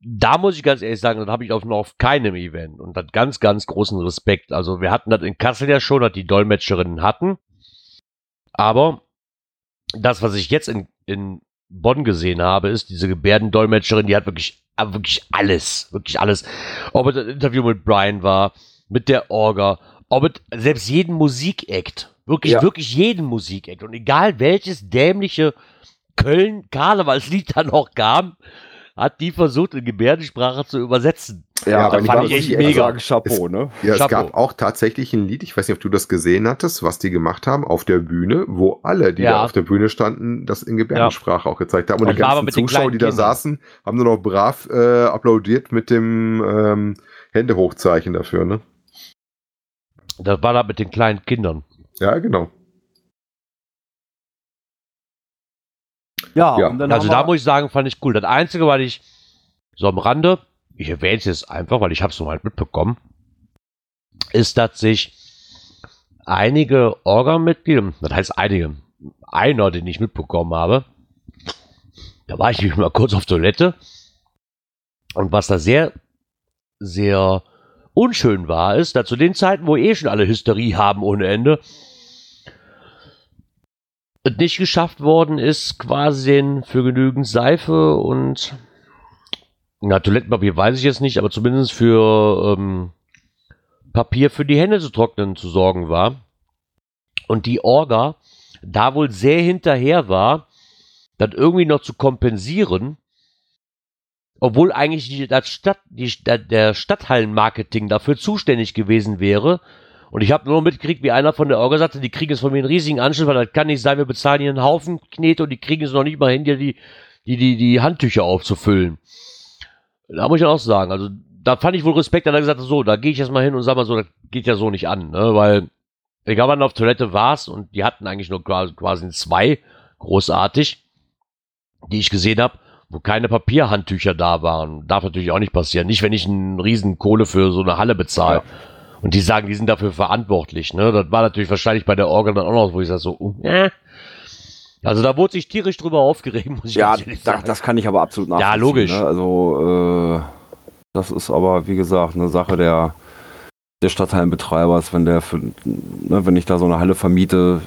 Da muss ich ganz ehrlich sagen, das habe ich auf, noch auf keinem Event und hat ganz, ganz großen Respekt. Also wir hatten das in Kassel ja schon, dass die Dolmetscherinnen hatten. Aber das, was ich jetzt in, in Bonn gesehen habe, ist diese Gebärdendolmetscherin, die hat wirklich, wirklich alles, wirklich alles. Ob es das Interview mit Brian war, mit der Orga, ob es selbst jeden Musikakt, wirklich, Ja. wirklich jeden Musikakt und egal welches dämliche Köln-Karnevalslied da noch kam, hat die versucht, in Gebärdensprache zu übersetzen. Ja, das ich fand ich echt mega. Chapeau, ne? Ja, es Chapeau. gab auch tatsächlich ein Lied, ich weiß nicht, ob du das gesehen hattest, was die gemacht haben auf der Bühne, wo alle, die Ja. da auf der Bühne standen, das in Gebärdensprache auch gezeigt haben. Und, Und die ganzen Zuschauer, die da saßen, haben nur noch brav äh, applaudiert mit dem ähm, Händehochzeichen dafür, ne? Das war da mit den kleinen Kindern. Ja, genau. Ja, Ja. und dann Also da muss ich sagen, fand ich cool. Das Einzige, was ich so am Rande, ich erwähne es jetzt einfach, weil ich habe es noch mal mitbekommen, ist, dass sich einige Orga-Mitglieder, das heißt einige, einer, den ich mitbekommen habe, da war ich nämlich mal kurz auf Toilette und was da sehr, sehr unschön war, ist, dass zu den Zeiten, wo eh schon alle Hysterie haben ohne Ende, nicht geschafft worden ist, quasi für genügend Seife und na, Toilettenpapier weiß ich jetzt nicht, aber zumindest für ähm, Papier für die Hände zu trocknen zu sorgen war. Und die Orga da wohl sehr hinterher war, das irgendwie noch zu kompensieren, obwohl eigentlich die, das Stadt, die, der Stadthallenmarketing dafür zuständig gewesen wäre. Und ich habe nur mitgekriegt, wie einer von der Orga sagte, die kriegen jetzt von mir einen riesigen Anschluss, weil das kann nicht sein, wir bezahlen hier einen Haufen Knete und die kriegen es noch nicht mal hin, dir die, die, die, die Handtücher aufzufüllen. Da muss ich auch sagen, also da fand ich wohl Respekt, da hat er gesagt, so, da gehe ich jetzt mal hin und sag mal so, das geht ja so nicht an, ne? weil egal wann du auf Toilette warst und die hatten eigentlich nur quasi, zwei, großartig, die ich gesehen habe, wo keine Papierhandtücher da waren. Darf natürlich auch nicht passieren. Nicht, wenn ich einen riesen Kohle für so eine Halle bezahle. Und die sagen, die sind dafür verantwortlich. Ne? Das war natürlich wahrscheinlich bei der Orgel dann auch noch, wo ich sage so, äh. Also da wurde sich tierisch drüber aufgeregt, muss ich Ja, ehrlich sagen. das kann ich aber absolut Ja, nachvollziehen. logisch. Ne? Also, äh, das ist aber, wie gesagt, eine Sache der, des Stadthallenbetreibers. Wenn der, für, ne, wenn ich da so eine Halle vermiete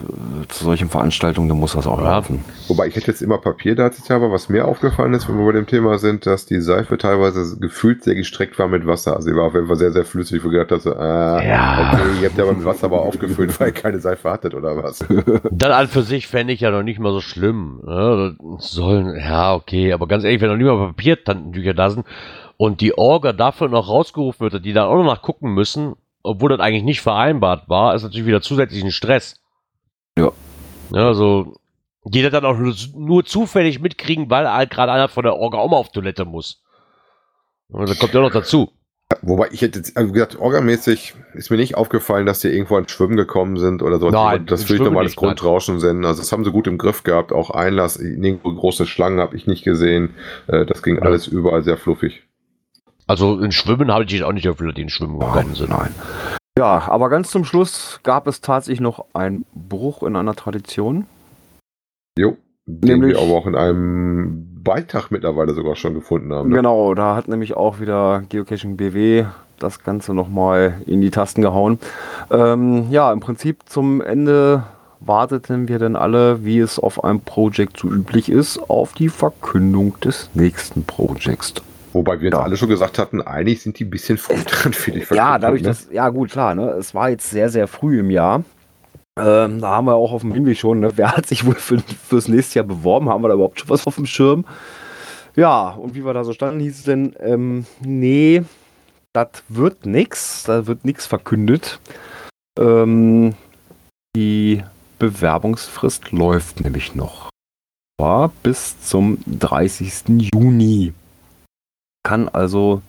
äh, zu solchen Veranstaltungen, dann muss das auch laufen. Wobei ich hätte jetzt immer Papier da aber was mir aufgefallen ist, wenn wir bei dem Thema sind, dass die Seife teilweise gefühlt sehr gestreckt war mit Wasser. Also sie war auf jeden Fall sehr, sehr flüssig, wo ich gedacht habe, so, äh, Ja. okay, ihr habt ja aber mit Wasser aber aufgefüllt, weil ihr keine Seife hattet oder was. Das an für sich fände ich ja noch nicht mal so schlimm. Ne? Sollen, ja, okay, aber ganz ehrlich, wenn noch nicht mal Papiertantentücher da sind und die Orga dafür noch rausgerufen wird, die dann auch noch nachgucken müssen, obwohl das eigentlich nicht vereinbart war, ist natürlich wieder zusätzlichen Stress. Ja. ja also, jeder dann auch nur, nur zufällig mitkriegen, weil halt gerade einer von der Orga auch mal auf Toilette muss. Und das kommt ja noch dazu. Wobei ich hätte jetzt, also gesagt, orgamäßig ist mir nicht aufgefallen, dass die irgendwo ans Schwimmen gekommen sind oder so. Nein, das würde ich normales nicht, nein. Grundrauschen senden. Also das haben sie gut im Griff gehabt, auch Einlass, nirgendwo große Schlangen habe ich nicht gesehen. Äh, Das ging alles überall sehr fluffig. Also, in Schwimmen habe ich auch nicht dafür, den Schwimmen gegangen sind. Nein. Ja, aber ganz zum Schluss gab es tatsächlich noch einen Bruch in einer Tradition. Jo. Den Nämlich- wir aber auch in einem Beitrag mittlerweile sogar schon gefunden haben. Ne? Genau, da hat nämlich auch wieder Geocaching BW das Ganze nochmal in die Tasten gehauen. Ähm, ja, im Prinzip zum Ende warteten wir dann alle, wie es auf einem Projekt so üblich ist, auf die Verkündung des nächsten Projects. Wobei wir Ja. alle schon gesagt hatten, eigentlich sind die ein bisschen früh dran für die Ja, dadurch, ne? dass, ja gut, klar, ne? Es war jetzt sehr, sehr früh im Jahr. Ähm, da haben wir auch auf dem Hinweg schon, ne? wer hat sich wohl für, fürs nächste Jahr beworben? Haben wir da überhaupt schon was auf dem Schirm? Ja, und wie wir da so standen, hieß es denn, ähm, nee, das wird nix, da wird nichts verkündet. Ähm, die Bewerbungsfrist läuft nämlich noch. War bis zum 30. Juni. Kann also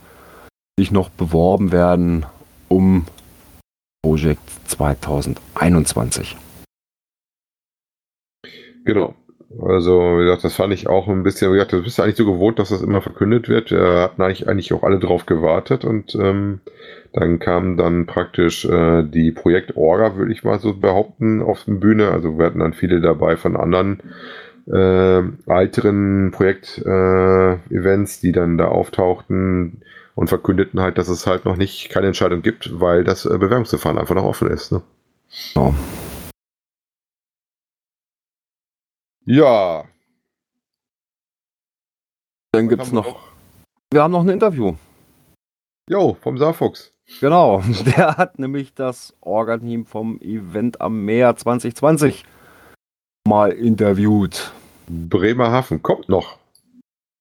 sich noch beworben werden um Projekt 2021. Genau. Also, wie gesagt, das fand ich auch ein bisschen, wie gesagt, das bist du eigentlich so gewohnt, dass das immer verkündet wird. Wir hatten eigentlich, eigentlich auch alle drauf gewartet und ähm, dann kam dann praktisch äh, die Projektorga, würde ich mal so behaupten, auf die Bühne. Also wir hatten dann viele dabei von anderen äh, älteren Projekt-Events, Events, die dann da auftauchten und verkündeten halt, dass es halt noch nicht keine Entscheidung gibt, weil das äh, Bewerbungsverfahren einfach noch offen ist. Ne? Ja. Ja. Dann gibt es wir noch, wir haben noch ein Interview. Jo, vom Saarfuchs. Genau, der hat nämlich das Orga-Team vom Event am Meer 2020 mal interviewt. Bremerhaven kommt noch.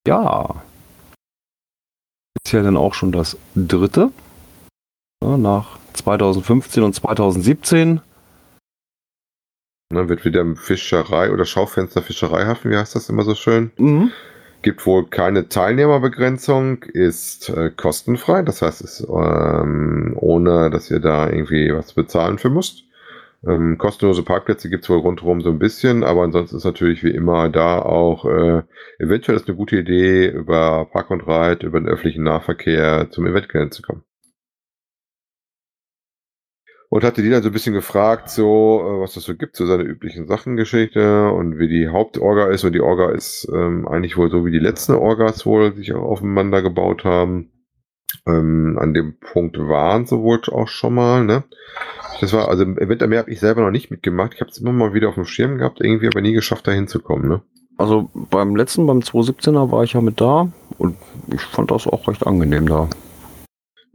Ja. Ist ja dann auch schon das dritte. Ja, nach 2015 und 2017. Dann wird wieder im Fischerei oder Schaufenster Fischereihafen, wie heißt das immer so schön? Mhm. Gibt wohl keine Teilnehmerbegrenzung, ist äh, kostenfrei, das heißt, ist ähm, ohne, dass ihr da irgendwie was bezahlen für müsst. Ähm, kostenlose Parkplätze gibt es wohl rundherum so ein bisschen, aber ansonsten ist natürlich wie immer da auch, äh, eventuell ist eine gute Idee, über Park und Ride, über den öffentlichen Nahverkehr zum Eventgelände zu kommen. Und hatte die dann so ein bisschen gefragt, so, äh, was das so gibt, so seine üblichen Sachengeschichte und wie die Hauptorga ist. Und die Orga ist ähm, eigentlich wohl so wie die letzten Orgas wohl sich aufeinander gebaut haben. Ähm, an dem Punkt waren sie wohl auch schon mal, ne? Das war, also im Event Meer habe ich selber noch nicht mitgemacht. Ich habe es immer mal wieder auf dem Schirm gehabt, irgendwie aber nie geschafft, da hinzukommen, ne? Also beim letzten, beim 2017er war ich ja mit da und ich fand das auch recht angenehm da.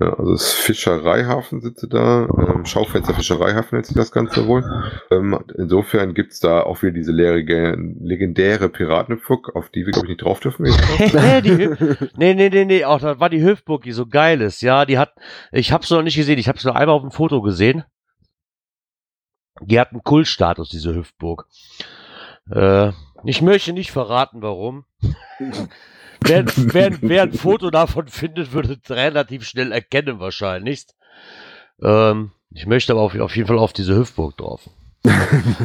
Ja, also das Fischereihafen sitze da, ähm, Schaufenster Fischereihafen nennt sich das Ganze wohl. Ähm, insofern gibt's da auch wieder diese leere, legendäre Piratenpfuck, auf die wir, glaube ich, nicht drauf dürfen. nee, die, nee, nee, nee, nee, auch das war die Hüftburg, die so geil ist. Ja, die hat, ich hab's noch nicht gesehen, ich hab's nur einmal auf dem Foto gesehen. Die hat einen Kultstatus, diese Hüftburg. Äh, ich möchte nicht verraten, warum. wer, wer, wer ein Foto davon findet, würde es relativ schnell erkennen, wahrscheinlich. Ähm, ich möchte aber auf, auf jeden Fall auf diese Hüftburg drauf.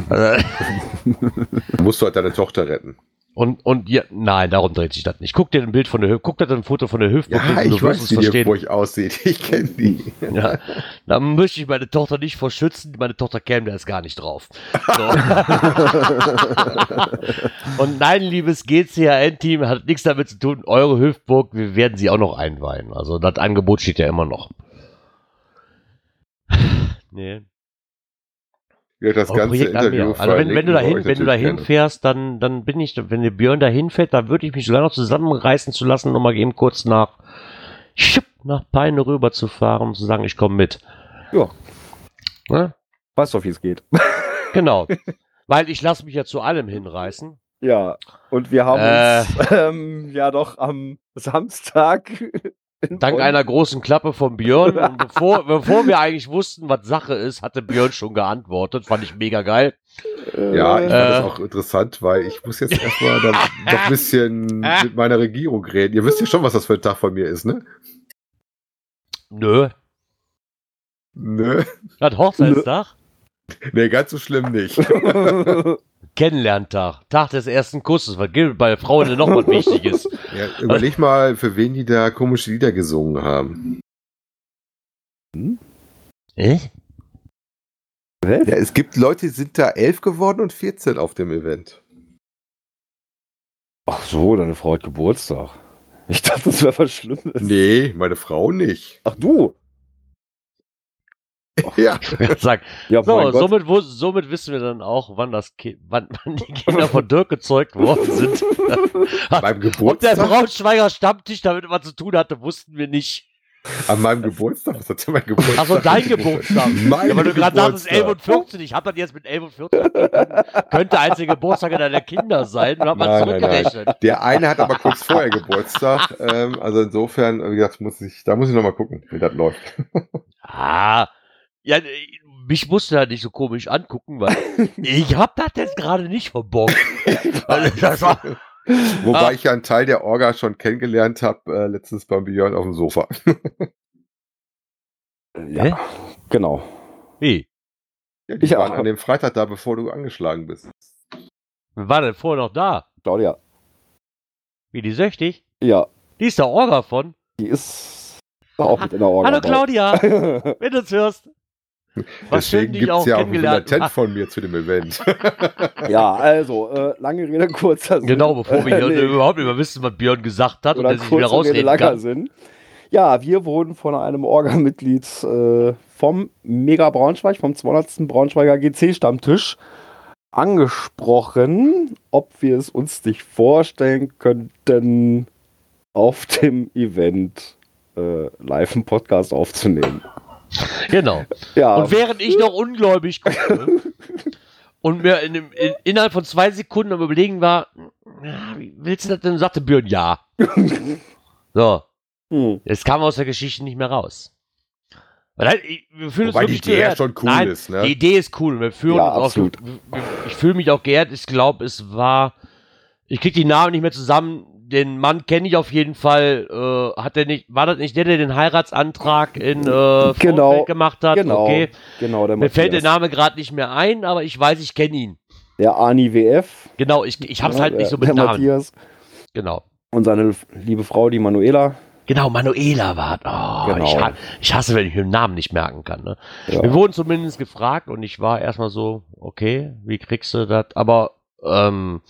also, musst du halt deine Tochter retten. Und, und ja, nein, darum dreht sich das nicht. Guck dir ein Bild von der Hüftburg, guck dir ein Foto von der Hüftburg Ja, ich weiß, wie die. Burg aussieht. Ich kenne die. Ja, da möchte ich meine Tochter nicht verschützen. Meine Tochter käme da jetzt gar nicht drauf. So. Und nein, liebes GCHN-Team, hat nichts damit zu tun. Eure Hüftburg, wir werden sie auch noch einweihen. Also das Angebot steht ja immer noch. Nee. Ja, das ganze Projekt Interview. Also wenn, wenn du dahin, wenn du dahin fährst, dann, dann bin ich, wenn der Björn dahin fährt, dann würde ich mich sogar noch zusammenreißen zu lassen, nochmal eben kurz nach, schupp, nach Peine rüber zu fahren, um zu sagen, ich komme mit. Ja. Ne? Weißt doch, wie es geht. Genau. Weil ich lasse mich ja zu allem hinreißen. Ja, und wir haben Äh. uns ähm, ja doch am Samstag Dank Bonn- einer großen Klappe von Björn. Und bevor, bevor wir eigentlich wussten, was Sache ist, hatte Björn schon geantwortet. Fand ich mega geil. Ja, ich fand Äh. das auch interessant, weil ich muss jetzt erstmal dann noch ein bisschen mit meiner Regierung reden. Ihr wisst ja schon, was das für ein Tag von mir ist, ne? Nö. Nö. Das Hochzeitstag? Nee, ganz so schlimm nicht. Kennenlerntag. Tag des ersten Kusses. Gilt bei Frauen noch was Wichtiges? Ja, überleg mal, für wen die da komische Lieder gesungen haben. Äh? Ja, es gibt Leute, die sind da elf geworden und 14 auf dem Event. Ach so, deine Frau hat Geburtstag. Ich dachte, das wäre was Schlimmes. Nee, meine Frau nicht. Ach du. Ja. Sag, Ja, so, mein Gott. somit, wo, somit wissen wir dann auch, wann, das Ki wann, wann die Kinder von Dirk gezeugt worden sind. Beim Ob der Geburtstag? Braunschweiger Stammtisch damit was zu tun hatte, wussten wir nicht. An meinem Geburtstag? Was hat denn mein Geburtstag? Achso, dein Geburtstag. Mein ja, weil du gerade sagtest, Geburtstag. 11 und 14. Ich habe das jetzt mit 11 und 14. Könnte eins der Geburtstage deiner Kinder sein. Und hab mal Nein, nein, nein. zurückgerechnet. Der eine hat aber kurz vorher Geburtstag. Ähm, also insofern, wie gesagt, muss ich, da muss ich nochmal gucken, wie das läuft. Ah, ja, mich musste da nicht so komisch angucken, weil ich hab das jetzt gerade nicht verbockt. Also, das war, Wobei Ah. ich ja einen Teil der Orga schon kennengelernt habe, äh, letztens beim Björn auf dem Sofa. Ja, genau. wie? Ja, die Ich auch. an dem Freitag da, bevor du angeschlagen bist. Wer war denn vorher noch da? Claudia. Wie, die süchtig? Ja, Die ist der Orga von. die ist auch mit in der Orga. Hallo. Claudia, wenn du uns hörst. Was Deswegen gibt's auch ja auch ein. Latent von mir zu dem Event. ja, also, äh, lange Rede, kurzer Sinn. Genau, bevor wir hier Nee, überhaupt nicht mehr wissen, was Björn gesagt hat und oder er sich wieder Rede, rausreden langer kann. Sinn. Ja, wir wurden von einem Orga-Mitglied äh, vom Mega Braunschweig, vom 200. Braunschweiger GC-Stammtisch angesprochen, ob wir es uns nicht vorstellen könnten, auf dem Event äh, live einen Podcast aufzunehmen. Genau. Ja, Und während ich noch ungläubig gucke und mir in, dem- in, innerhalb von zwei Sekunden am Überlegen war, wie willst du das denn? Sagte Björn ja. So, hm, jetzt kam aus der Geschichte nicht mehr raus. Weil halt, ich- wir fühlen uns Wobei die wirklich Idee ja geehrt. schon cool Nein, ist, ne? Die Idee ist cool. Wir fühlen Ja, uns auch, absolut. wir- ich fühle mich auch geehrt. Ich glaube, es war. Ich krieg die Namen nicht mehr zusammen. Den Mann kenne ich auf jeden Fall. Äh, hat der nicht? War das nicht der, der den Heiratsantrag in äh, Genau, gemacht hat? genau, Okay. genau, Mir fällt der. Name gerade nicht mehr ein, aber ich weiß, ich kenne ihn. Der Ani WF. Genau, ich, ich hab's ja, halt nicht so mit der Namen. Matthias Genau. und seine liebe Frau, die Manuela. Genau, Manuela war. Oh, Genau. ich, ich hasse, wenn ich mir den Namen nicht merken kann. Ne? Ja. Wir wurden zumindest gefragt und ich war erstmal so, okay, wie kriegst du das? Aber ähm,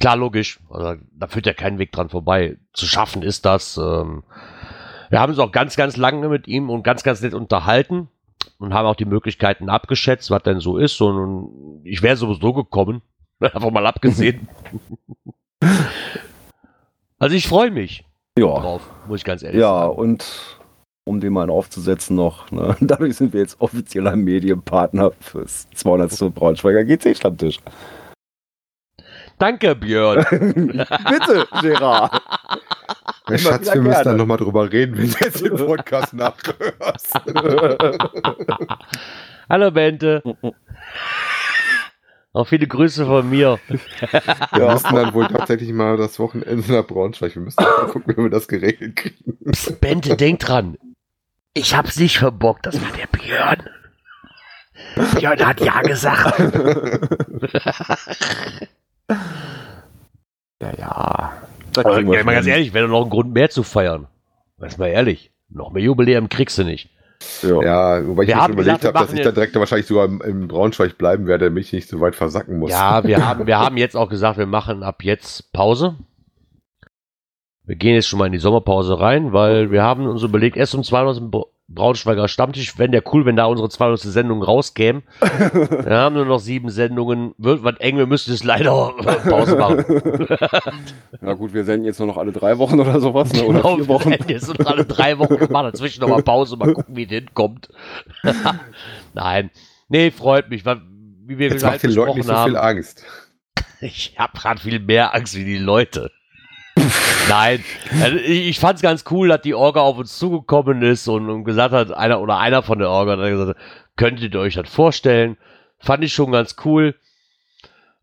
klar, logisch, also, da führt ja kein Weg dran vorbei. Zu schaffen ist das. Ähm, wir haben uns auch ganz, ganz lange mit ihm und ganz, ganz nett unterhalten und haben auch die Möglichkeiten abgeschätzt, was denn so ist. Und, ich wäre sowieso gekommen, einfach mal abgesehen. also ich freue mich Ja. drauf, muss ich ganz ehrlich Ja, sagen. und um den mal aufzusetzen noch, ne? dadurch sind wir jetzt offizieller Medienpartner fürs 200. Braunschweiger GC-Stammtisch. Danke, Björn. Bitte, Gerard. Ja, Schatz, wir müssen gerne. dann nochmal drüber reden, wenn du jetzt den Podcast nachhörst. Hallo Bente. Auch viele Grüße von mir. Wir müssen dann wohl tatsächlich mal das Wochenende nach Braunschweig. Wir müssen mal gucken, wie wir das geregelt kriegen. Psst, Bente, denk dran. Ich hab's nicht verbockt, das war der Björn. Björn hat ja gesagt. Ja, ja. Aber, ja, mal ganz ehrlich, wäre doch noch ein Grund mehr zu feiern. Weiß mal ehrlich. Noch mehr Jubiläum kriegst du nicht. Ja. Ja, wobei ich mir schon überlegt habe, dass ich dann direkt wahrscheinlich sogar im, im Braunschweig bleiben werde, damit ich nicht so weit versacken muss. Ja, wir haben, wir haben jetzt auch gesagt, wir machen ab jetzt Pause. Wir gehen jetzt schon mal in die Sommerpause rein, weil wir haben uns überlegt, erst um 200 im Bra- Braunschweiger Stammtisch, wenn der cool, wenn da unsere 200 Sendungen rauskämen. wir haben nur noch sieben Sendungen, wird was eng, wir müssen es leider Pause machen. Na gut, wir senden jetzt nur noch alle drei Wochen oder sowas, ne? oder Genau, vier wir Wochen. hätten jetzt noch alle drei Wochen gemacht, dazwischen nochmal Pause, mal gucken, wie es hinkommt. Nein, nee, freut mich, weil, wie wir Jetzt halt macht den Leuten nicht so viel haben. Angst. Ich habe gerade viel mehr Angst wie die Leute. Nein, also ich, fand es ganz cool, dass die Orga auf uns zugekommen ist und, und gesagt hat, einer oder einer von der Orga hat gesagt, könntet ihr euch das vorstellen? Fand ich schon ganz cool.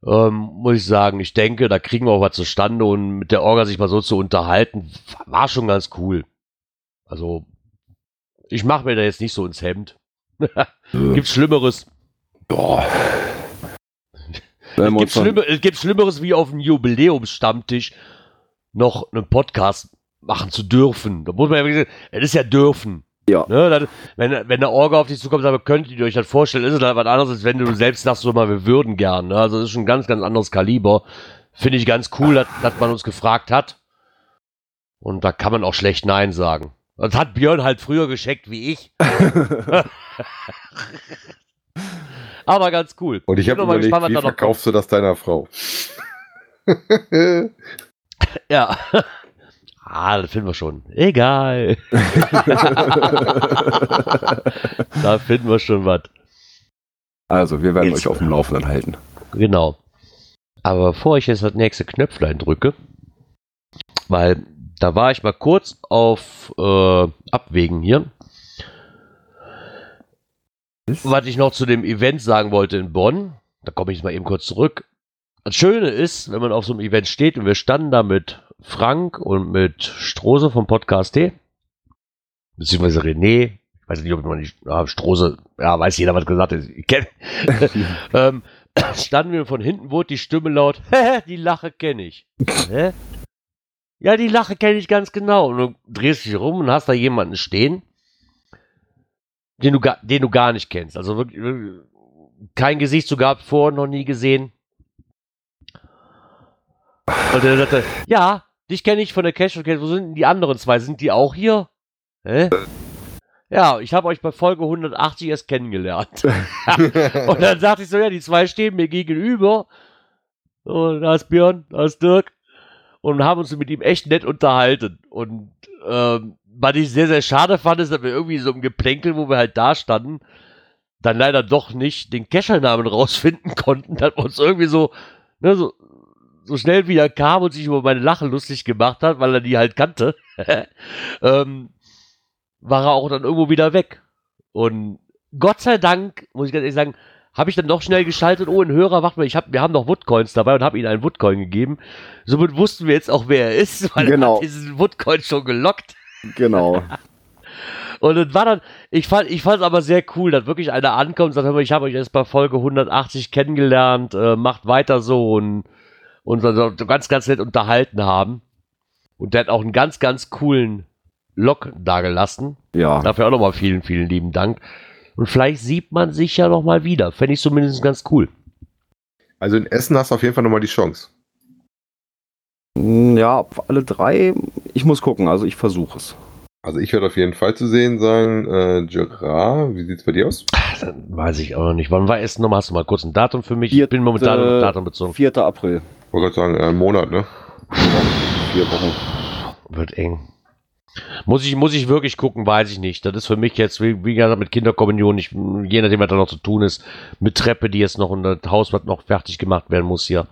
Ähm, muss ich sagen, ich denke, da kriegen wir auch was zustande und mit der Orga sich mal so zu unterhalten, war schon ganz cool. Also, ich mache mir da jetzt nicht so ins Hemd. Gibt's Schlimmeres? Boah. Es gibt, Schlimmer, es gibt Schlimmeres wie auf einem Jubiläumsstammtisch noch einen Podcast machen zu dürfen. Da muss man ja wirklich sagen, es ist ja dürfen. Ja. Ne, dann, wenn, wenn der Orga auf dich zukommt sagt, könntet ihr euch das vorstellen, ist es halt was anderes, als wenn du selbst sagst, so mal, wir würden gern. Ne? Also es ist schon ein ganz, ganz anderes Kaliber. Finde ich ganz cool, dass, dass man uns gefragt hat. Und da kann man auch schlecht Nein sagen. Das hat Björn halt früher gescheckt wie ich. Aber ganz cool. Und ich habe bin noch mal überlegt, gespannt, was wie da noch verkaufst du das deiner Frau? Ja. Ah, das finden wir schon. Egal. da finden wir schon was. Also, wir werden Jetzt- euch auf dem Laufenden halten. Genau. Aber bevor ich jetzt das nächste Knöpflein drücke, weil da war ich mal kurz auf äh, Abwägen hier. Was ich noch zu dem Event sagen wollte in Bonn, da komme ich jetzt mal eben kurz zurück. Das Schöne ist, wenn man auf so einem Event steht und wir standen da mit Frank und mit Strose vom Podcast T, beziehungsweise René, ich weiß nicht, ob man nicht, ah, Strose, ja, weiß jeder, was gesagt ist. Ich kenn, ähm, standen wir von hinten, wurde die Stimme laut, Hä, die Lache kenne ich. Hä? Ja, die Lache kenne ich ganz genau. Und du drehst dich rum und hast da jemanden stehen, den du, den du gar nicht kennst. Also wirklich, kein Gesicht gehabt, vor, noch nie gesehen. Und er sagte, ja, dich kenne ich von der Cash Wo sind denn die anderen zwei? Sind die auch hier? Hä? Ja, ich habe euch bei Folge 180 erst kennengelernt. Und dann sagte ich so, ja, die zwei stehen mir gegenüber. Und da ist Björn, da ist Dirk. Und haben uns mit ihm echt nett unterhalten. Und ähm, was ich sehr, sehr schade fand, ist, dass wir irgendwie so im Geplänkel, wo wir halt da standen, dann leider doch nicht den Keschernamen rausfinden konnten, dass wir uns irgendwie so, ne, so, so schnell wie er kam und sich über meine Lache lustig gemacht hat, weil er die halt kannte, ähm, war er auch dann irgendwo wieder weg. Und Gott sei Dank, muss ich ganz ehrlich sagen, habe ich dann doch schnell geschaltet, oh, ein Hörer, warte mal, ich hab, wir haben noch Woodcoins dabei und habe ihm einen Woodcoin gegeben. Somit wussten wir jetzt auch, wer er ist, weil er Genau. hat diesen Woodcoin schon gelockt. Genau. Und das war dann, ich fand ich es aber sehr cool, dass wirklich einer ankommt und sagt, hör mal, ich habe euch erst bei Folge 180 kennengelernt, äh, macht weiter so und, und so, ganz, ganz nett unterhalten haben. Und der hat auch einen ganz, ganz coolen Log dagelassen. Ja. Dafür auch nochmal vielen, vielen lieben Dank. Und vielleicht sieht man sich ja nochmal wieder. Fände ich zumindest ganz cool. Also in Essen hast du auf jeden Fall nochmal die Chance. Mm, Ja, alle drei. Ich muss gucken, also ich versuche es. Also ich werde auf jeden Fall zu sehen sein. Äh, Gerard, wie sieht's bei dir aus? Dann weiß ich auch noch nicht. Wann war Essen nochmal? Hast du mal kurz ein Datum für mich? ich Vierte- bin momentan auf Datum bezogen. 4. April. Wollte gerade sagen, äh, einen Monat, ne? Vier Wochen. Wird eng. Muss ich, muss ich wirklich gucken, weiß ich nicht. Das ist für mich jetzt, wie, wie gesagt, mit Kinderkommunion, ich, je nachdem, was da noch zu tun ist, mit Treppe, die jetzt noch und das Haus, was noch fertig gemacht werden muss hier.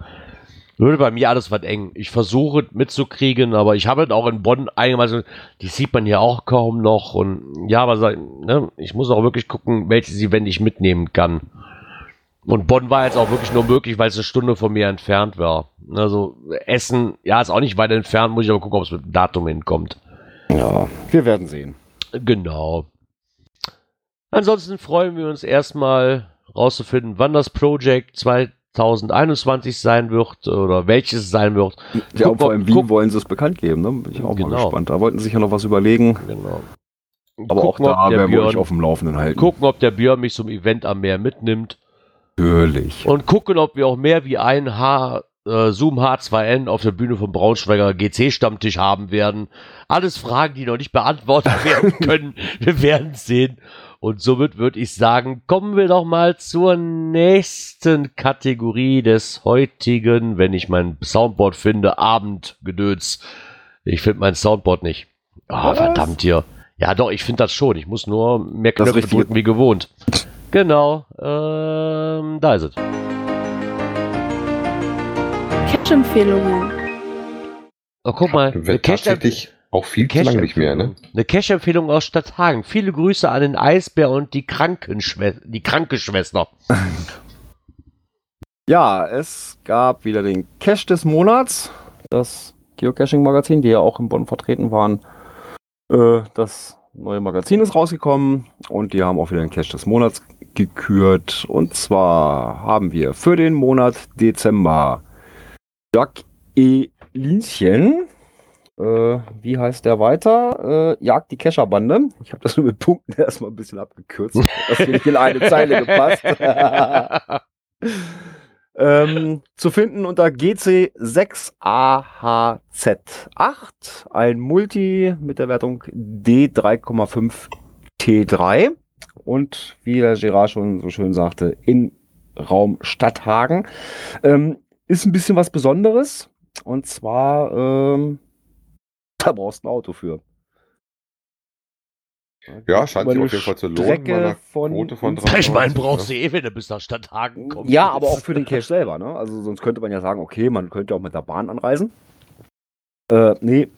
Würde bei mir alles was eng. Ich versuche mitzukriegen, aber ich habe halt auch in Bonn einigermaßen, die sieht man hier auch kaum noch und ja, aber ne, ich muss auch wirklich gucken, welches Event ich mitnehmen kann. Und Bonn war jetzt auch wirklich nur möglich, weil es eine Stunde von mir entfernt war. Also Essen, ja, ist auch nicht weit entfernt, muss ich aber gucken, ob es mit dem Datum hinkommt. Ja, wir werden sehen. Genau. Ansonsten freuen wir uns erstmal rauszufinden, wann das Project 2021 sein wird oder welches es sein wird. Ja, Guck vor mal- allem, wie wollen sie es bekannt geben? Ne? Bin ich auch mal Genau. gespannt. Da wollten sie sich ja noch was überlegen. Genau. Aber Gucken, auch da werden wir euch auf dem Laufenden halten. gucken, ob der Björn mich zum Event am Meer mitnimmt Natürlich. und gucken, ob wir auch mehr wie ein H, äh, Zoom H2N auf der Bühne vom Braunschweiger GC-Stammtisch haben werden. Alles Fragen, die noch nicht beantwortet werden können. Wir werden sehen. Und somit würde ich sagen, kommen wir doch mal zur nächsten Kategorie des heutigen, wenn ich mein Soundboard finde, Abendgedöns. Ich finde mein Soundboard nicht. Ah, Was? verdammt hier. Ja, doch, ich finde das schon. Ich muss nur mehr Knöpfe drücken wie gewohnt. Genau, ähm, da ist es. Catch-Empfehlungen. Oh, guck mal, Wird eine Cash- tatsächlich auch viel zu lang nicht mehr, ne? Eine Cash-Empfehlung aus Stadthagen. Viele Grüße an den Eisbär und die Krankenschwester. Die Krankenschwester. Ja, es gab wieder den Cache des Monats. Das Geocaching-Magazin, die ja auch in Bonn vertreten waren. Äh, das neue Magazin ist rausgekommen und die haben auch wieder den Cache des Monats gekürt. Und zwar haben wir für den Monat Dezember Jack E. Linchen. Äh, wie heißt der weiter? Äh, Jagd die Kescherbande. Ich habe das nur mit Punkten erstmal ein bisschen abgekürzt. Das hier nicht in eine Zeile gepasst. ähm, zu finden unter GC6AHZ8, ein Multi mit der Wertung D3,5 T3. Und wie der Gerard schon so schön sagte, in Raum Stadthagen. Ähm, ist ein bisschen was Besonderes. Und zwar, ähm, da brauchst du ein Auto für. Ja, scheint sich auf jeden Fall zu lohnen. Strecke von Quote von Ich meine, 93, brauchst du ne? eh, wenn du bis nach Stadthagen kommst. Ja, aber auch für den Cache selber, ne? Also sonst könnte man ja sagen, okay, man könnte auch mit der Bahn anreisen. Äh, nee,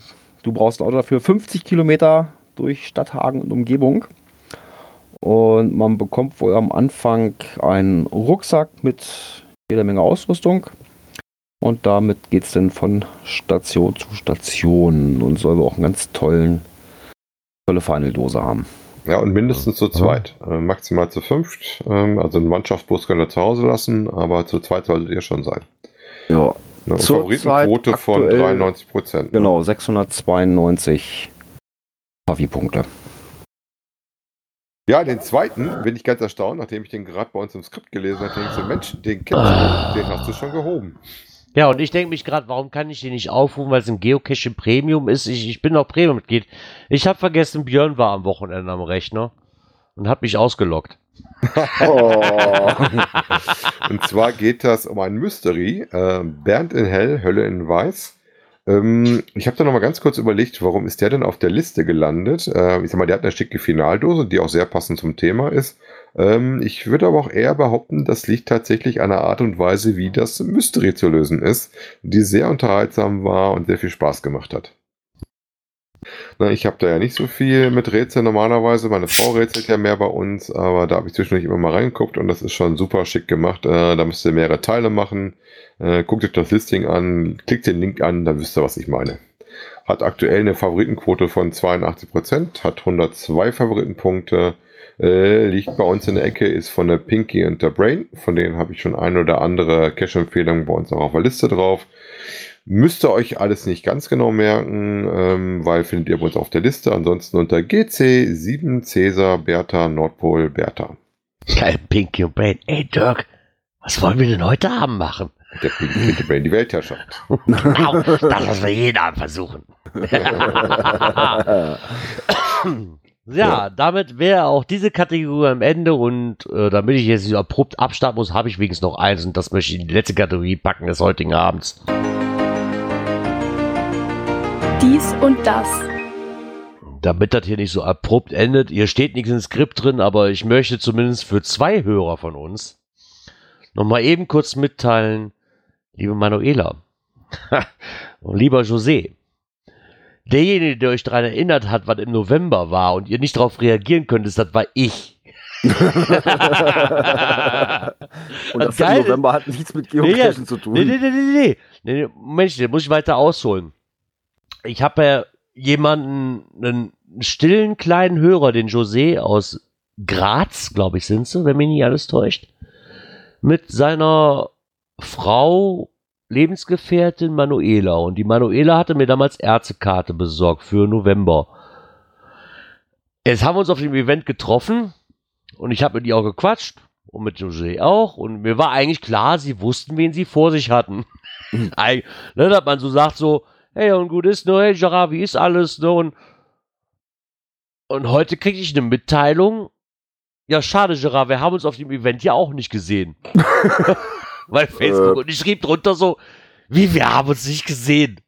du brauchst ein Auto dafür. 50 Kilometer durch Stadthagen und Umgebung. Und man bekommt wohl am Anfang einen Rucksack mit jeder Menge Ausrüstung. Und damit geht es dann von Station zu Station und soll auch einen ganz tollen, tolle Final-Dose haben. Ja, und mindestens zu zweit. Äh, maximal zu fünft. Ähm, also einen Mannschaftsbus könnt ihr zu Hause lassen, aber zu zweit solltet ihr schon sein. Ja, Ne? Und Zur Favoritenquote von aktuell- 93 Prozent. genau, 692 Pavi-Punkte. Ja, den zweiten bin ich ganz erstaunt, nachdem ich den gerade bei uns im Skript gelesen habe. Denke ich so, Mensch, den kennst du, den hast du schon gehoben. Ja, und ich denke mich gerade, warum kann ich den nicht aufrufen, weil es ein Geocaching Premium ist? Ich, ich bin auch Premium-Mitglied. Ich habe vergessen, Björn war am Wochenende am Rechner und hat mich ausgelockt. Oh. Und zwar geht das um ein Mystery. Äh, Bernd in Hell, Hölle in Weiß. Ähm, ich habe da nochmal ganz kurz überlegt, warum ist der denn auf der Liste gelandet? Äh, ich sag mal, der hat eine schicke Finaldose, die auch sehr passend zum Thema ist. Ähm, ich würde aber auch eher behaupten, das liegt tatsächlich an der Art und Weise, wie das Mystery zu lösen ist, die sehr unterhaltsam war und sehr viel Spaß gemacht hat. Na, ich habe da ja nicht so viel mit Rätseln normalerweise. Meine Frau rätselt ja mehr bei uns, aber da habe ich zwischendurch immer mal reingeguckt und das ist schon super schick gemacht. Äh, da müsst ihr mehrere Teile machen. Äh, guckt euch das Listing an, klickt den Link an, dann wisst ihr, was ich meine. Hat aktuell eine Favoritenquote von 82%, hat 102 Favoritenpunkte, äh, liegt bei uns in der Ecke, ist von der Pinky und der Brain. Von denen habe ich schon ein oder andere Cache-Empfehlungen bei uns auch auf der Liste drauf. Müsst ihr euch alles nicht ganz genau merken, ähm, weil findet ihr bei uns auf der Liste. Ansonsten unter GC 7 Cäsar Bertha Nordpol Bertha. Geil, Pinky und Brain. Ey, Dirk, was wollen wir denn heute Abend machen? Und der Brain, die Weltherrschaft. Genau, das lassen wir jeden Abend versuchen. Ja, damit wäre auch diese Kategorie am Ende und äh, damit ich jetzt nicht so abrupt abstarten muss, habe ich wenigstens noch eins und das möchte ich in die letzte Kategorie packen des heutigen Abends. Dies und das. Damit das hier nicht so abrupt endet, hier steht nichts im Skript drin, aber ich möchte zumindest für zwei Hörer von uns nochmal eben kurz mitteilen, liebe Manuela und lieber José, derjenige, der euch daran erinnert hat, was im November war und ihr nicht darauf reagieren könntest, das war ich. Und das Geil. im November hat nichts mit Nee, Geocachen ja. zu tun. Nee, nee, nee, nee, nee. nee, nee Mensch, den muss ich weiter ausholen. Ich habe ja jemanden, einen stillen kleinen Hörer, den José aus Graz, glaube ich, sind sie, wenn mich nicht alles täuscht, mit seiner Frau, Lebensgefährtin Manuela. Und die Manuela hatte mir damals Ärztekarte besorgt für November. Jetzt haben wir uns auf dem Event getroffen und ich habe mit ihr auch gequatscht und mit José auch. Und mir war eigentlich klar, sie wussten, wen sie vor sich hatten. Eig- ne, dass man so sagt, so, hey, und gut ist, ne, hey, Gerard, wie ist alles, ne, und, und heute kriege ich eine Mitteilung. Ja, schade, Gerard, wir haben uns auf dem Event ja auch nicht gesehen. Bei Facebook. Äh. Und ich schrieb drunter so, wie, wir haben uns nicht gesehen.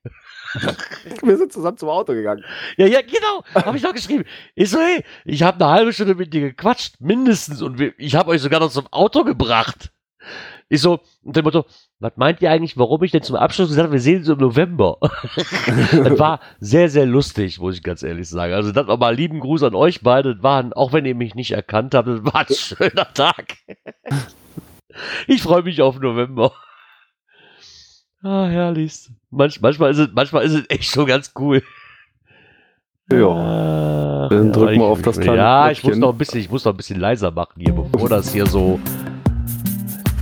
Wir sind zusammen zum Auto gegangen. Ja, ja, genau. Habe ich doch geschrieben. Ich so, hey, ich habe eine halbe Stunde mit dir gequatscht, mindestens. Und ich habe euch sogar noch zum Auto gebracht. Ich so, und dem Motto, was meint ihr eigentlich, warum ich denn zum Abschluss gesagt habe, wir sehen uns im November? das war sehr, sehr lustig, muss ich ganz ehrlich sagen. Also das nochmal lieben Gruß an euch beide. Das waren, auch wenn ihr mich nicht erkannt habt, das war ein schöner Tag. Ich freue mich auf November. Ah, herrlich. Manch, manchmal, ist es, manchmal ist es echt schon ganz cool. Ja. Ah, Dann drück mal ich- auf das kleine Ja, ich muss noch ein bisschen, ich muss noch ein bisschen leiser machen hier, bevor das hier so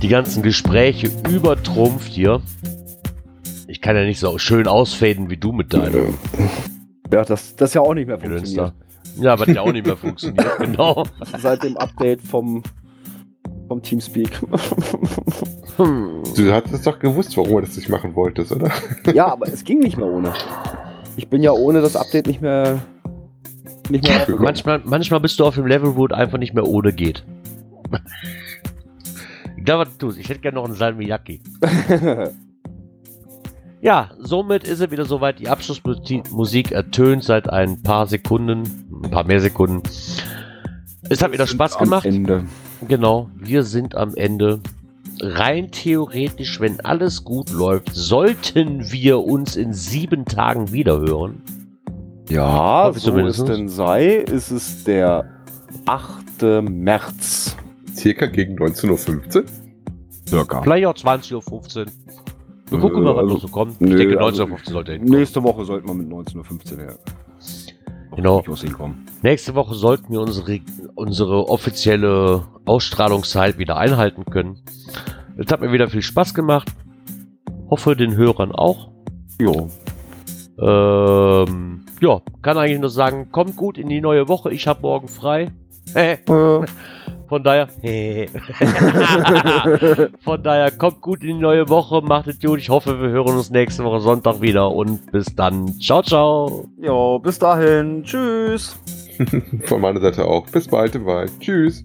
die ganzen Gespräche übertrumpft hier. Ich kann ja nicht so schön ausfaden wie du mit deinem Ja, das, das ja auch nicht mehr funktioniert. Ja, was ja auch nicht mehr funktioniert, genau. Seit dem Update vom, vom Teamspeak. Du hattest doch gewusst, warum du das nicht machen wolltest, oder? ja, aber es ging nicht mehr ohne. Ich bin ja ohne das Update nicht mehr nicht mehr. Manchmal, manchmal bist du auf dem Level, wo es einfach nicht mehr ohne geht. ich glaube, was du tust. Ich hätte gerne noch einen Salmiakki. Ja, somit ist es wieder soweit. Die Abschlussmusik ertönt seit ein paar Sekunden, ein paar mehr Sekunden. Es hat wieder Spaß gemacht. Ende. Genau, wir sind am Ende. Rein theoretisch, wenn alles gut läuft, sollten wir uns in sieben Tagen wiederhören. Ja, so zumindest. es denn sei, ist es der 8. März. Circa gegen 19.15 Uhr. Circa. Vielleicht auch 20.15 Uhr. Wir gucken mal, was also noch so kommt. nö, ich denke, also 19.15 Uhr sollte hinkommen. Nächste Woche sollten wir mit 19.15 Uhr her. Genau. Nächste Woche sollten wir unsere, unsere offizielle Ausstrahlungszeit wieder einhalten können. Es hat mir wieder viel Spaß gemacht. Hoffe den Hörern auch. Jo. Ähm, ja, kann eigentlich nur sagen, kommt gut in die neue Woche. Ich habe morgen frei. Äh, Von daher, von daher kommt gut in die neue Woche, macht es gut. Ich hoffe, wir hören uns nächste Woche Sonntag wieder und bis dann. Ciao, ciao. jo, bis dahin. Tschüss. Von meiner Seite auch. Bis bald im Wald. Tschüss.